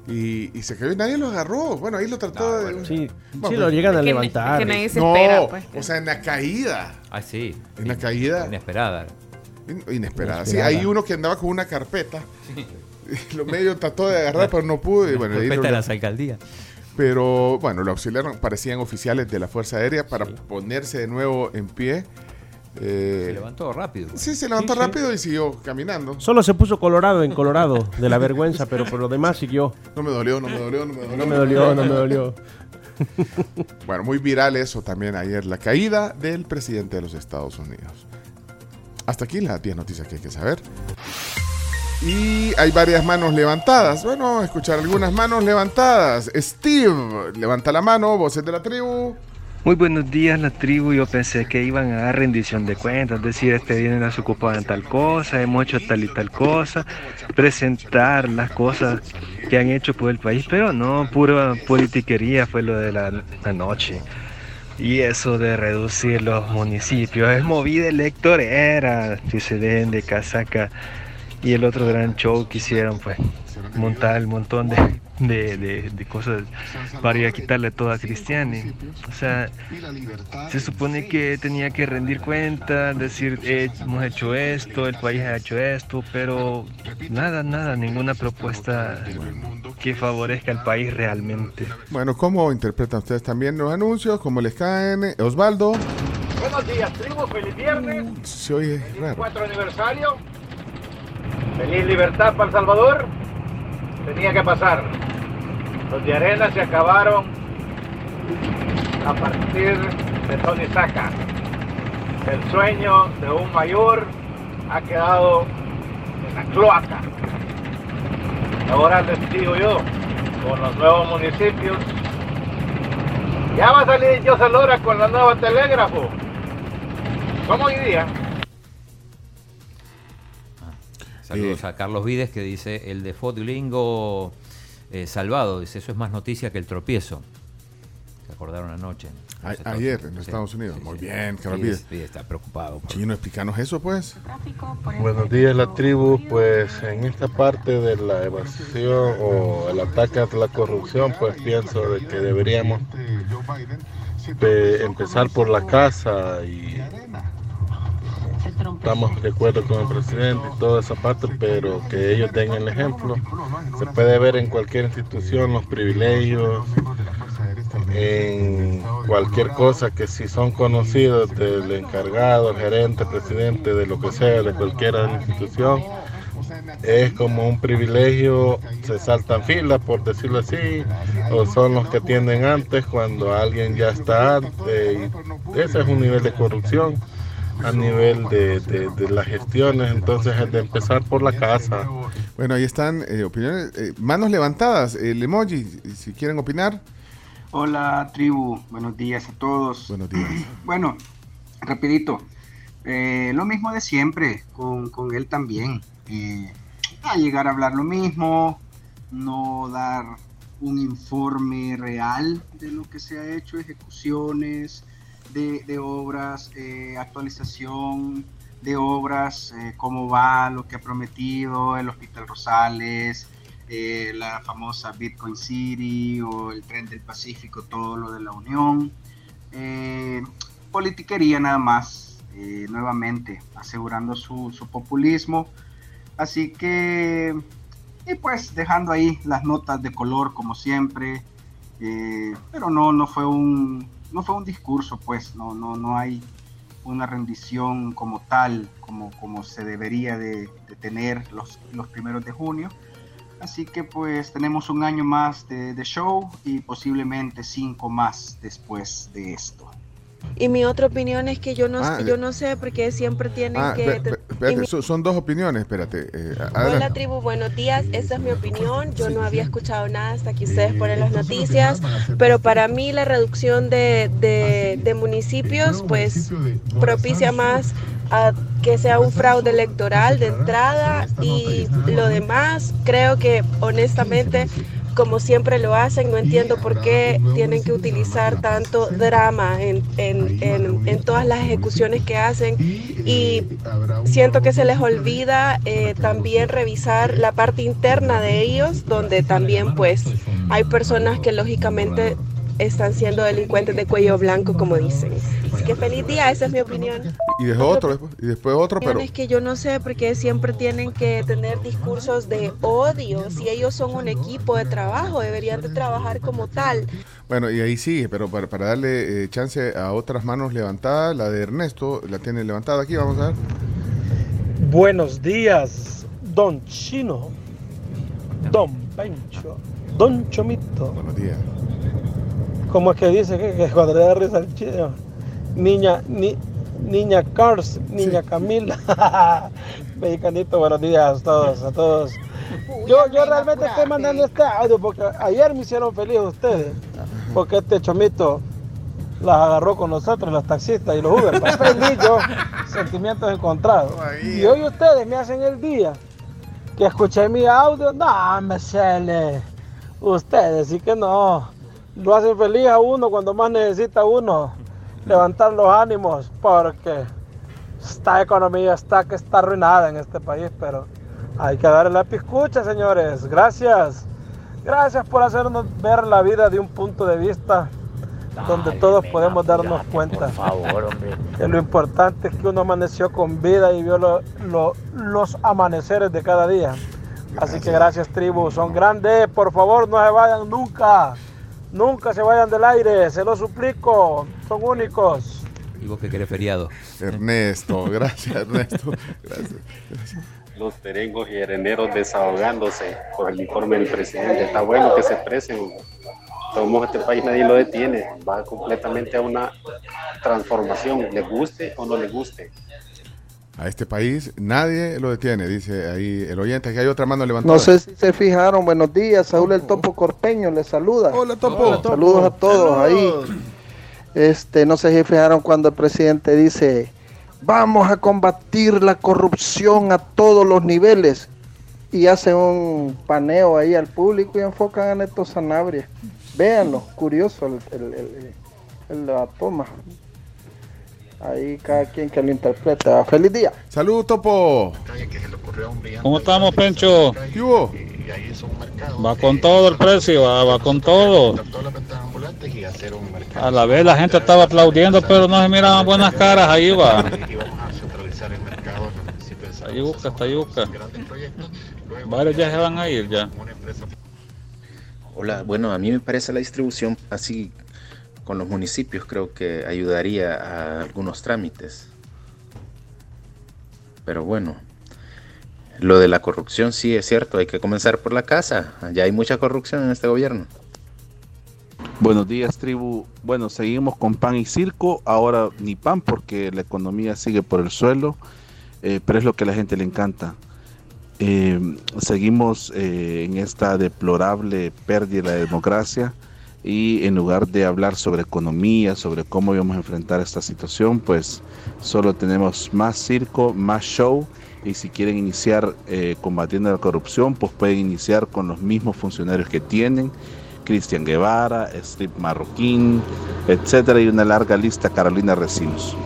Y, y se cayó y nadie lo agarró. Bueno, ahí lo trató de. Sí, Bueno, sí, lo llegan a Que- levantar. que nadie se no, espera, pues. o sea, en la caída. Ah, sí. En la caída. Inesperada. In- Inesperada. Sí, hay uno que andaba con una carpeta. Y [laughs] Lo medio trató de agarrar, pero no pudo. Y bueno, ahí Respeta lo- las alcaldías. Pero bueno, lo auxiliaron, parecían oficiales de la Fuerza Aérea para ponerse de nuevo en pie. Eh, Se levantó rápido. Sí, se levantó Sí, sí. rápido y siguió caminando. Solo se puso colorado en colorado de la vergüenza, pero por lo demás siguió. No me dolió, no me dolió, no me dolió. No me dolió, no me dolió. [laughs] Bueno, muy viral eso también ayer, la caída del presidente de los Estados Unidos. Hasta aquí las 10 noticias que hay que saber. Y hay varias manos levantadas. Bueno, a escuchar algunas manos levantadas. Steve, levanta la mano, voces de la tribu. Muy buenos días, la tribu. Yo pensé que iban a dar rendición de cuentas, decir, este viene nos ocupado en tal cosa, hemos hecho tal y tal cosa, presentar las cosas que han hecho por el país, pero no, pura politiquería fue lo de la, la noche. Y eso de reducir los municipios es movida electorera, si se den de casaca. Y el otro gran show que hicieron, pues, montar el montón de, de, de- de cosas para ir a quitarle todo a Cristiani. O sea, se supone que tenía que rendir cuenta, decir, eh, hemos hecho esto, el país ha hecho esto, pero nada, nada, ninguna propuesta que favorezca al país realmente. Bueno, ¿cómo interpretan ustedes también los anuncios? ¿Cómo les caen? Osvaldo, Buenos días, tribu. Feliz viernes. se oye raro. Cuatro aniversario. Feliz libertad para El Salvador. Tenía que pasar. Los de arena se acabaron a partir de Tony Saca. El sueño de un mayor ha quedado en la cloaca. Ahora les digo yo, con los nuevos municipios, ya va a salir José Lora con la nueva telégrafo. Como hoy día. Saludos a Carlos Vides que dice el de Fotlingo eh, salvado. Dice, eso es más noticia que el tropiezo. Se acordaron anoche. A- ayer en Sí, Estados Unidos. sí, Muy sí. bien, Carlos Vides- Vides. Vides está preocupado. por- Chino, explícanos eso, pues. Buenos días, la tribu. Pues en esta parte de la evasión o el ataque a la corrupción, pues pienso de que deberíamos de empezar por la casa y estamos de acuerdo con el presidente y toda esa parte, pero que ellos den el ejemplo. Se puede ver en cualquier institución los privilegios, en cualquier cosa que si son conocidos del encargado, gerente, presidente, de lo que sea, de cualquier institución, es como un privilegio, se saltan filas, por decirlo así, o son los que atienden antes cuando alguien ya está y ese es un nivel de corrupción a nivel de, de- de las gestiones, entonces es de empezar por la casa. Bueno, ahí están eh, opiniones. eh, manos levantadas, el emoji, si quieren opinar. Hola tribu, buenos días a todos. Buenos días. [clears throat] Bueno, rapidito, eh, lo mismo de siempre, con, con él también. Eh, a llegar a hablar lo mismo, no dar un informe real de lo que se ha hecho, ejecuciones de, obras, eh, actualización de obras, eh, cómo va lo que ha prometido el Hospital Rosales, eh, la famosa Bitcoin City o el tren del Pacífico, todo lo de la Unión. Politiquería nada más, nuevamente, asegurando su, su populismo. Así que, y pues dejando ahí las notas de color como siempre, pero no, no fue un, no fue un discurso, pues, no, no, no hay una rendición como tal, como, como se debería de, tener los, los primeros de junio. Así que pues tenemos un año más de, de show y posiblemente cinco más después de esto. Y mi otra opinión es que yo no, Ah, yo no sé por qué siempre tienen Ah, que... espérate, son dos opiniones, espérate. eh, Hola tribu, buenos días. Esa es mi opinión. Yo no había escuchado nada hasta que ustedes ponen las noticias, pero para mí la reducción de, de- de municipios pues propicia más a que sea un fraude electoral de entrada y lo demás creo que honestamente como siempre lo hacen. No entiendo por qué tienen que utilizar tanto drama en, en- en- todas las ejecuciones que hacen y siento que se les olvida eh, también revisar la parte interna de ellos, donde también pues hay personas que lógicamente están siendo delincuentes de cuello blanco, como dicen. Así que feliz día, esa es mi opinión. Y después otro, después- y después otro, pero Es que yo no sé por qué siempre tienen que tener discursos de odio. Si ellos son un equipo de trabajo, deberían de trabajar como tal. bueno, y ahí sigue, pero para, para darle eh, chance a otras manos levantadas, la de Ernesto la tiene levantada aquí, vamos a ver. Buenos días, don Chino, don Pencho, don Chomito. Buenos días. ¿Cómo es que dice que, que cuando le da risa al chino? Niña, ni, niña Cars, niña Camila. [laughs] Mexicanito, buenos días a todos, a todos. Yo, yo realmente estoy mandando este audio porque ayer me hicieron feliz ustedes. Porque este chomito las agarró con nosotros, los taxistas y los Uber. Feliz yo, [laughs] sentimientos encontrados. Y hoy ustedes me hacen el día que escuché mi audio. No, me sale. Ustedes sí que no. Lo hacen feliz a uno cuando más necesita uno. Levantar los ánimos porque esta economía está que está arruinada en este país, pero hay que darle la piscucha, señores. Gracias. Gracias por hacernos ver la vida de un punto de vista donde todos podemos darnos cuenta [laughs] que lo importante es que uno amaneció con vida y vio lo- lo- los amaneceres de cada día. Así que gracias tribu, son grandes, por favor no se vayan nunca, nunca se vayan del aire, se lo suplico, son únicos. Y vos que querés feriado. Ernesto, [laughs] gracias Ernesto. Gracias. gracias. Los terengos y areneros desahogándose por el informe del presidente. Está bueno que se expresen. Somos este país, nadie lo detiene. Va completamente a una transformación, le guste o no le guste. A este país nadie lo detiene, dice ahí el oyente, que hay otra mano levantada. No sé si se fijaron, buenos días, Saúl el Topo Corpeño les saluda. Hola Topo. Saludos a todos ahí. Este, no sé si fijaron cuando el presidente dice, vamos a combatir la corrupción a todos los niveles. Y hace un paneo ahí al público y enfocan a Neto Sanabria. Véanlo, curioso el, el- el- el- la toma. Ahí cada quien que lo interpreta. Feliz día. Salud Topo. ¿Cómo estamos, Pencho? ¿Qué hubo? Va con todo el precio, va, va con todo. A la vez la gente estaba aplaudiendo, pero no se miraban buenas caras, ahí va. Ahí busca, hasta ahí busca. Varios ya se van a ir ya. Hola, bueno, a mí me parece la distribución así con los municipios, creo que ayudaría a algunos trámites. Pero bueno, lo de la corrupción sí es cierto, hay que comenzar por la casa. Ya hay mucha corrupción en este gobierno. Buenos días, tribu. Bueno, seguimos con pan y circo. Ahora ni pan porque la economía sigue por el suelo, eh, pero es lo que a la gente le encanta. Eh, seguimos eh, en esta deplorable pérdida de la democracia y en lugar de hablar sobre economía, sobre cómo íbamos a enfrentar esta situación, pues solo tenemos más circo, más show y si quieren iniciar eh, combatiendo la corrupción, pues pueden iniciar con los mismos funcionarios que tienen, Cristian Guevara, Steve Marroquín, etcétera, y una larga lista, Carolina Recinos.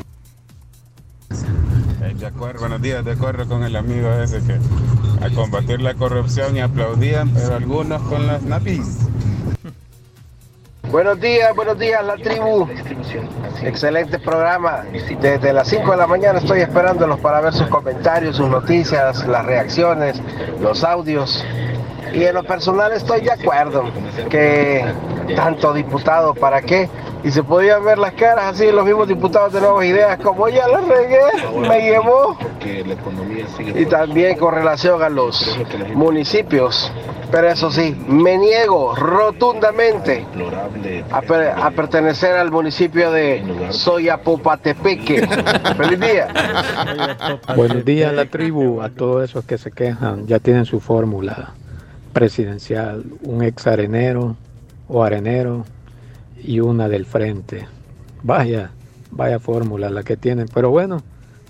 Eh, De acuerdo, buenos días, de acuerdo con el amigo ese que a combatir la corrupción y aplaudían, pero algunos con las napis. Buenos días, buenos días, la tribu. Excelente programa. Desde las 5 de la mañana estoy esperándolos para ver sus comentarios, sus noticias, las reacciones, los audios. Y en lo personal estoy de acuerdo que tanto diputado, ¿para qué? Y se podían ver las caras así, los mismos diputados de Nuevas Ideas, como ya la regué, me llevó. Y también con relación a los municipios. Pero eso sí, me niego rotundamente a, per- a pertenecer al municipio de Soyapopatepeque. [laughs] ¡Feliz día! Buenos días, la tribu. A todos esos que se quejan, ya tienen su fórmula presidencial: un ex arenero o arenero y una del frente. Vaya, vaya fórmula la que tienen. Pero bueno,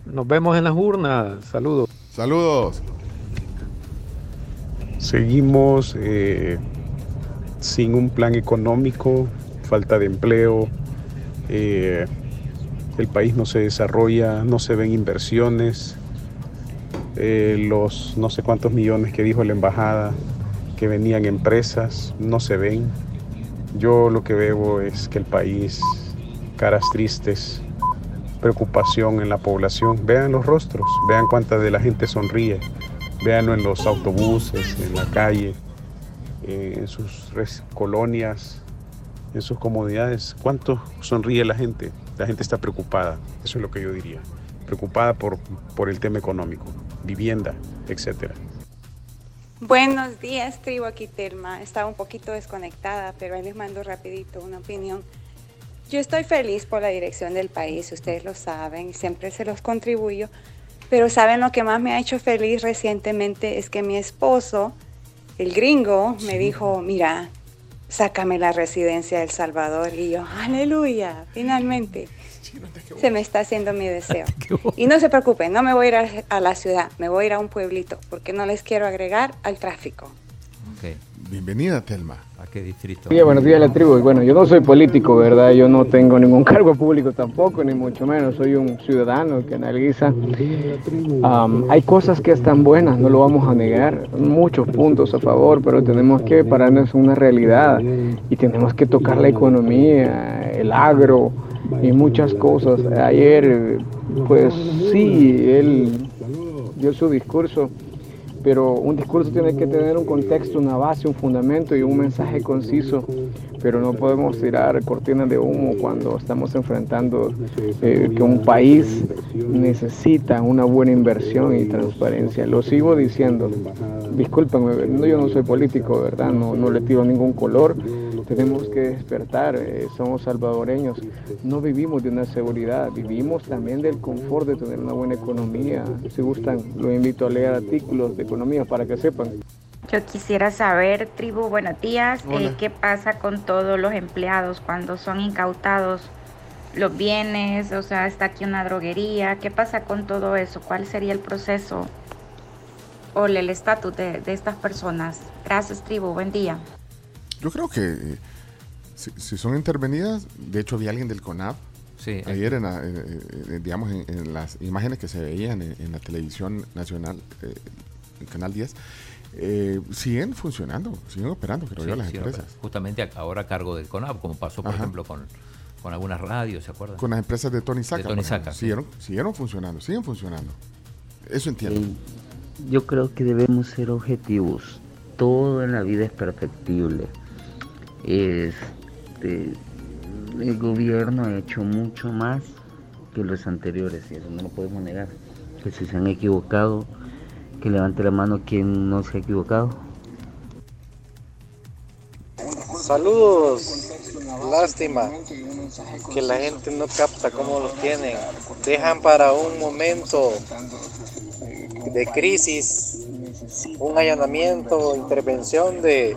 nos vemos en las urnas. Saludos. Saludos. Seguimos eh, sin un plan económico, falta de empleo, eh, el país no se desarrolla, no se ven inversiones, eh, los no sé cuántos millones que dijo la embajada que venían empresas no se ven. Yo lo que veo es que el país, caras tristes, preocupación en la población. Vean los rostros, vean cuánta de la gente sonríe, véanlo en los autobuses, en la calle, eh, en sus colonias, en sus comodidades. ¿Cuánto sonríe la gente? La gente está preocupada, eso es lo que yo diría. Preocupada por, por el tema económico, vivienda, etcétera. Buenos días, tribu aquí Telma. Estaba un poquito desconectada, pero ahí les mando rapidito una opinión. Yo estoy feliz por la dirección del país, ustedes lo saben, siempre se los contribuyo, pero saben lo que más me ha hecho feliz recientemente es que mi esposo, el gringo, me dijo, mira, sácame la residencia de El Salvador. Y yo, aleluya, finalmente. Se me está haciendo mi deseo. [laughs] Y no se preocupen, no me voy a ir a, la ciudad, me voy a ir a un pueblito, porque no les quiero agregar al tráfico. Bienvenida, Telma. ¿A qué distrito? Sí, buenos días, la tribu. Bueno, yo no soy político, ¿verdad? Yo no tengo ningún cargo público tampoco, ni mucho menos. Soy un ciudadano que analiza. hay cosas que están buenas, no lo vamos a negar. Muchos puntos a favor, pero tenemos que pararnos en una realidad y tenemos que tocar la economía, el agro y muchas cosas. Ayer, pues sí, él dio su discurso pero un discurso tiene que tener un contexto, una base, un fundamento y un mensaje conciso, pero no podemos tirar cortinas de humo cuando estamos enfrentando eh, que un país necesita una buena inversión y transparencia. Lo sigo diciendo, discúlpenme, yo no soy político, ¿verdad? No, no le tiro ningún color, tenemos que despertar, eh, somos salvadoreños, no vivimos de una seguridad, vivimos también del confort de tener una buena economía. Si gustan, lo invito a leer artículos de economía para que sepan. Yo quisiera saber, tribu, buenos días, eh, ¿qué pasa con todos los empleados cuando son incautados los bienes? O sea, está aquí una droguería, ¿qué pasa con todo eso? ¿Cuál sería el proceso o el estatus de, de estas personas? Gracias, tribu, buen día. Yo creo que eh, si, son intervenidas, de hecho había alguien del CONAP sí, ayer en, digamos en, las imágenes que se veían en, la televisión nacional, eh, el canal 10, eh, siguen funcionando, siguen operando, creo yo, las empresas. Justamente ahora a cargo del CONAP, como pasó, por ejemplo, con, con algunas radios, ¿se acuerdan? Con las empresas de Tony Saca. De Tony Saca. Siguieron, siguieron funcionando, siguen funcionando. Eso entiendo. yo creo que debemos ser objetivos. Todo en la vida es perfectible este, el gobierno ha hecho mucho más que los anteriores y eso no lo podemos negar. Que si se han equivocado, que levante la mano quien no se ha equivocado. Saludos, lástima que la gente no capta cómo los tienen. Dejan para un momento de crisis un allanamiento, intervención de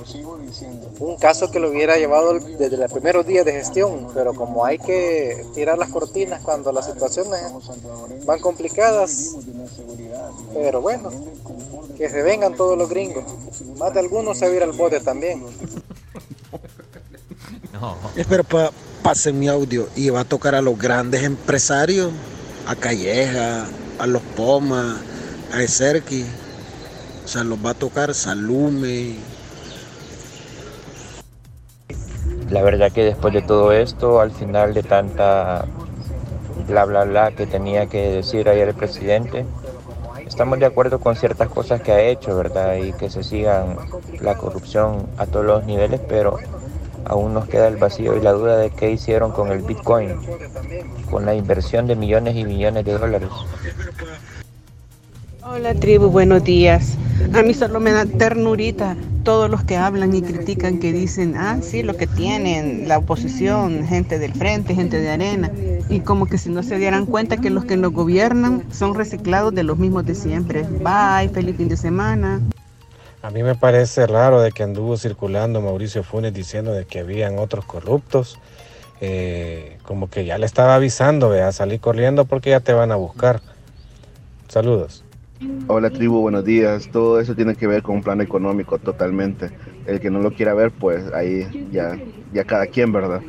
un caso que lo hubiera llevado desde los primeros días de gestión, pero como hay que tirar las cortinas cuando las situaciones van complicadas, pero bueno, que se vengan todos los gringos. Más de algunos se va al bote también. Espero pa pasen mi audio y va a tocar a los grandes empresarios, a Calleja, a los Poma, a Eserki. O sea, los va a tocar Salume, La verdad que después de todo esto, al final de tanta bla bla bla que tenía que decir ayer el presidente, estamos de acuerdo con ciertas cosas que ha hecho, ¿verdad? Y que se sigan la corrupción a todos los niveles, pero aún nos queda el vacío y la duda de qué hicieron con el Bitcoin, con la inversión de millones y millones de dólares. Hola tribu, buenos días. A mí solo me da ternurita todos los que hablan y critican que dicen, ah, sí, lo que tienen, la oposición, gente del frente, gente de arena, y como que si no se dieran cuenta que los que nos gobiernan son reciclados de los mismos de siempre. Bye, feliz fin de semana. A mí me parece raro de que anduvo circulando Mauricio Funes diciendo de que habían otros corruptos. Eh, como que ya le estaba avisando, a salir corriendo porque ya te van a buscar. Saludos. Hola tribu, buenos días. Todo eso tiene que ver con un plan económico totalmente. El que no lo quiera ver, pues ahí ya, ya cada quien, ¿verdad?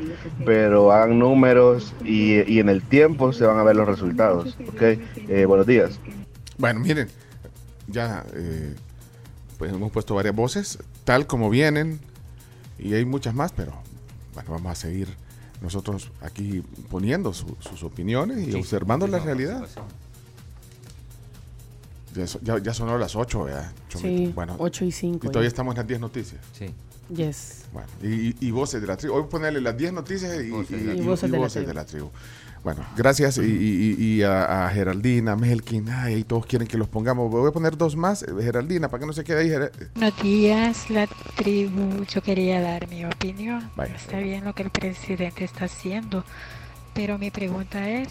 Pero hagan números y, y en el tiempo se van a ver los resultados. ¿Ok? Eh, buenos días. Bueno, miren, ya eh, pues hemos puesto varias voces, tal como vienen, y hay muchas más, pero bueno, vamos a seguir nosotros aquí poniendo su- sus opiniones y Sí, observando sí, la no, realidad. Ya, so- ya, ya sonó las 8, ¿verdad? Chomito? Sí, 8 y 5. Y todavía estamos en las 10 noticias. Sí. Yes. Bueno, y, y voces de la tribu. Hoy voy a ponerle las 10 noticias y, la y- y Y voces de la voces tribu. de la tribu. Bueno, gracias y, y- y- y a, a Geraldina, Melkin, ay, ahí todos quieren que los pongamos. Voy a poner dos más, eh, Geraldina, para que no se quede ahí. Ger- Buenos días, la tribu. Yo quería dar mi opinión. Vaya. Está bien lo que el presidente está haciendo, pero mi pregunta es,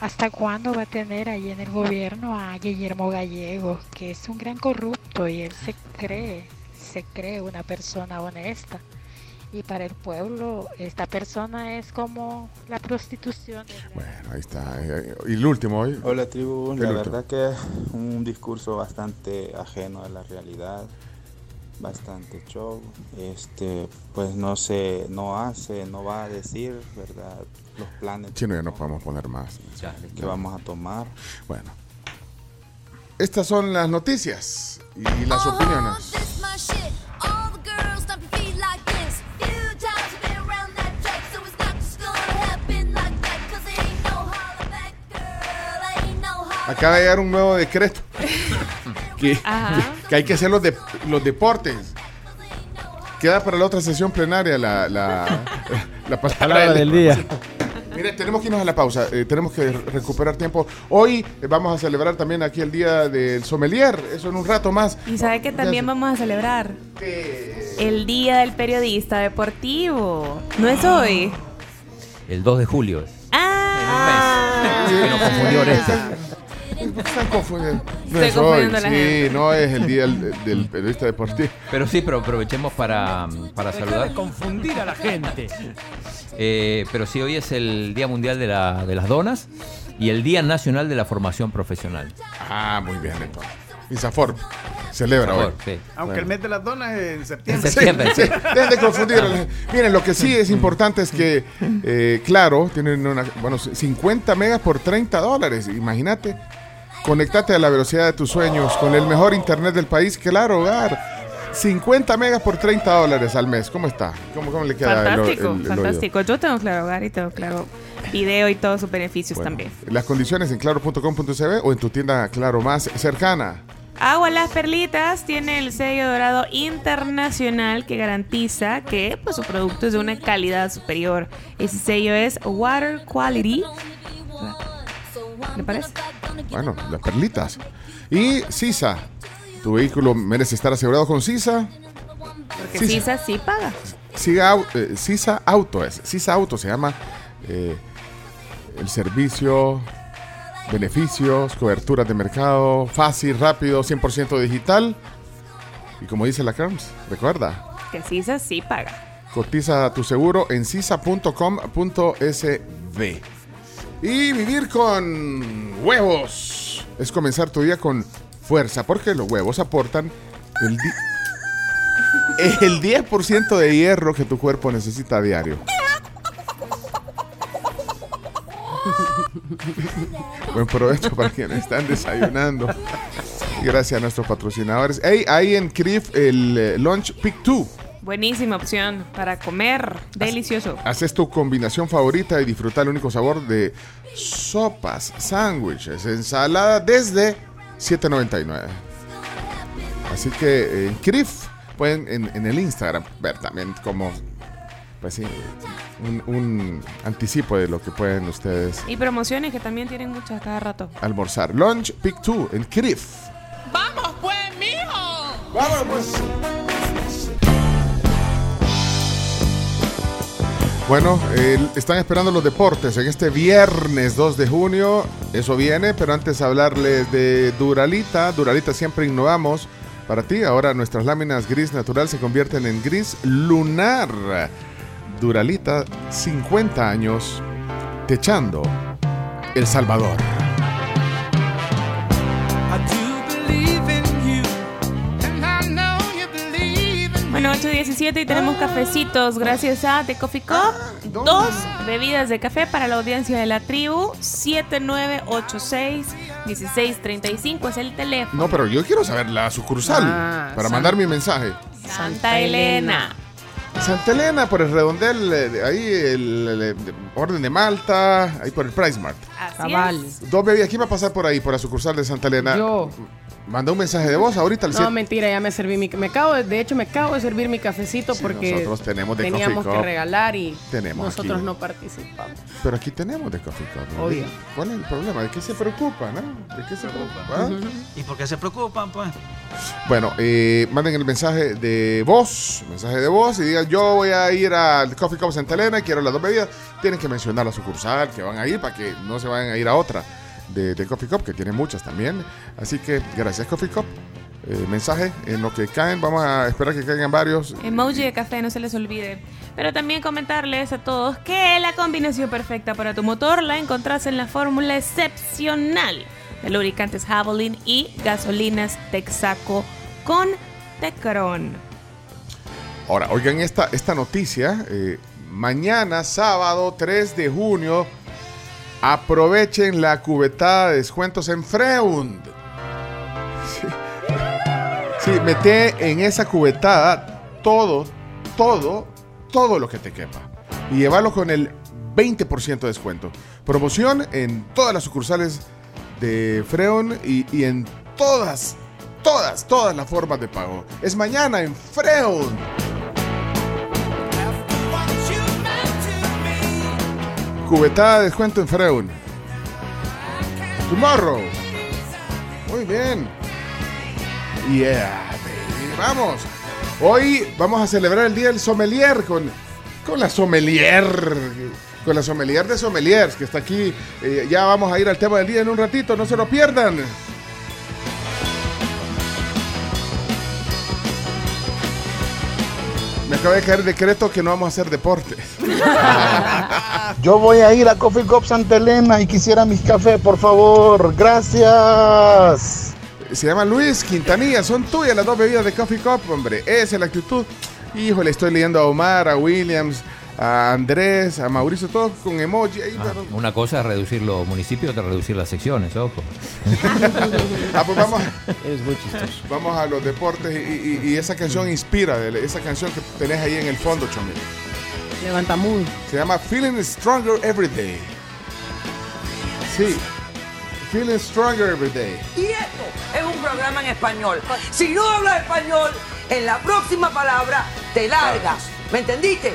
¿hasta cuándo va a tener ahí en el gobierno a Guillermo Gallego, que es un gran corrupto y él se cree, se cree una persona honesta? Y para el pueblo, esta persona es como la prostitución. Bueno, ahí está. eh, Y el último hoy. Hola tribu, la último. verdad que es un discurso bastante ajeno a la realidad, bastante show, este, pues no se, no hace, no va a decir, verdad, los planes Chino, ya no podemos poner más. que vamos a tomar. Bueno. Estas son las noticias y las opiniones. Acaba de llegar un nuevo decreto. que, que- que hay que hacer los, de- los deportes. Queda para la otra sesión plenaria la, la, la [laughs] palabra, Palabra del día. Mire, tenemos que irnos a la pausa. eh, tenemos que recuperar tiempo. Hoy eh, vamos a celebrar también aquí el Día del Sommelier. Eso en un rato más. Y sabe que también vamos a celebrar el Día del Periodista Deportivo. ¿No es hoy? El 2 de julio. es. Ah. Que nos confundió Oreste. Están confundiendo. No es hoy. Sí, no es el Día del, del Periodista Deportivo. Pero sí, pero aprovechemos para, para saludar. confundir a la gente. [laughs] Eh, pero sí, hoy es el Día Mundial de, la- de las Donas y el Día Nacional de la Formación Profesional. Ah, muy bien, entonces. Insafor celebra hoy. Insafor, sí. Aunque el mes de las donas es en septiembre. En septiembre, sí. [laughs] Dejen de confundir. Miren, lo que sí es importante es que, eh, claro, tienen una, bueno, 50 megas por 30 dólares. Imagínate. Conectate a la velocidad de tus sueños con el mejor internet del país, claro, hogar. 50 megas por 30 dólares al mes. ¿Cómo está? ¿Cómo, cómo le queda el Fantástico, el- el oído? fantástico. Yo tengo claro hogar y tengo claro video y todos sus beneficios también. Las condiciones en claro.com.cb o en tu tienda Claro Más cercana. Agua Las Perlitas tiene el sello dorado internacional que garantiza que pues, su producto es de una calidad superior. Ese sello es Water Quality. ¿Le parece? Bueno, las perlitas. Y Sisa. Tu vehículo merece estar asegurado con Sisa. Porque Sí, Sisa sí paga. Siga, au- eh, Sisa Auto es. Sisa Auto se llama eh, el servicio, beneficios, coberturas de mercado, fácil, rápido, 100% digital. Y como dice la Carms, recuerda, Que Sisa sí paga. cotiza tu seguro en sisa.com.sb. Y vivir con huevos es comenzar tu día con fuerza, porque los huevos aportan el, di- el 10% de hierro que tu cuerpo necesita a diario. [laughs] Buen provecho para quienes están desayunando. Gracias a nuestros patrocinadores. Hey, hay en CRIF el eh, Lunch Pick 2. Buenísima opción para comer. Delicioso. Haces tu combinación favorita y disfruta el único sabor de sopas, sándwiches, ensalada desde 7.99. Así que eh, en CRIF pueden en, en el Instagram ver también como, pues sí, un, un anticipo de lo que pueden ustedes Y promociones que también tienen muchas cada rato. almorzar. Lunch Pick 2 en CRIF. ¡Vamos pues, mijo! ¡Vamos pues! Bueno, están esperando los deportes en este viernes 2 de junio. Eso viene, pero antes hablarles de Duralita. Duralita siempre innovamos. Para ti, ahora nuestras láminas gris natural se convierten en gris lunar. Duralita, 50 años, techando El Salvador. Bueno, 8.17 y tenemos cafecitos gracias a The Coffee Cup. Dos bebidas de café para la audiencia de la tribu. 7986-1635 es el teléfono. No, pero yo quiero saber la sucursal Ah, para San- mandar mi mensaje. Santa Elena. Santa Elena, por el redondel, eh, de ahí el, el- el orden de Malta, ahí por el Price Mart. Así Cabal. es. Dos bebidas, ¿quién va a pasar por ahí, por la sucursal de Santa Elena? Yo. Manda un mensaje de voz ahorita al No, siete- mentira, ya me serví mi... Me acabo de, de hecho, me acabo de servir mi cafecito porque nosotros tenemos de teníamos Coffee que Cup. regalar y Tenemos nosotros aquí. no participamos. Pero aquí tenemos de Coffee Cup. ¿no? Obvio. ¿Cuál es el problema? ¿De qué se preocupan? no? ¿De qué se preocupan? ¿Y por qué se preocupan, pues? Bueno, eh, manden el mensaje de voz, mensaje de voz y digan yo voy a ir al Coffee Cup Santa Elena, quiero las dos bebidas. Tienen que mencionar la sucursal que van a ir para que no se vayan a ir a otra de, de Coffee Cup, que tiene muchas también. Así que gracias Coffee Cup. Eh, mensaje en lo que caen, vamos a esperar que caigan varios. Emoji de café, no se les olvide. Pero también comentarles a todos que la combinación perfecta para tu motor la encontrás en la fórmula excepcional de lubricantes Javelin y gasolinas Texaco con Tecron. Ahora, oigan esta, esta noticia. eh, mañana, sábado 3 de junio, aprovechen la cubetada de descuentos en Freund. Sí, mete en esa cubetada todo, todo, todo lo que te quepa. Y llévalo con el 20% de descuento. Promoción en todas las sucursales de Freon y, y en todas, todas, todas las formas de pago. Es mañana en Freon. Cubetada de descuento en Freun. Tomorrow. Muy bien. Yeah, baby. Vamos. Hoy vamos a celebrar el Día del Sommelier con, con la sommelier. Con la sommelier de sommeliers que está aquí. Eh, ya vamos a ir al tema del día en un ratito. No se lo pierdan. Acaba de caer el decreto que no vamos a hacer deporte. [laughs] Yo voy a ir a Coffee Cup Santa Elena y quisiera mis cafés, por favor. Gracias. Se llama Luis Quintanilla, son tuyas las dos bebidas de Coffee Cup, hombre. Esa es la actitud. Híjole, estoy leyendo a Omar, a Williams, a Andrés, a Mauricio, todos con emoji. ahí, pero- Una cosa es reducir los municipios, otra reducir las secciones, ojo. [laughs] Ah, pues vamos, Es muy chistoso. vamos a los deportes y, y- y esa canción inspira, de esa canción que tenés ahí en el fondo, Chomel. Levanta muy. Se llama Feeling Stronger Every Day. Sí, Feeling Stronger Every Day. Y esto es un programa en español. Si no hablas español, en la próxima palabra te largas. ¿Me entendiste?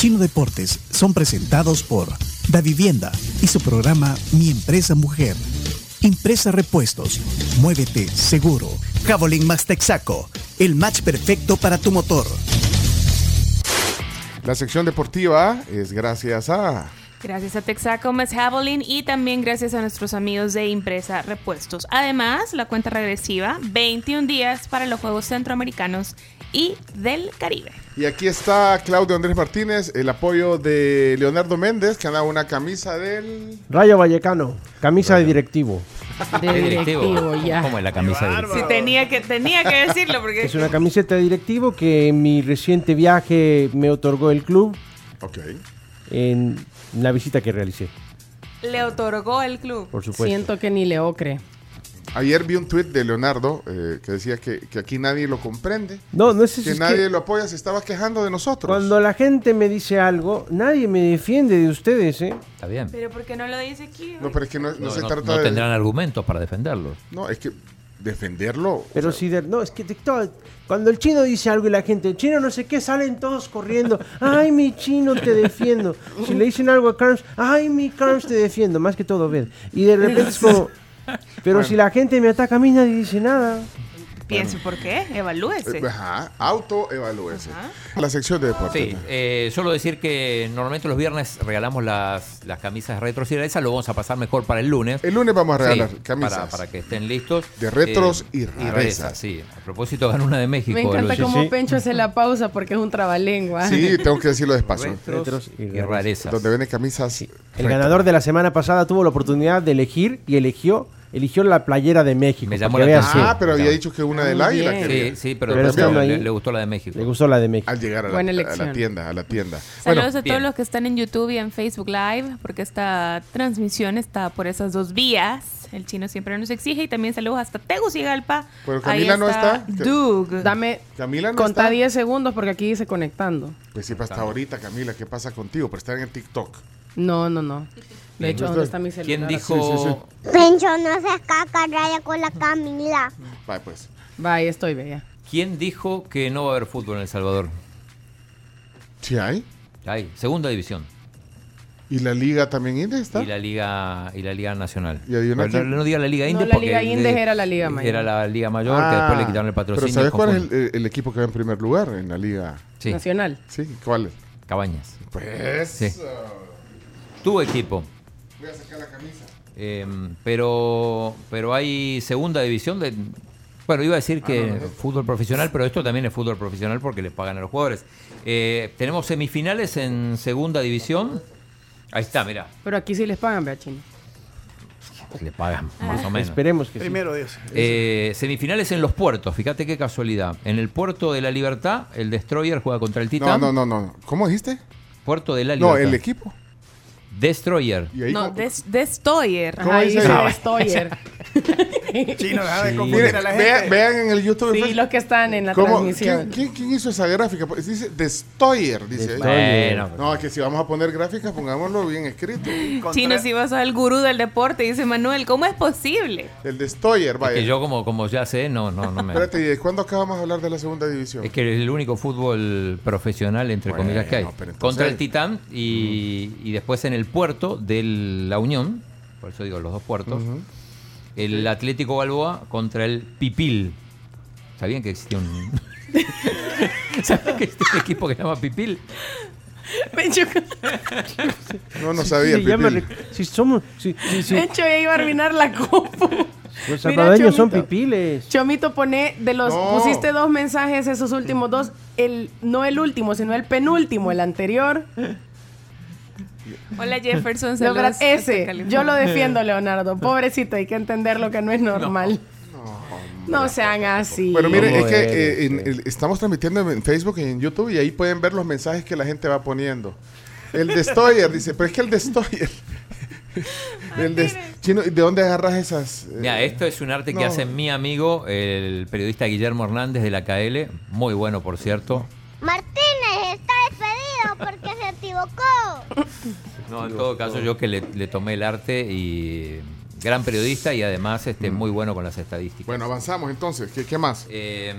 Chino Deportes son presentados por Da Vivienda y su programa Mi Empresa Mujer. Impresa Repuestos. Muévete seguro. Javelin Max Texaco. El match perfecto para tu motor. La sección deportiva es gracias a... Gracias a Texaco Más Javelin y también gracias a nuestros amigos de Impresa Repuestos. Además, la cuenta regresiva, 21 días para los Juegos Centroamericanos y del Caribe. Y aquí está Claudio Andrés Martínez, el apoyo de Leonardo Méndez, que anda una camisa del... Rayo Vallecano, camisa de directivo. De directivo, ya. ¿Cómo es la camisa de Sí, tenía que, tenía que decirlo porque... Es una camiseta de directivo que en mi reciente viaje me otorgó el club Ok. en la visita que realicé, Le otorgó el club. por supuesto. Siento que ni le ocre. Ayer vi un tuit de Leonardo eh, que decía que, que aquí nadie lo comprende. No, no es eso, Que es nadie que lo apoya, se estaba quejando de nosotros. cuando la gente me dice algo, nadie me defiende de ustedes, ¿eh? Está bien. Pero ¿por qué no lo dice aquí? No, pero es que no, no No, se no- trata no de... tendrán argumentos para defenderlos. No, es que defenderlo... Pero si de- no, es que todo- cuando el chino dice algo y la gente, chino no sé qué, salen todos corriendo. [laughs] Ay, mi chino, te defiendo. Si le dicen algo a Carms, ay, mi Carms, te defiendo. Más que todo, ver. Y de repente es como, pero Bueno. si la gente me ataca a mí, nadie dice nada. Piense por qué, evalúese. Eh, Ajá, autoevalúese. La sección de deportes. Sí, eh, solo decir que normalmente los viernes regalamos las, las camisas retros y rarezas, lo vamos a pasar mejor para el lunes. El lunes vamos a regalar Sí, camisas. Para, para que estén listos. De retros y Eh, rarezas. Sí, a propósito, ganó una de México. Me encanta cómo Pencho hace la pausa porque es un trabalengua. Sí, [laughs] tengo que decirlo despacio. Retros y y rarezas. Donde venden camisas. El ganador de la semana pasada tuvo la oportunidad de elegir y eligió eligió la playera de México. Me para llamó la atención. Ah, pero había dicho que una del águila. Sí, sí, pero, Pero estando le, ahí- le gustó la de México. Le gustó la de México. Al llegar a la, a tienda, a la tienda. Saludos Bueno, a todos los que están en YouTube y en Facebook Live, porque esta transmisión está por esas dos vías. El chino siempre nos exige. Y también saludos hasta Tegucigalpa. Pero Ahí Camila no está. Doug. Dame, Camila no conta está. 10 segundos porque aquí dice conectando. Pues sí, hasta ahorita, Camila, ¿qué pasa contigo? Por estar en el TikTok. No, no, no. De hecho, ¿dónde está mi celular? ¿Quién dijo? Sí, sí, Pencho, no seas caca, raya con la Camila. Vale, pues. Va, ahí estoy, bella. ¿Quién dijo que no va a haber fútbol en El Salvador? ¿Sí hay? Hay, segunda división. ¿Y la liga también Indes está? Y la liga y la liga nacional. Y hay una Pero no, no diga la liga No, Indes la porque Liga Indes era la liga mayor. Era la liga mayor que después le quitaron el patrocinio. Ah, Pero ¿sabes cuál es el, el equipo que va en primer lugar en la liga? Sí, Nacional. Sí, ¿cuál es? Cabañas. Pues. Sí. Tu equipo. Voy a sacar la camisa. Eh, pero pero hay segunda división de bueno iba a decir que fútbol profesional pero esto también es fútbol profesional porque le pagan a los jugadores Eh, tenemos semifinales en segunda división ahí está mira Pero aquí sí les pagan, vea, chino. le pagan más o menos Esperemos que sí. Primero Dios. Eh, semifinales en los puertos fíjate qué casualidad en el puerto de la Libertad el Destroyer juega contra el No, Titán no, no, no. ¿Cómo dijiste? puerto de la No, Libertad el equipo. Destroyer No, Des- Destroyer. ¿Cómo Ajá, dice? dice [laughs] Ah, Destroyer. [laughs] Chino, deja de confundir a la gente. vean en el YouTube. Sí, pues, los que están en la ¿cómo- transmisión. ¿quién, quién, quién hizo esa gráfica? Pues dice Destroyer, dice ahí. Bueno, No, que si vamos a poner gráficas, pongámoslo bien escrito. Contra- [laughs] Chino, si vas al gurú del deporte, dice Manuel, ¿cómo es posible? El Destroyer, es vaya. que yo como, como ya sé no no no me Espérate, ¿y de cuándo acabamos de hablar de la segunda división? Es que es el único fútbol profesional, entre Bueno, comillas, que hay. pero entonces- Contra el Titán y, y después en el puerto de la Unión, por eso digo los dos puertos, el Atlético Balboa contra el Pipil. ¿Sabían que existía un... [laughs] ¿Sabían que existe un equipo que se llama Pipil? Pencho, [laughs] No, no sabía. Sí, Pipil. si somos. Si, si, si- Pencho ya iba a arruinar la copa. los salvadoreños son pipiles. Chomito pone de los No. pusiste dos mensajes esos últimos dos el no el último sino el penúltimo el anterior Hola Jefferson, saludos ese. Yo lo defiendo Leonardo. Pobrecito hay que entender lo que no es normal. No, sean así. Bueno, mire, ¿Cómo es que eh, en- estamos transmitiendo en Facebook y en YouTube y ahí pueden ver los mensajes que la gente va poniendo. El [laughs] Destroyer dice, pero es que el Destroyer. [laughs] el des- Chino, ¿de dónde agarras esas? eh, Mira, esto es un arte que hace mi amigo, el periodista Guillermo Hernández de la KL, muy bueno por cierto. Martínez está despedido porque [laughs] equivocó. No, en todo caso yo que le, le tomé el arte y gran periodista y además este muy bueno con las estadísticas. Bueno, avanzamos entonces. ¿Qué, qué más? Eh,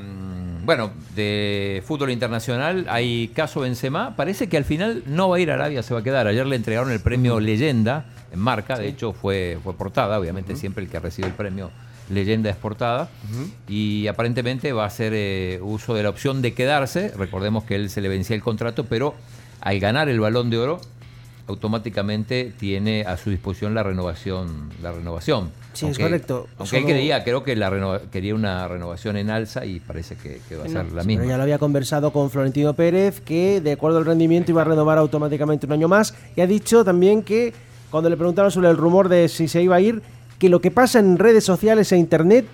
bueno, de fútbol internacional hay caso Benzema. Parece que al final no va a ir a Arabia, se va a quedar. Ayer le entregaron el premio Leyenda en marca. De hecho, fue, fue portada. Obviamente, siempre el que recibe el premio Leyenda es portada. Y aparentemente va a hacer eh, uso de la opción de quedarse. Recordemos que él se le vencía el contrato, pero al ganar el balón de oro automáticamente tiene a su disposición la renovación la renovación Sí, es correcto. aunque él quería creo que la renova- quería una renovación en alza y parece que, que va a ser la misma ya lo había conversado con Florentino Pérez, que de acuerdo al rendimiento iba a renovar automáticamente un año más. Y ha dicho también que, cuando le preguntaron sobre el rumor de si se iba a ir, que lo que pasa en redes sociales e internet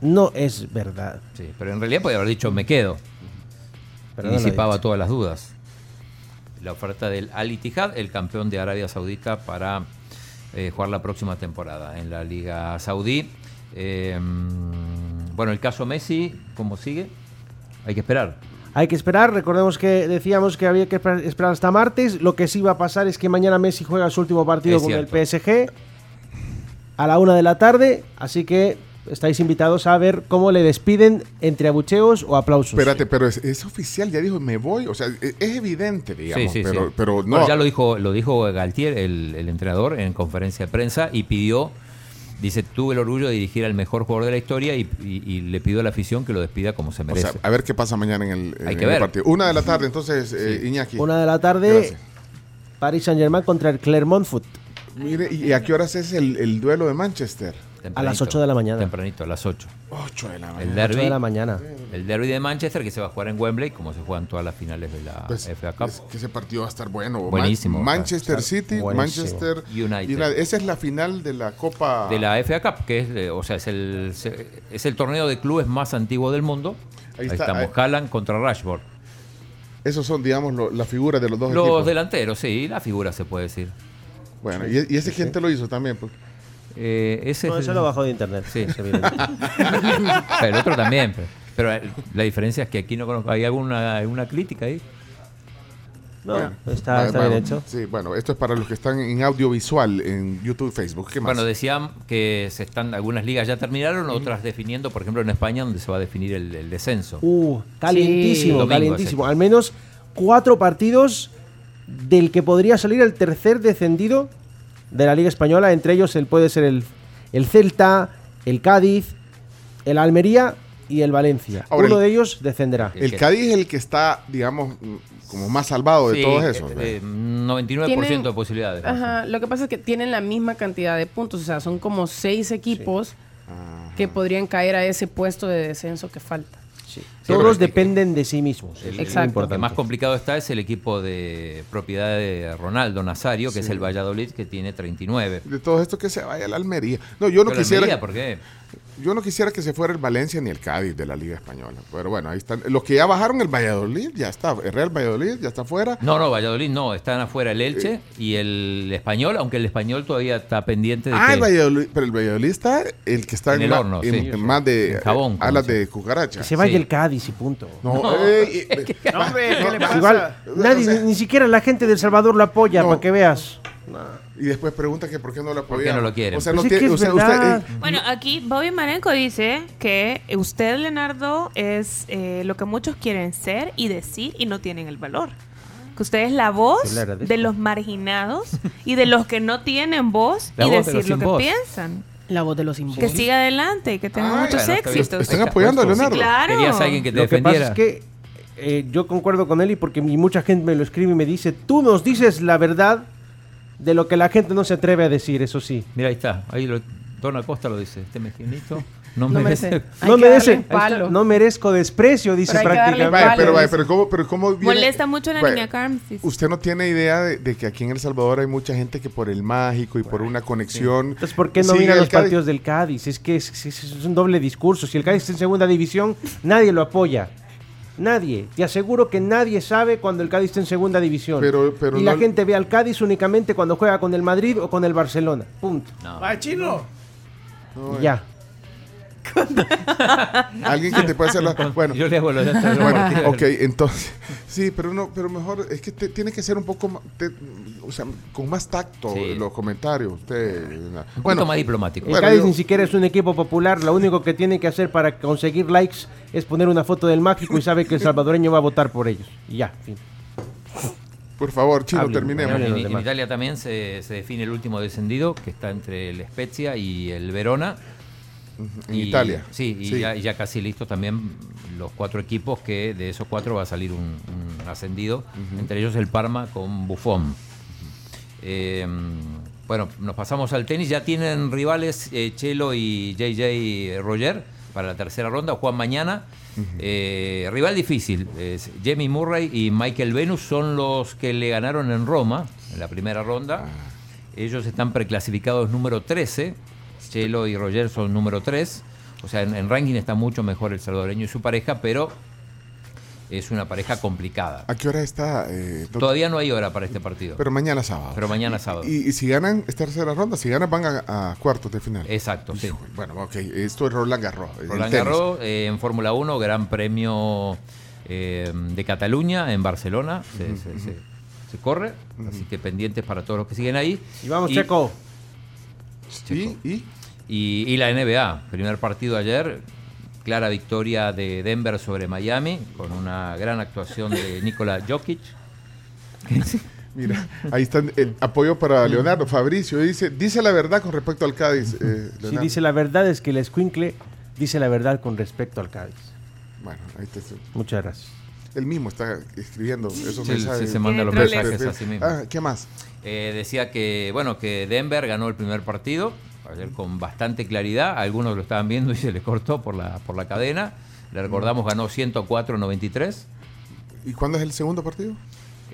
no es verdad. Sí, pero en realidad podría haber dicho me quedo Pero y no lo ha disipaba todas las dudas la oferta del Al Ittihad el campeón de Arabia Saudita para eh, jugar la próxima temporada en la Liga Saudí. Eh, bueno el caso Messi cómo sigue hay que esperar. Hay que esperar, recordemos que decíamos que había que esper- esperar hasta martes. Lo que sí va a pasar es que mañana Messi juega su último partido Es con el. PSG a la una de la tarde, así que estáis invitados a ver cómo le despiden entre abucheos o aplausos. Espérate, pero es, es oficial, ya dijo, me voy. O sea, es, es evidente, digamos. Sí, sí, pero, sí. pero no. Bueno, ya lo dijo, lo dijo Galtier, el, el entrenador, en conferencia de prensa y pidió Dice, tuve el orgullo de dirigir al mejor jugador de la historia y, y- y le pido a la afición que lo despida como se O merece. sea, a ver qué pasa mañana en el, Hay en que el ver. partido. Una de la tarde, entonces, eh, Iñaki. Una de la tarde, Gracias. Paris Saint-Germain contra el Clermont Foot. Mire, ¿y a qué horas es el, el duelo de Manchester? A las 8 de la mañana. Tempranito, a las 8. 8 de la mañana. El derby, Ocho de la mañana. El derby de Manchester que se va a jugar en Wembley, como se juegan todas las finales de la Pues, FA Cup. es que ese partido va a estar bueno. Buenísimo. Man- Manchester City, buenísimo. Manchester United. Esa es la final de la Copa. de la FA Cup, que es, eh, o sea, es el, es el torneo de clubes más antiguo del mundo. Ahí Ahí, está, estamos, ahí. Haaland contra Rashford. Esos son, digamos, lo- las figuras de los dos Los equipos. delanteros, sí, la figura se puede decir. Bueno, ¿y, y ese quién te lo hizo también? Pues? Eh, ese No, es eso el- lo bajó de internet. Sí. [laughs] Pero el otro también. Pero, pero, la diferencia es que aquí no conozco. ¿Hay alguna, alguna crítica ahí? No, Bueno, está, bueno, está bien bueno, hecho. Sí, bueno, esto es para los que están en audiovisual en YouTube y Facebook. ¿Qué más? Bueno, decían que se están algunas ligas ya terminaron, otras definiendo, por ejemplo, en España, donde se va a definir el, el descenso. Uh, calientísimo, calientísimo. Al menos cuatro partidos del que podría salir el tercer descendido de la Liga Española. Entre ellos el, puede ser el, el Celta, el Cádiz, el Almería y el Valencia. Ahora, Uno el- de ellos descenderá. el Cádiz es el que está, digamos, como más salvado de Sí, todos esos. eh, eh, 99% Tienen- de posibilidades. Ajá, lo que pasa es que tienen la misma cantidad de puntos, o sea, son como seis equipos que podrían caer a ese puesto de descenso que falta. Todos dependen de sí mismos. El, es el lo que más complicado está es el equipo de propiedad de Ronaldo Nazario, que es Sí. el Valladolid, que tiene 39. De todo esto que se vaya a la Almería. No, yo no Pero quisiera. Almería, ¿por qué? Yo no quisiera que se fuera el Valencia ni el Cádiz de la Liga Española. Pero bueno, ahí están. Los que ya bajaron el Valladolid, ya está. El Real Valladolid ya está fuera. No, no, Valladolid no, están afuera el Elche y el Español, aunque el Español todavía está pendiente de Ah, que el Valladolid, pero el Valladolid está el que está En en, el horno, en- sí. en más de En jabón, alas de cucaracha. Que se vaya Sí. el Cádiz y punto. No, No. eh, eh, No, hombre, ¿qué le pasa? Igual, nadie, O sea- ni, ni siquiera la gente del Salvador lo apoya, No. para que veas. Y después pregunta que por qué no lo ¿Por qué apoyan. no lo quieren? O sea, no es que tiene, es o sea, usted, verdad. eh, Bueno, aquí Bobby Marenco dice que usted, Leonardo, es eh, lo que muchos quieren ser y decir y no tienen el valor. Que usted es la voz de los marginados y de los que no tienen voz La y voz decir lo que voz. piensan. La voz de los sin Que siga adelante y que tenga Ay, muchos bueno, está bien. éxitos. están Está apoyando a. Leonardo. Claro. Querías a alguien que te Lo que pasa es que eh, yo concuerdo con él y porque mucha gente me lo escribe y me dice, tú nos dices la verdad de lo que la gente no se atreve a decir, eso sí. Mira, ahí está. Ahí lo, Don Acosta lo dice. Este mezquinito no, No merece. no merece, no merezco desprecio, dice Pero prácticamente. Vaya, pero, vaya, pero ¿cómo, pero cómo viene- Molesta mucho a la Vaya, niña Carms. Usted no tiene idea de, de que aquí en El Salvador hay mucha gente que por el mágico y por una conexión. Entonces, ¿por qué no sigue miran al los Cádiz? partidos del Cádiz? Es que es, es- es un doble discurso. Si el Cádiz está en segunda división, nadie lo apoya. Nadie. Te aseguro que nadie sabe cuando el Cádiz está en segunda división. Pero- pero y la no- gente ve al Cádiz únicamente cuando juega con el Madrid o con el Barcelona. Punto. No. Va, chino. No, Y ya. Alguien que te pueda hacer la. Bueno, Yo le hago los datos. bueno, [laughs] ok, entonces. Sí, pero no, pero mejor es que te- tiene que ser un poco más, te- o sea, con más tacto Sí. los comentarios. Usted, Un poquito más diplomático. El Bueno, Cádiz yo- ni siquiera es un equipo popular. Lo único que tiene que hacer para conseguir likes es poner una foto del mágico y sabe que el [laughs] salvadoreño va a votar por ellos. Y ya, fin. por favor, chino, Hablen, terminemos. En, en demás. Italia también se, se define el último descendido, que está entre el Spezia y el Verona. En Y- Italia. Sí, y Sí. Ya, ya casi listos también los cuatro equipos que de esos cuatro va a salir un, un ascendido, entre ellos el Parma con Buffon. Eh, bueno, nos pasamos al tenis, ya tienen rivales eh, Chelo y JJ Roger para la tercera ronda, Juan mañana. Eh, rival difícil, es Jamie Murray y Michael Venus son los que le ganaron en Roma en la primera ronda. Ellos están preclasificados número 13. Chelo y Roger son número 3. O sea, en, en ranking está mucho mejor el salvadoreño y su pareja, pero es una pareja complicada. ¿A qué hora está? eh? Todavía no hay hora para este partido. Pero mañana sábado. Pero mañana sábado. Y, y si ganan esta tercera ronda, si ganan van a, a cuartos de final. Exacto, sí. Bueno, ok, esto es Roland Garros. el Roland. Garros eh, en Fórmula 1, Gran Premio eh, de Cataluña en Barcelona. Se, se- se- se corre, así que pendientes para todos los que siguen ahí. Y vamos, Checo. ¿Y? ¿Y? Y, y la NBA, primer partido ayer, clara victoria de Denver sobre Miami, con una gran actuación de [laughs] Nikola Jokic. [laughs] Mira, ahí está el apoyo para Leonardo. Fabricio dice, dice la verdad con respecto al Cádiz. eh, Si Leonardo. dice la verdad es que el escuincle dice la verdad con respecto al Cádiz. Bueno, ahí está. Muchas gracias. Él mismo está escribiendo esos Sí, mensajes. sí, se manda los mensajes a sí mismo. Ah, ¿Qué más? Eh, decía que, bueno, que Denver ganó el primer partido, ayer con bastante claridad. Algunos lo estaban viendo y se les cortó por la, por la cadena. Le recordamos, ganó 104-93. ¿Y cuándo es el segundo partido?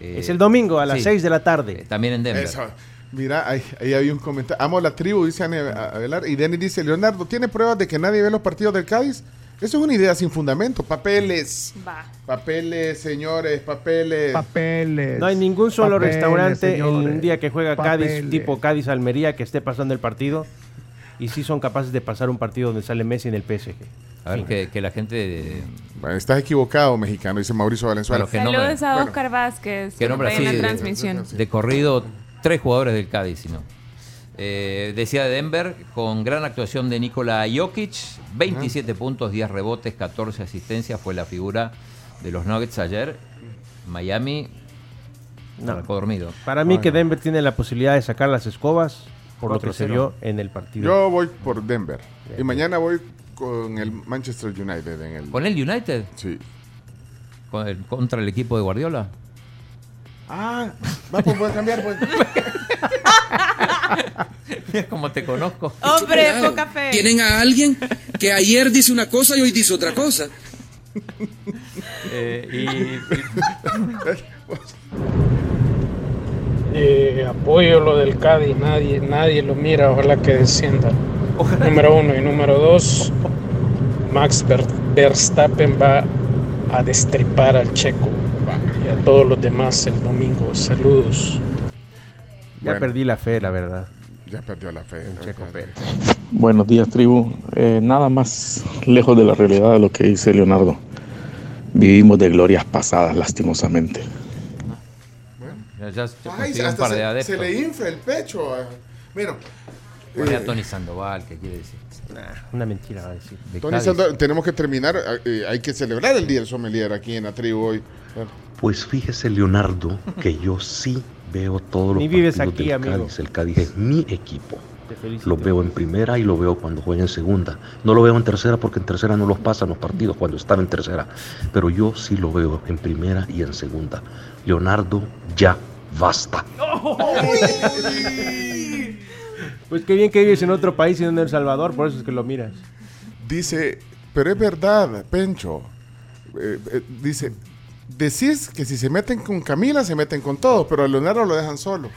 Es el domingo a las sí. 6 de la tarde. También en Denver. Eso. Mira, ahí, ahí había un comentario. Amo la tribu, dice Ane Abelar. Y Denis dice, Leonardo, ¿tiene pruebas de que nadie ve los partidos del Cádiz? Eso es una idea sin fundamento. Papeles. Va. Papeles, señores, papeles. Papeles. No hay ningún solo Papeles, restaurante en un día que juega Cádiz, tipo Cádiz-Almería, que esté pasando el partido. Y sí son capaces de pasar un partido donde sale Messi en el PSG. A ver, que, que la gente... Bueno, estás equivocado, mexicano, dice Mauricio Valenzuela. Saludos a Bueno, Oscar Vázquez, que nombra así de, la transmisión. de corrido tres jugadores del Cádiz, si no. Eh, decía de Denver, con gran actuación de Nikola Jokic, 27 puntos, 10 rebotes, 14 asistencias, fue la figura de los Nuggets ayer. Miami No. dormido. Para mí que Denver tiene la posibilidad de sacar las escobas por lo que se 4-0. vio en el partido. Yo voy por Denver. Y mañana voy con el Manchester United. En el... ¿Con el United? Sí. Con el- ¿Contra el equipo de Guardiola? Ah, va, pues voy a cambiar. Pues. [laughs] [laughs] Cómo te conozco. Hombre, Cuidado. poca fe. Tienen a alguien que ayer dice una cosa y hoy dice otra cosa. Eh, y, [laughs] Eh, apoyo lo del Cádiz, nadie, nadie lo mira, ojalá que descienda. Número uno y número dos, Max Ver- Verstappen va a destripar al Checo y a todos los demás el domingo. Saludos. Ya Bueno. perdí la fe, la verdad. Ya perdió la fe. Checo Pérez. Buenos días, tribu. Eh, nada más lejos de la realidad de lo que dice Leonardo. Vivimos de glorias pasadas, lastimosamente. ya, ya se Ay, consiguió un hasta par de se, le infla el pecho. ah. Mira, a eh, Tony Sandoval, ¿qué quiere decir? Una mentira va a decir. De Tony. Sandoval, tenemos que terminar. eh, hay que celebrar el Día del Sommelier aquí en la tribu hoy. Pues fíjese, Leonardo, que yo sí veo todos los vives partidos aquí, del amigo. Cádiz. El Cádiz es mi equipo. Lo veo en primera y lo veo cuando juega en segunda. No lo veo en tercera porque en tercera no los pasan los partidos cuando están en tercera. Pero yo sí lo veo en primera y en segunda. Leonardo, ya basta. [laughs] Pues qué bien que vives en otro país y no en El Salvador, por eso es que lo miras. Dice, pero es verdad, Pencho. Eh, eh, dice, decís que si se meten con Camila, se meten con todos, pero a Leonardo lo dejan solo.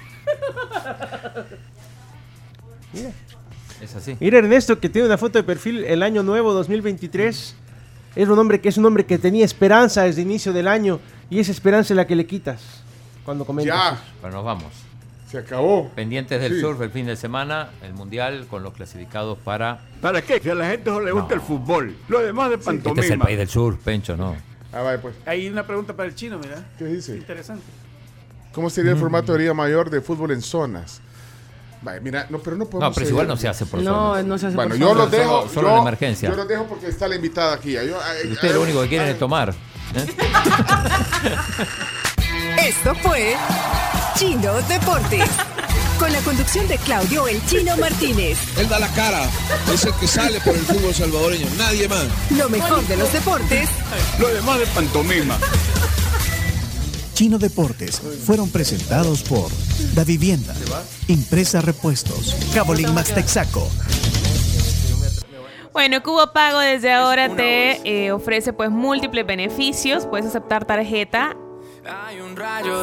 Es así. Mira Ernesto que tiene una foto de perfil el año nuevo 2023. Es un hombre que es un hombre que tenía esperanza desde el inicio del año y esa esperanza es la que le quitas cuando comentas. Ya. eso. Bueno, nos vamos. Se acabó. Pendientes del Sí. surf el fin de semana, el mundial con los clasificados para. ¿Para qué? Que a la gente no le gusta el fútbol. Lo demás de pantomima. Este es el país del surf, Pencho, ¿no? Ah, vaya, pues. Hay una pregunta para el chino, mira. ¿Qué dice? Interesante. ¿Cómo sería el formato de Liga Mayor de fútbol en zonas? Vaya, mira, no, pero no podemos. No, pero igual no se hace por No, zonas. no se hace Bueno, por yo zonas. los dejo. Solo- solo yo, en emergencia. Yo los dejo porque está la invitada aquí. Yo, ay, Ustedes ay, lo único que quieren es tomar. ¿eh? [laughs] Esto fue Chino Deportes. Con la conducción de Claudio El Chino Martínez. [laughs] Él da la cara, es el que sale por el fútbol salvadoreño, nadie más. Lo mejor de los deportes Lo demás de pantomima. Chino Deportes fueron presentados por Da Vivienda, Impresa Repuestos, Cabolín Max Texaco, Bueno, Cubo Pago desde ahora te eh, ofrece pues múltiples beneficios. Puedes aceptar tarjeta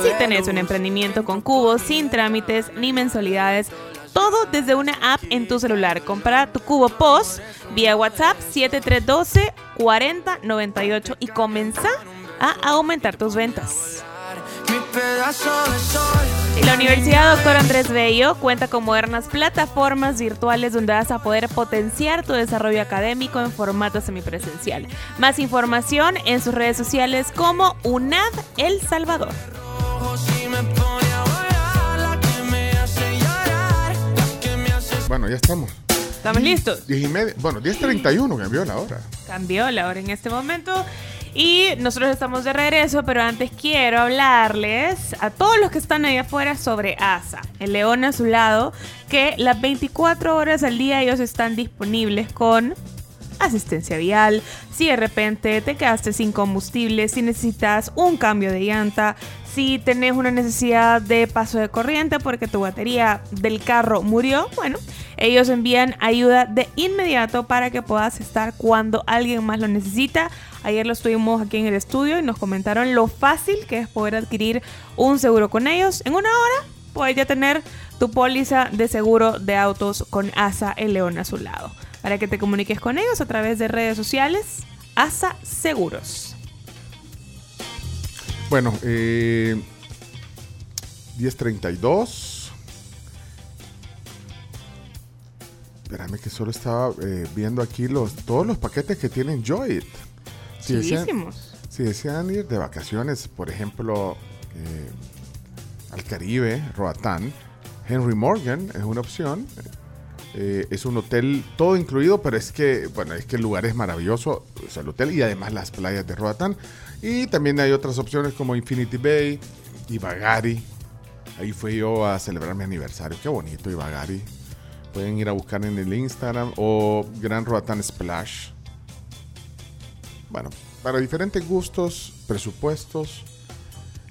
si tenés un emprendimiento con Cubo sin trámites ni mensualidades. Todo desde una app en tu celular. Compra tu Cubo POS vía WhatsApp 7312 4098 y comenzá a aumentar tus ventas. La Universidad Doctor Andrés Bello cuenta con modernas plataformas virtuales donde vas a poder potenciar tu desarrollo académico en formato semipresencial. Más información en sus redes sociales como UNAD El Salvador. Bueno, ya estamos. ¿Estamos listos? Diez y media. Bueno, 10.31 cambió la hora. Cambió la hora en este momento. Y nosotros estamos de regreso, pero antes quiero hablarles a todos los que están ahí afuera sobre ASA, el león a su lado, que las 24 horas al día ellos están disponibles con asistencia vial, si de repente te quedaste sin combustible, si necesitas un cambio de llanta, si tenés una necesidad de paso de corriente porque tu batería del carro murió, bueno, ellos envían ayuda de inmediato para que puedas estar cuando alguien más lo necesita. Ayer lo estuvimos aquí en el estudio y nos comentaron lo fácil que es poder adquirir un seguro con ellos. En una hora puedes ya tener tu póliza de seguro de autos con ASA el León a su lado. Para que te comuniques con ellos a través de redes sociales, ASA Seguros. Bueno, eh, 1032. Espérame que solo estaba eh, viendo aquí los, todos los paquetes que tienen Joy. Si desean, Chidísimos. si desean ir de vacaciones, por ejemplo, eh, al Caribe, Roatán, Henry Morgan es una opción. Eh, es un hotel todo incluido, pero es que, bueno, es que el lugar es maravilloso, o sea, el hotel y además las playas de Roatán. Y también hay otras opciones como Infinity Bay y Bagari. Ahí fui yo a celebrar mi aniversario. Qué bonito Ibagari. Pueden ir a buscar en el Instagram o Gran Roatán Splash. Bueno, para diferentes gustos, presupuestos.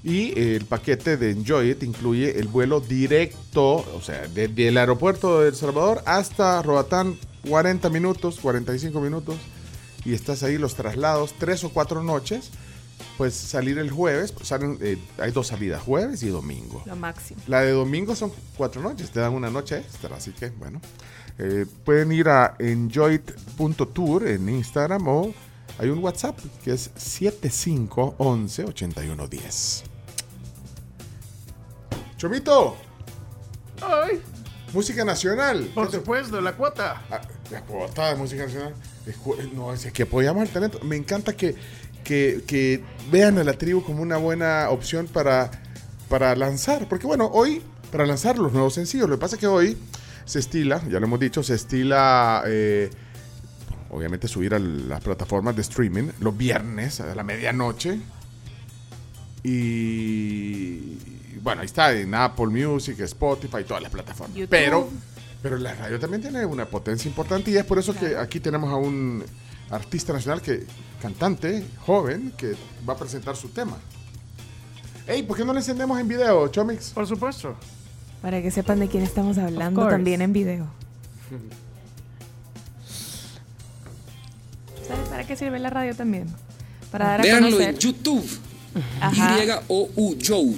Y el paquete de Enjoy It incluye el vuelo directo, o sea, desde el aeropuerto de El Salvador hasta Roatán, 40 minutos, 45 minutos. Y estás ahí los traslados, tres o cuatro noches. Pues salir el jueves, pues salen, eh, hay dos salidas, jueves y domingo. Lo máximo. La de domingo son cuatro noches, te dan una noche extra, así que bueno. Eh, pueden ir a enjoyit.tour en Instagram o hay un WhatsApp que es 7511-8110. Chomito, Ay, música nacional. por supuesto, la cuota. Ah, la cuota de música nacional. No, es que apoyamos al talento. Me encanta que, que, que vean a la tribu como una buena opción para, para lanzar. Porque bueno, hoy, para lanzar los nuevos sencillos, lo que pasa es que hoy se estila, ya lo hemos dicho, se estila, eh, obviamente, subir a las plataformas de streaming los viernes a la medianoche. Y bueno, ahí está en Apple Music, Spotify, todas las plataformas. YouTube. Pero, pero la radio también tiene una potencia importante y es por eso que aquí tenemos a un artista nacional que, cantante, joven, que va a presentar su tema. Ey, ¿por qué no le encendemos en video, Chomix? Por supuesto. Para que sepan de quién estamos hablando también en video. [laughs] ¿Sabes para qué sirve la radio también? Para dar a Véanlo conocer. en YouTube. Y-O-U, Joe.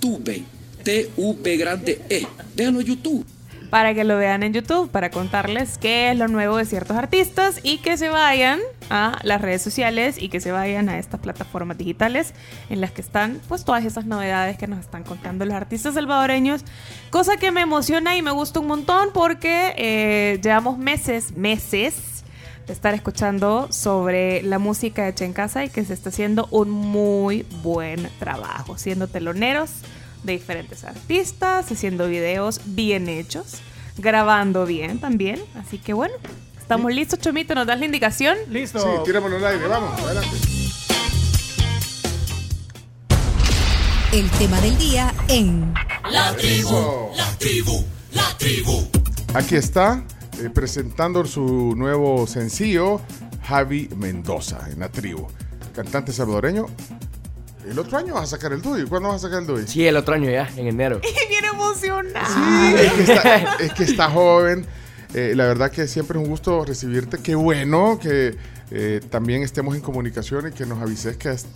Tube. T-U-P grande E. Véanlo en YouTube. para que lo vean en YouTube, para contarles qué es lo nuevo de ciertos artistas y que se vayan a las redes sociales y que se vayan a estas plataformas digitales en las que están pues todas esas novedades que nos están contando los artistas salvadoreños, cosa que me emociona y me gusta un montón porque eh, llevamos meses, meses estar escuchando sobre la música hecha en casa y que se está haciendo un muy buen trabajo, siendo teloneros de diferentes artistas, haciendo videos bien hechos, grabando bien también. Así que bueno, estamos listos, Chomito, ¿nos das la indicación? Listo. Sí, tirémoslo al aire, vamos, adelante. El tema del día en La tribu, la tribu, la tribu. Aquí está, eh, presentando su nuevo sencillo, Javi Mendoza, en la tribu. Cantante salvadoreño. El otro año vas a sacar el tuyo. ¿Cuándo vas a sacar el tuyo? Sí, el otro año ya, en enero. [laughs] Bien emocionada. Sí, es que está, es que está joven. Eh, la verdad que siempre es un gusto recibirte. Qué bueno que eh, también estemos en comunicación y que nos avises que has,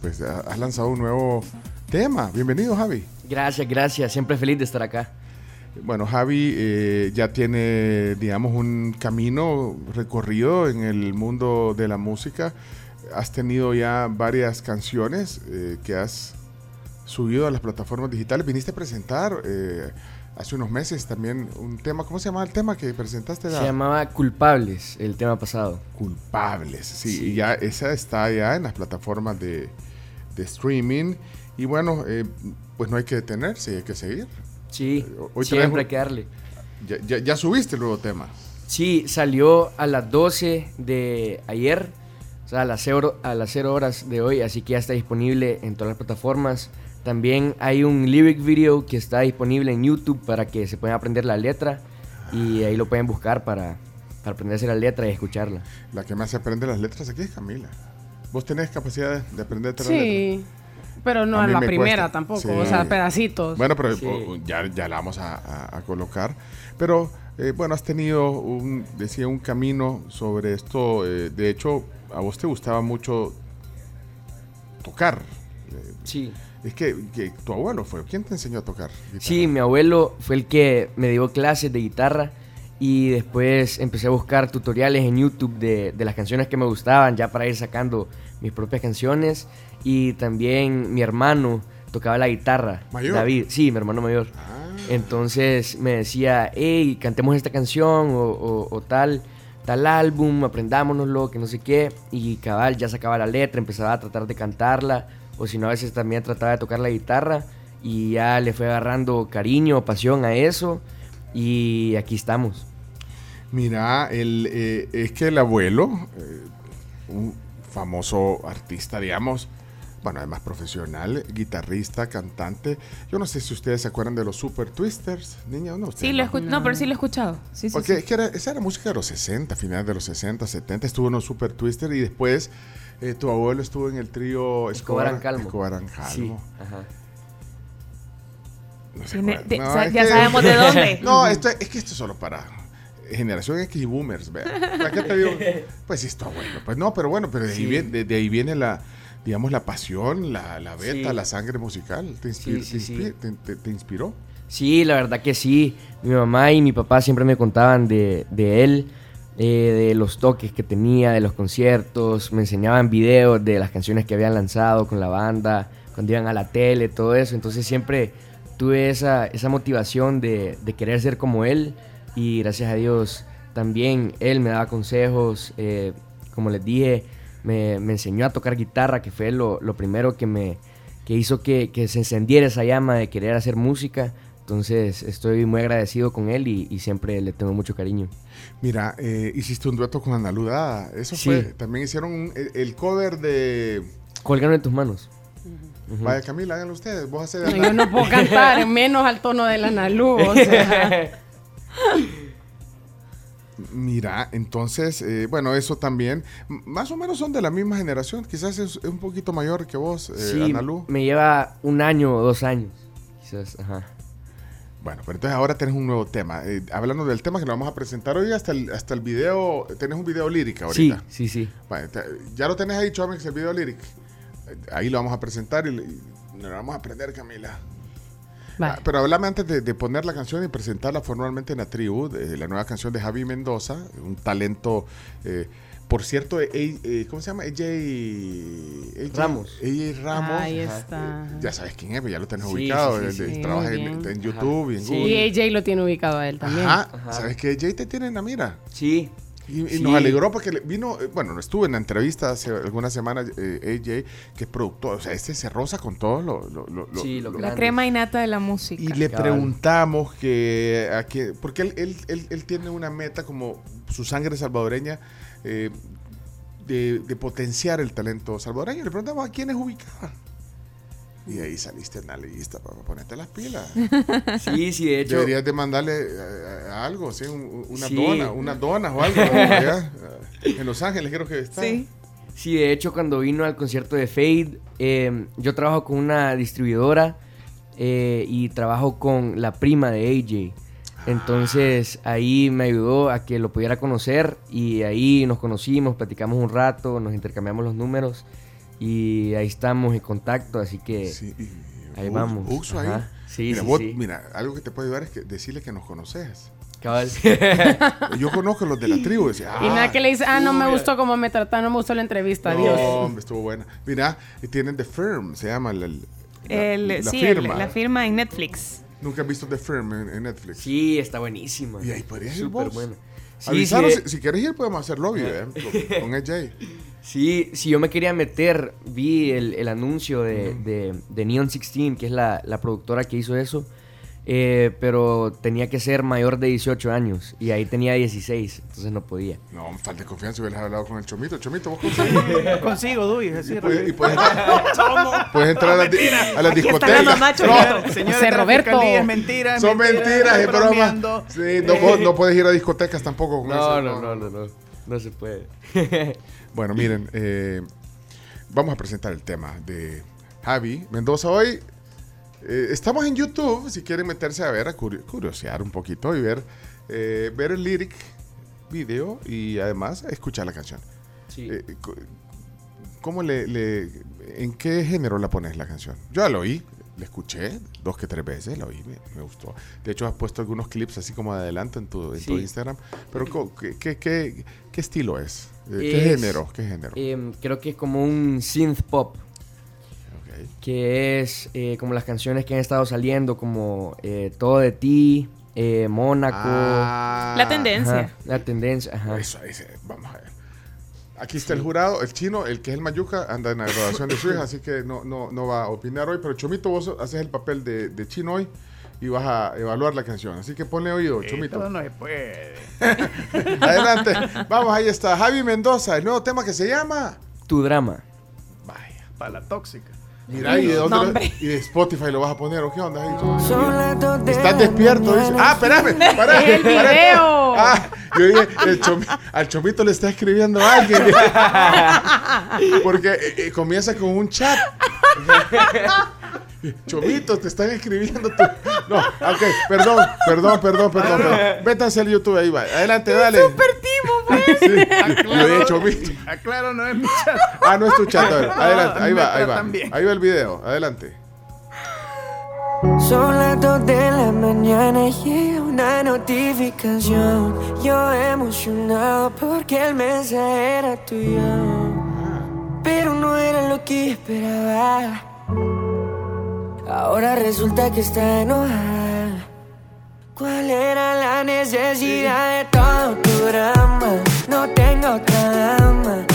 pues, ha- has lanzado un nuevo tema. Bienvenido, Javi. Gracias, gracias. Siempre feliz de estar acá. Bueno, Javi eh, ya tiene, digamos, un camino recorrido en el mundo de la música. Has tenido ya varias canciones eh, que has subido a las plataformas digitales. Viniste a presentar eh, hace unos meses también un tema. ¿Cómo se llama el tema que presentaste? Se llamaba Culpables, el tema pasado. Culpables, sí, y ya esa está ya en las plataformas de, de streaming. Y bueno, eh, pues no hay que detenerse, hay que seguir. Sí, Hoy siempre hay que darle. Ya, ya- ya subiste el nuevo tema. Sí, salió a las 12 de ayer. sea, a las, cero, a las cero horas de hoy, así que ya está disponible en todas las plataformas. También hay un lyric video que está disponible en YouTube para que se puedan aprender la letra y ahí lo pueden buscar para, para aprenderse la letra y escucharla. La que más se aprende las letras aquí es Camila. ¿Vos tenés capacidad de, de aprenderte la letra? Sí. Pero no A la me primera cuesta. tampoco, Sí. o sea, pedacitos. Bueno, pero Sí. oh, ya, ya la vamos a, a- a colocar. Pero, eh, bueno, has tenido, un, decía, un camino sobre esto. eh, de hecho, a vos te gustaba mucho tocar. Eh, Sí. Es que, que tu abuelo fue. ¿Quién te enseñó a tocar? Sí, mi abuelo fue el que me dio clases de guitarra y después empecé a buscar tutoriales en YouTube de, de las canciones que me gustaban ya para ir sacando mis propias canciones y también mi hermano tocaba la guitarra. ¿Mayor? David, sí, mi hermano mayor. Entonces me decía, hey, cantemos esta canción o, o- o tal, tal álbum, aprendámonoslo, que no sé qué. Y cabal, ya sacaba la letra, empezaba a tratar de cantarla. O si no, a veces también trataba de tocar la guitarra. Y ya le fue agarrando cariño, pasión a eso. Y aquí estamos. Mira, el, eh, es que el abuelo, eh, un famoso artista, digamos, bueno, además profesional, guitarrista, cantante. Yo no sé si ustedes se acuerdan de los Super Twisters, niña, ¿no? Sí, lo no, pero sí lo he escuchado. Sí, sí, Porque sí. es que era- esa era música de los 60, finales de los 60, 70, estuvo en los Super Twister y después eh, tu abuelo estuvo en el trío Escobar Escobar. Escobar and Sí, ajá. No se de- No, ya que- sabemos de dónde. [laughs] No, esto, es que esto es solo para generación X y boomers, vea. ¿Para qué te digo? [laughs] Pues sí, está bueno. Pues no, pero bueno, pero de, ahí, viene, de, de ahí viene la, digamos, la pasión, la, la beta, Sí. la sangre musical. ¿Te, inspi- Sí, sí, te sí. inspi- te- te- te inspiró? Sí, la verdad que sí. Mi mamá y mi papá siempre me contaban de, de él, eh, de los toques que tenía, de los conciertos, me enseñaban videos de las canciones que habían lanzado con la banda, cuando iban a la tele, todo eso. Entonces siempre tuve esa, esa motivación de, de querer ser como él y gracias a Dios también él me daba consejos, eh, como les dije, me, me enseñó a tocar guitarra, que fue lo, lo primero que me que hizo que, que se encendiera esa llama de querer hacer música. Entonces estoy muy agradecido con él y, y siempre le tengo mucho cariño. Mira, eh, hiciste un dueto con Ana Ludada. Eso Sí. fue. También hicieron un- el, el cover de. Colgando en tus manos. Ujú. Vaya, Camila, háganlo ustedes. Vos hacés No, yo no puedo [laughs] cantar, menos al tono de la. O sea. [laughs] Mira, entonces, eh, bueno, eso también. Más o menos son de la misma generación. Quizás es, un poquito mayor que vos, eh, sí, Analu. me lleva un año o dos años. Quizás, ajá. Bueno, pero entonces ahora tenés un nuevo tema. Eh, hablando del tema que nos vamos a presentar hoy, hasta el, hasta el video, tenés un video lírica ahorita. Sí, sí, sí. Te- ya lo tenés ahí, Chomex, el video lírico. Eh, Ahí lo vamos a presentar y nos lo vamos a aprender, Camila. Vale. Ah, pero háblame antes de, de poner la canción y presentarla formalmente en la tribu, de la nueva canción de Javi Mendoza, un talento, eh, por cierto, eh, eh, ¿cómo se llama? AJ, Ramos. AJ Ramos. Ahí Ajá. está. Ya sabes quién es, pues ya lo tenés Sí, ubicado. sí, eh, sí, sí. trabaja en, en YouTube y en Sí. Google. Y AJ lo tiene ubicado a él también. Ajá. Ajá. ¿Sabes que AJ te tiene en la mira? Sí. Y, nos alegró porque le- vino, eh, bueno, estuve en la entrevista hace algunas semanas, eh, AJ, que es productor, o sea, este se roza con todo lo... lo- lo- lo- Sí, lo lo- La crema innata de la música. y le Cabal. preguntamos que, a qué- porque él, él, él- él tiene una meta como su sangre salvadoreña eh, de, de potenciar el talento salvadoreño. Le preguntamos a quién es ubicada. Y ahí saliste en la lista para ponerte las pilas. [laughs] Sí, sí, de hecho. Deberías de mandarle eh, algo, ¿sí? Un- una Sí. dona, unas donas o algo. [laughs] allá, eh, en Los Ángeles creo que está. Sí. Sí, de hecho, cuando vino al concierto de Fade, eh, yo trabajo con una distribuidora eh, y trabajo con la prima de AJ. Entonces ahí me ayudó a que lo pudiera conocer y ahí nos conocimos, platicamos un rato, nos intercambiamos los números y ahí estamos en contacto, así que Sí, y- ahí Ux- vamos. Uxo ahí. Sí, mira, sí, vos- sí. mira, algo que te puede ayudar es que decirle que nos conoces. Cabal. [laughs] [laughs] Yo conozco los de la tribu. Decía, Y nada que le dice, ah, no me chuya". gustó cómo me trataron, no me gustó la entrevista, No, adiós. hombre, estuvo buena. Mira, tienen The Firm, se llama la, la- El, la sí, el- firma. la firma en Netflix. Nunca has visto The Firm en, en Netflix. Sí, está buenísima. Y ahí podrías ir Súper vos. buena. Sí, Avisaros, sí, si, si quieres ir podemos hacer lobby ¿eh? con, con [laughs] AJ. Sí, si yo me quería meter, vi el, el anuncio de, de, de Neon 16, que es la, la productora que hizo eso, eh, pero tenía que ser mayor de 18 años y ahí tenía 16, entonces no podía. No, falta de confianza, hubieras hablado con el Chomito. Chomito, vos consigues. [laughs] Consigo, Duy, así Y puedes, [laughs] y puedes entrar, puedes entrar a, las a discotecas. la mamá. Señores la Roberto. es mentira, es Son mentira, mentiras bromeando. bromas. Sí, no, vos no puedes ir a discotecas tampoco con No, eso. no, no, no, no, no se puede. [laughs] Bueno, miren, eh, vamos a presentar el tema de Javi Mendoza hoy. eh, estamos en YouTube, si quieren meterse a ver, a curi- curiosear un poquito y ver, eh, ver el lyric video y además escuchar la canción. Sí. Eh, ¿Cómo le, le- en qué género la pones la canción? Yo la oí, la escuché dos que tres veces, la oí, me, me gustó. De hecho, has puesto algunos clips así como de adelanto en tu, en tu Sí. Instagram. Pero co- ¿qué, qué, qué- qué estilo es? Eh, ¿Qué Es, género? ¿Qué género? em, creo que es como un synth pop. Que es eh, como las canciones que han estado saliendo, como eh, Todo de ti, eh, Mónaco. Ah. La tendencia. Ajá, la tendencia, ajá. Eso, ese, vamos a ver. Aquí está el jurado, el chino, el que es el Mayuca, anda en la graduación de su hija, así que no, no, no va a opinar hoy. Pero Chomito, vos haces el papel de, de chino hoy y vas a evaluar la canción. Así que ponle oído, Chomito. Esto no se puede. [laughs] Adelante. Vamos, ahí está. Javi Mendoza, el nuevo tema que se llama. Tu drama. Para la tóxica. Mira, ¿y de, dónde lo- y de Spotify lo vas a poner o qué onda? ahí? Estás despierto, dice. Ah, espérame, pará, El pará. video. Ah, yo dije, el chomi- al chomito le está escribiendo a alguien. [laughs] Porque eh, eh, comienza con un chat. [laughs] [laughs] Chomito, te están escribiendo tu... No, ok, perdón, perdón, perdón, perdón. perdón. Métanse al YouTube, ahí va. Adelante, dale. Sí, [laughs] yo dije Chomito. Aclaro, no es mi chat. Ah, no es tu chat. a ver, adelante, ahí va, ahí va. Ahí va el video, adelante. Son las 2 de la mañana y llega una notificación. Yo emocionado porque el mensaje era tuyo. Pero no era lo que esperaba. Ahora resulta que está enojada. ¿Cuál era la necesidad de todo tu drama? No tengo otra dama.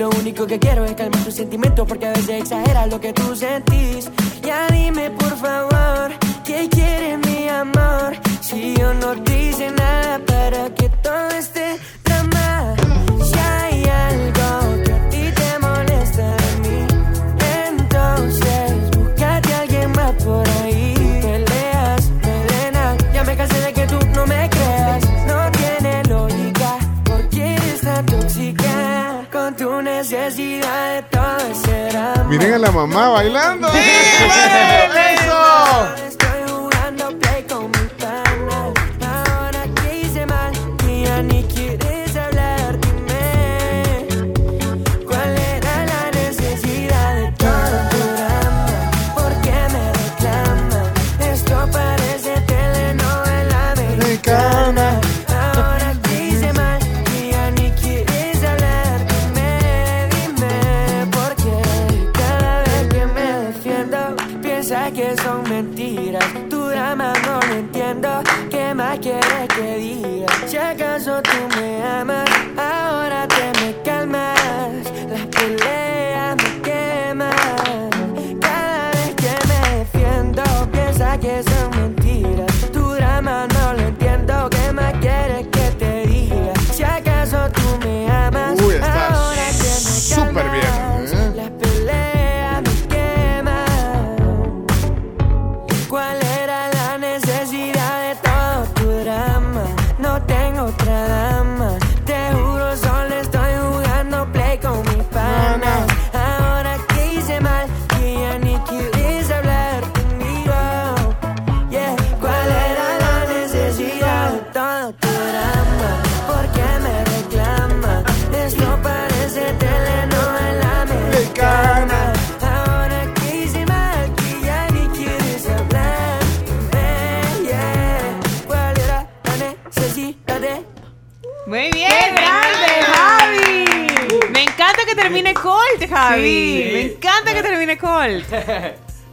Lo único que quiero es calmar tus sentimientos, porque a veces exageras lo que tú sentís. Ya dime por favor, ¿qué quieres mi amor? Si yo no te hice nada para que todo esté Miren a la mamá bailando. Estoy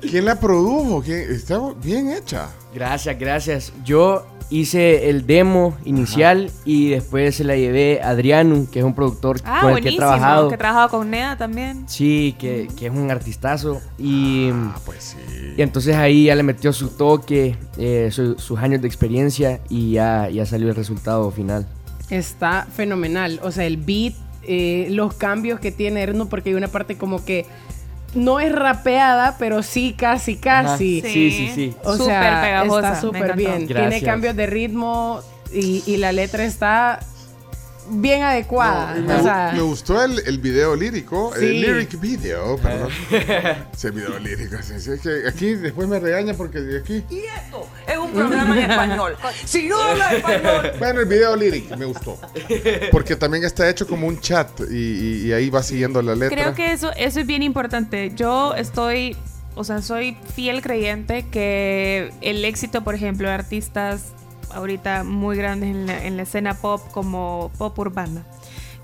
¿Quién la produjo? ¿Quién- Está bien hecha. Gracias, gracias. Yo hice el demo inicial y después se la llevé a Adriano, que es un productor Ah, con el que he buenísimo. trabajado. Que he trabajado con Neda también. Sí, que, que es un artistazo. Y, pues sí. y entonces ahí ya le metió su toque, eh, su- sus años de experiencia y ya, ya salió el resultado final. Está fenomenal. O sea, el beat, eh, los cambios que tiene Erno, porque hay una parte como que no es rapeada, pero sí, casi, casi. Ajá. Sí, sí, sí. O Súper sea, pegajosa, está súper bien. Tiene cambios de ritmo y, y la letra está bien adecuada. No, me, o sea, me gustó el, el video lírico, Sí. el lyric video, perdón. [laughs] Ese video lírico. sí, sí, es que aquí después me regaña porque de aquí. Y esto es un programa en español. Si no hablas español, [laughs] Bueno, el video lyric me gustó. Porque también está hecho como un chat y, y- y ahí va siguiendo la letra. Creo que eso, eso es bien importante. Yo estoy, o sea, soy fiel creyente que el éxito, por ejemplo, de artistas ahorita muy grandes en la, en la escena pop como pop urbana,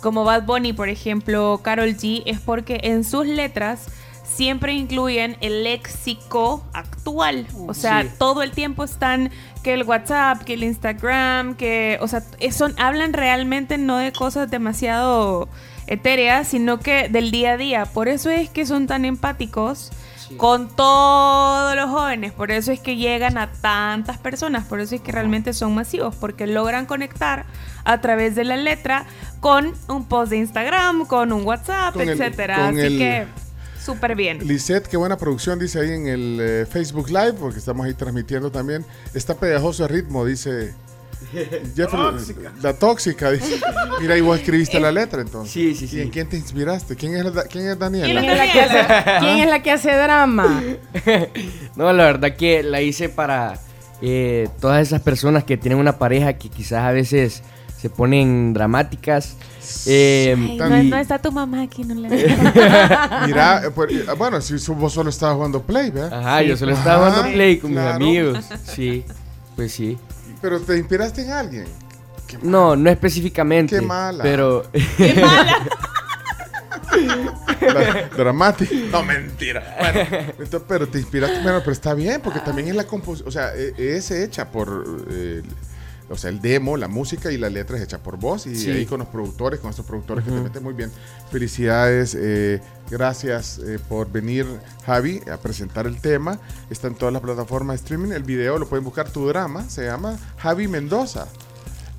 como Bad Bunny, por ejemplo, Carol G, es porque en sus letras siempre incluyen el léxico actual. O sea, Sí. todo el tiempo están que el WhatsApp, que el Instagram, que, o sea, son, hablan realmente no de cosas demasiado etéreas, sino que del día a día. Por eso es que son tan empáticos con todos los jóvenes. Por eso es que llegan a tantas personas. Por eso es que realmente son masivos, porque logran conectar a través de la letra con un post de Instagram, con un WhatsApp, Con etcétera. Así el- que súper bien. Lisette, qué buena producción, dice ahí en el eh, Facebook Live, porque estamos ahí transmitiendo también. Está pegajoso el ritmo, dice. [laughs] Jeffrey, Tóxica. La tóxica, dice. Mira, y vos escribiste la letra entonces. Sí, sí, sí. ¿Y en quién te inspiraste? ¿Quién es, la- quién es Daniela? ¿quién es, la que hace, quién es la que hace drama? [laughs] No, la verdad que la hice para eh, todas esas personas que tienen una pareja que quizás a veces se ponen dramáticas. eh, Ay, no, y- no está tu mamá aquí, no le [laughs] Mira, eh, pues, eh, bueno, si su- vos solo estabas jugando Play, ¿verdad? Ajá, yo solo estaba Ah, jugando play con claro. mis amigos. Sí, pues sí. Pero te inspiraste en alguien. No, no específicamente. Qué mala. Pero. La- [laughs] dramática. No, mentira. Bueno, entonces, pero te inspiraste. Bueno, pero está bien, porque también es la composición. O sea, e- es hecha por. eh, o sea, el demo, la música y la letra es hecha por vos y Sí. ahí con los productores, con estos productores que te meten muy bien. Felicidades, eh, gracias eh, por venir, Javi, a presentar el tema. Está en todas las plataformas de streaming. El video lo pueden buscar, tu drama, se llama Javi Mendoza.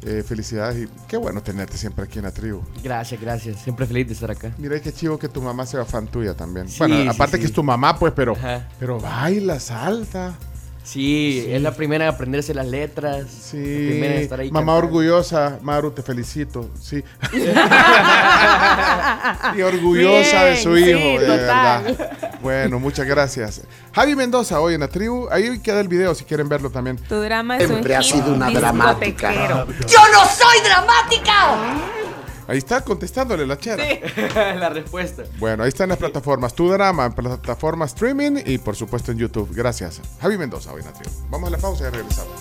Eh, felicidades y qué bueno tenerte siempre aquí en la tribu. Gracias, gracias. Siempre feliz de estar acá. Mira qué chivo que tu mamá sea fan tuya también. Sí, bueno, aparte sí. que es tu mamá, pues, pero, Ajá. pero baila, salta. Sí, es la primera en aprenderse las letras. Sí. La primera en estar ahí Mamá cantando. orgullosa, Maru, te felicito. Sí. [laughs] y orgullosa de su hijo, sí, de total. verdad. Bueno, muchas gracias. Javi Mendoza, hoy en la tribu. Ahí queda el video si quieren verlo también. Tu drama es Siempre un ha sido una dramática. yo no soy dramática. Ahí está contestándole la chera. [laughs] la respuesta. Bueno, ahí está en las plataformas. Tu drama, en plataforma streaming y por supuesto en YouTube. Gracias. Javi Mendoza, hoy en la tribu. Vamos a la pausa y regresamos.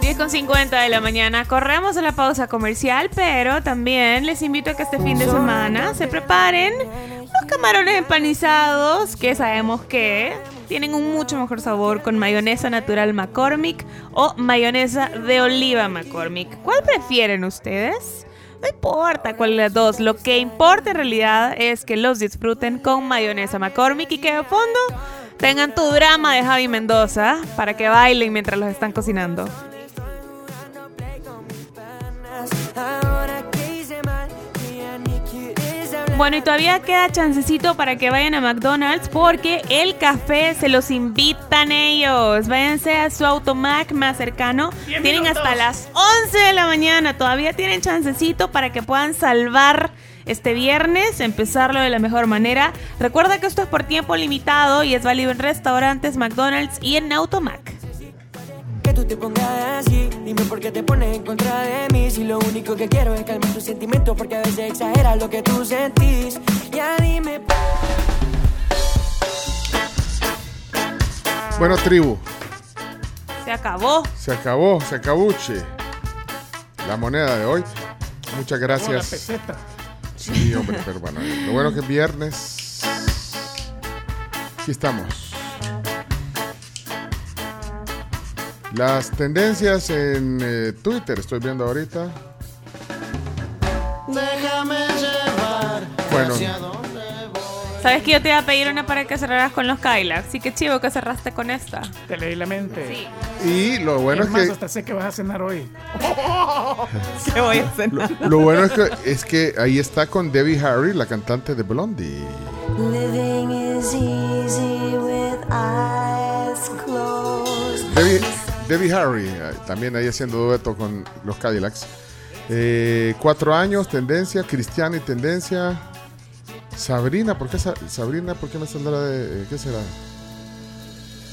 10 con 50 de la mañana. Corremos a la pausa comercial, pero también les invito a que este fin de semana se preparen los camarones empanizados, que sabemos que tienen un mucho mejor sabor con mayonesa natural McCormick o mayonesa de oliva McCormick. ¿Cuál prefieren ustedes? No importa cuál de las dos, lo que importa en realidad es que los disfruten con mayonesa McCormick y que de fondo tengan tu drama de Javi Mendoza para que bailen mientras los están cocinando. Bueno, y todavía queda chancecito para que vayan a McDonald's porque el café se los invitan ellos. Váyanse a su automac más cercano. Tienen hasta las 11 de la mañana. Todavía tienen chancecito para que puedan salvar este viernes, empezarlo de la mejor manera. Recuerda que esto es por tiempo limitado y es válido en restaurantes, McDonald's y en Automac. Que tú te pongas así, dime por qué te pones en contra de mí. Si lo único que quiero es calmar tus sentimientos, porque a veces exageras lo que tú sentís. Ya dime. Bueno, tribu, Se acabó. se acabó, se acabuche. La moneda de hoy. Muchas gracias. Sí, hombre, pero bueno, lo bueno que es viernes. Aquí estamos. Las tendencias en eh, Twitter, estoy viendo ahorita. Déjame llevar. Bueno. ¿Sabes que yo te iba a pedir una para que cerraras con los Kylax? Sí, que chivo que cerraste con esta. Te leí la mente. Sí. Y lo bueno es es más, que hasta sé que vas a cenar hoy. [laughs] ¿Qué voy a cenar? lo bueno es que es que ahí está con Debbie Harry, la cantante de Blondie. Living is easy with eyes closed. Debbie, Debbie Harry, eh, también ahí haciendo dueto con los Cadillacs. Eh, cuatro años, tendencia, Cristiani, tendencia. Sabrina, ¿por qué Sa- Sabrina? ¿Por qué me saldrá de. eh, ¿Qué será?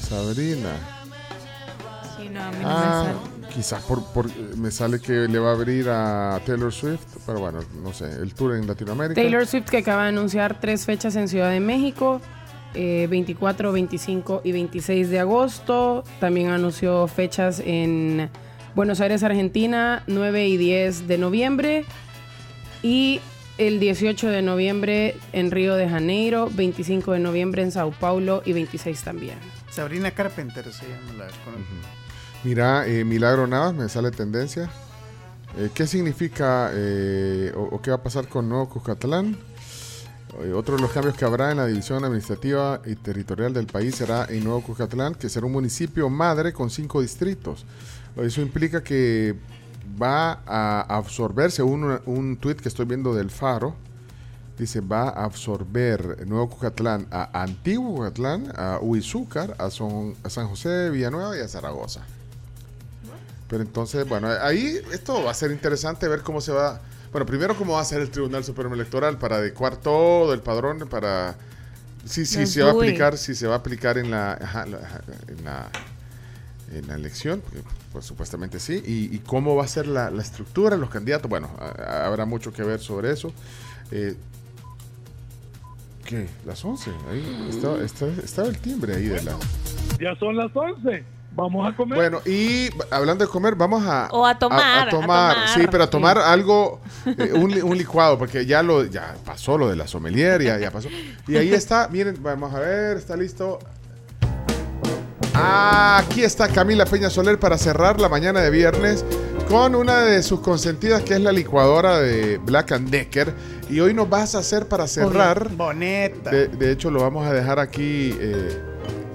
Sabrina. Sí, no, a mí no Ah, me sale. quizás por, por- me sale que le va a abrir a Taylor Swift, pero bueno, no sé, el tour en Latinoamérica. Taylor Swift que acaba de anunciar tres fechas en Ciudad de México, eh, 24, 25 y 26 de agosto. También anunció fechas en Buenos Aires, Argentina, 9 y 10 de noviembre. Y el 18 de noviembre en Río de Janeiro, 25 de noviembre en Sao Paulo y 26 también. Sabrina Carpenter se llama la conozco. Mira, eh, Milagro Navas, me sale tendencia. Eh, ¿Qué significa eh, o, o qué va a pasar con Nuevo Cuscatlán? Eh, otro de los cambios que habrá en la división administrativa y territorial del país será en Nuevo Cuscatlán, que será un municipio madre con cinco distritos. Eso implica que va a absorber, según un, un tuit que estoy viendo del Faro, dice va a absorber Nuevo Cucatlán a Antiguo Cucatlán, a Huizúcar, a, Son- a San José de Villanueva y a Zaragoza. Pero entonces, bueno, ahí esto va a ser interesante ver cómo se va. Bueno, primero cómo va a ser el Tribunal Supremo Electoral para adecuar todo el padrón para si si Los se va a aplicar, si se va a aplicar en la, ajá, la- ajá, en la en la elección, porque, pues supuestamente sí, y, y cómo va a ser la, la estructura, los candidatos, bueno, a- habrá mucho que ver sobre eso. Eh, ¿Qué? Las 11, ahí está, está- estaba el timbre ahí de la... Ya son las 11. Vamos a comer. Bueno, y hablando de comer, vamos a... O a tomar, A, a tomar, tomar, sí, pero a sí. tomar algo, eh, un, un licuado, porque ya lo ya pasó lo de la sommelier, ya, ya pasó. Y ahí está, miren, vamos a ver, está listo. Ah, aquí está Camila Peña Soler para cerrar la mañana de viernes con una de sus consentidas que es la licuadora de Black and Decker. Y hoy nos vas a hacer para cerrar. Boneta. De, de hecho, lo vamos a dejar aquí. eh,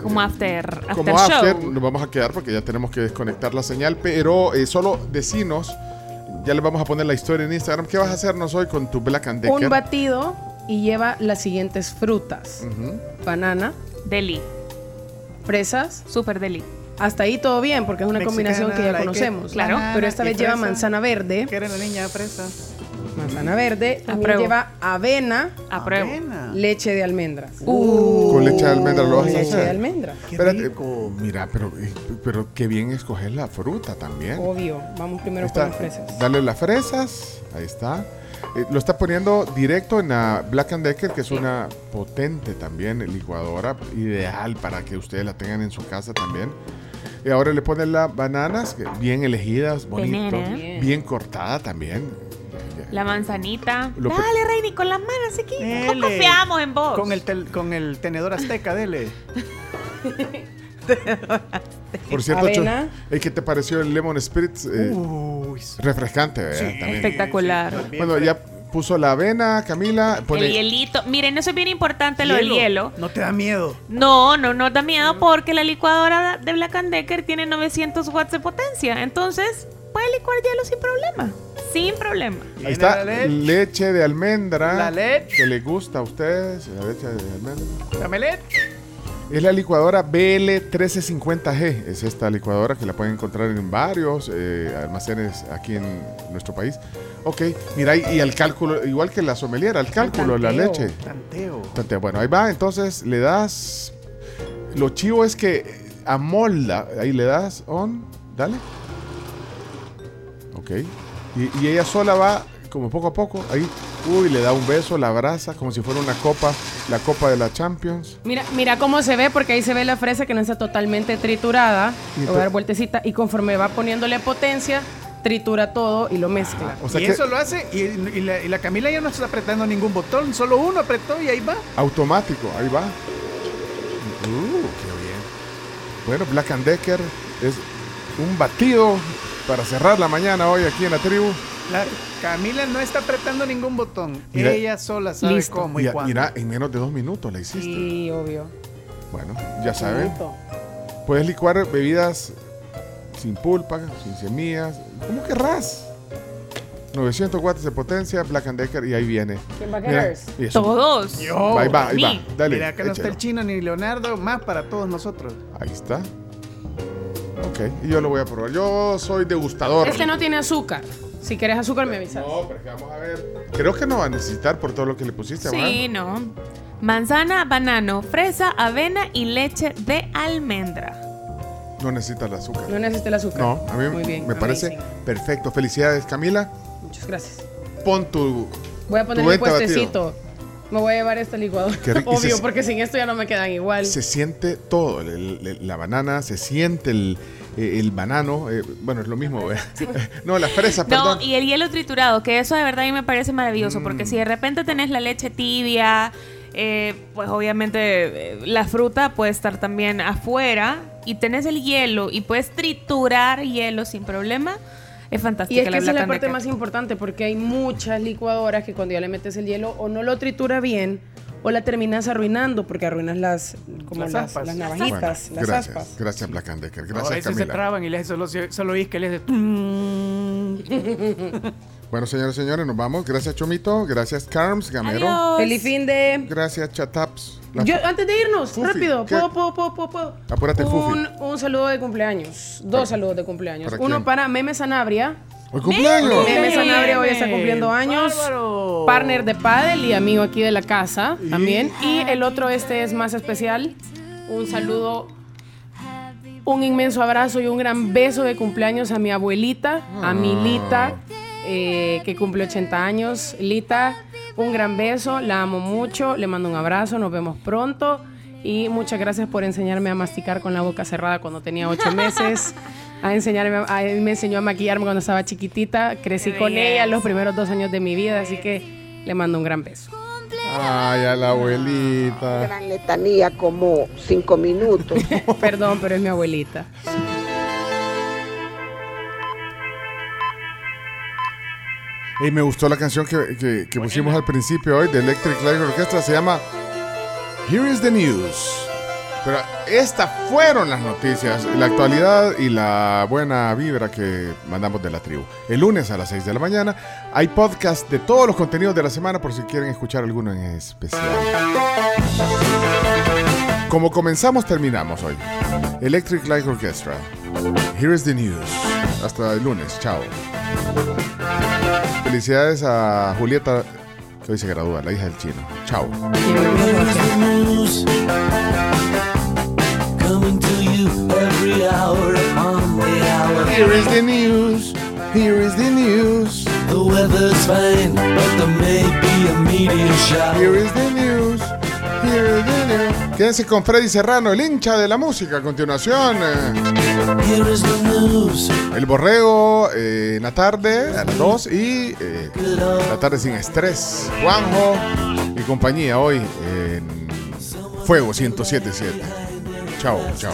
Como after, after como after, show. nos vamos a quedar porque ya tenemos que desconectar la señal, pero eh, solo decinos, ya le vamos a poner la historia en Instagram, ¿qué vas a hacernos hoy con tu Black and Decker? Un batido y lleva las siguientes frutas. Banana, Deli. fresas. Super deli. Hasta ahí todo bien, porque es una Mexicana, combinación que ya conocemos. Claro. Pero esta vez lleva manzana verde. ¿Qué era la niña fresa? Manzana verde. También lleva avena, leche de almendras. Con leche de almendra lo vas a leche de hacer. almendra. Qué Espérate, rico. mira, pero, eh, pero qué bien escoger la fruta también. Obvio. Vamos primero Está- con las fresas. Dale las fresas, ahí está. Eh, lo está poniendo directo en la Black and Decker, que es una potente también licuadora, ideal para que ustedes la tengan en su casa también. Y ahora le ponen las bananas, que bien elegidas, bonito, Banana. bien cortada también. La manzanita. Lo Dale, Reini, con las manos aquí. No confiamos en vos. Con el, tel- con el tenedor azteca, dele. [laughs] Por cierto, Cho, eh, ¿qué te pareció el Lemon Spritz? Eh, Uy, refrescante, ¿verdad? Sí. Espectacular. Bueno, ya puso la avena, Camila. Pone, El hielito. Miren, eso es bien importante, lo del hielo. No te da miedo. No, no nos da miedo porque la licuadora de Black and Decker tiene 900 watts de potencia. Entonces, puede licuar hielo sin problema. Sin problema. Ahí está, leche. leche de almendra. La leche. Que le gusta a ustedes, la leche de almendra. Camelet. Es la licuadora BL1350G. Es esta licuadora que la pueden encontrar en varios eh, almacenes aquí en nuestro país. Ok, mira, y, y al cálculo, igual que la sommelier, al cálculo, la leche. Tanteo. Tanteo. Bueno, ahí va, entonces le das. Lo chivo es que amolda. Ahí le das on. Dale. Ok. Y, y ella sola va como poco a poco. Ahí. Uy, le da un beso, la abraza, como si fuera una copa, la copa de la Champions. Mira, mira cómo se ve, porque ahí se ve la fresa que no está totalmente triturada. Le voy a dar vueltecita y conforme va poniéndole potencia, tritura todo y lo mezcla. y eso lo hace y, y la, y la Camila ya no está apretando ningún botón, solo uno apretó y ahí va. Automático, ahí va. Uh, qué bien. Bueno, Black and Decker es un batido para cerrar la mañana hoy aquí en la tribu. La Camila no está apretando ningún botón. Mira- Ella sola sabe Listo. cómo y Mira, cuándo. mira, en menos de dos minutos la hiciste. Sí, obvio. Bueno, ya saben. Puedes licuar bebidas sin pulpa, sin semillas, como querrás. 900 watts de potencia, Black and Decker, y ahí viene. ¿Quién va a querer? Todos. Yo, Ahí va, ahí va. Dale, Mira, que no está el chino ni Leonardo, más para todos nosotros. Ahí está. Ok, y yo lo voy a probar. Yo soy degustador. Este no tiene azúcar. Si quieres azúcar, me avisas. No, pero que vamos a ver. Creo que no va a necesitar por todo lo que le pusiste, Sí, no. Manzana, banano, fresa, avena y leche de almendra. No necesita el azúcar. No necesita el azúcar. No, a mí Muy bien. me parece amazing. perfecto. Felicidades, Camila. Muchas gracias. Pon tu. Voy a poner el venta puestecito. Me voy a llevar este licuador. [laughs] Obvio, se- porque sin esto ya no me quedan igual. Se siente todo. el- el- la banana, se siente el, eh, el banano. eh, bueno, es lo mismo. eh. [laughs] no, la fresa, perdón. No, y el hielo triturado, que eso de verdad a mí me parece maravilloso, porque si de repente tenés la leche tibia, eh, pues obviamente eh, la fruta puede estar también afuera y tenés el hielo y puedes triturar hielo sin problema, es fantástica Y es que esa es la parte más importante porque hay muchas licuadoras que cuando ya le metes el hielo o no lo tritura bien o la terminas arruinando porque arruinas las como Las las, aspas. las Bueno, gracias, aspas. gracias Black and Decker. a Gracias veces se Camila. traban y les solo, solo oís que les de... [laughs] Bueno, señores y señores, nos vamos. Gracias Chomito, gracias Carms, Gamero. Adiós. Feliz fin de. Gracias Chataps. La- Yo, antes de irnos, Fufi, rápido, ¿qué? puedo, puedo, puedo, puedo, puedo. Apúrate, Fufi. un, un saludo de cumpleaños. Dos saludos de cumpleaños. ¿Para Uno quién? para Meme Sanabria. ¡Hoy cumpleaños! Meme Sanabria hoy está cumpliendo años. Partner de Padel y amigo aquí de la casa también. Y el otro, este es más especial. Un saludo, un inmenso abrazo y un gran beso de cumpleaños a mi abuelita, a mi Lita, eh, que cumple 80 años. Lita, un gran beso, la amo mucho, le mando un abrazo, nos vemos pronto. Y muchas gracias por enseñarme a masticar con la boca cerrada cuando tenía 8 [laughs] meses. A enseñarme, a- me enseñó a maquillarme cuando estaba chiquitita. Crecí Qué con ella los primeros dos años de mi vida, así que le mando un gran beso. Ay, a la abuelita. Gran letanía como cinco minutos. [laughs] Perdón, pero es mi abuelita. [laughs] Y me gustó la canción que, que- que pusimos al principio hoy de Electric Light Orchestra. Se llama Here is the News. Pero estas fueron las noticias, la actualidad y la buena vibra que mandamos de la tribu. El lunes a las 6 de la mañana hay podcast de todos los contenidos de la semana por si quieren escuchar alguno en especial. Como comenzamos, terminamos hoy. Electric Light Orchestra. Here is the news. Hasta el lunes. Chao. Felicidades a Julieta, que hoy se gradúa, la hija del chino. Chao. Coming to you every hour upon the hour. Here is the news. Here is the news. The weather's fine, but there may be a meteor shower. Here is the news. Quédense con Freddy Serrano, el hincha de la música. A continuación, eh, el borrego eh, en la tarde a las 2 y eh, la tarde sin estrés. Juanjo y compañía hoy en Fuego 1077. Chao, chao.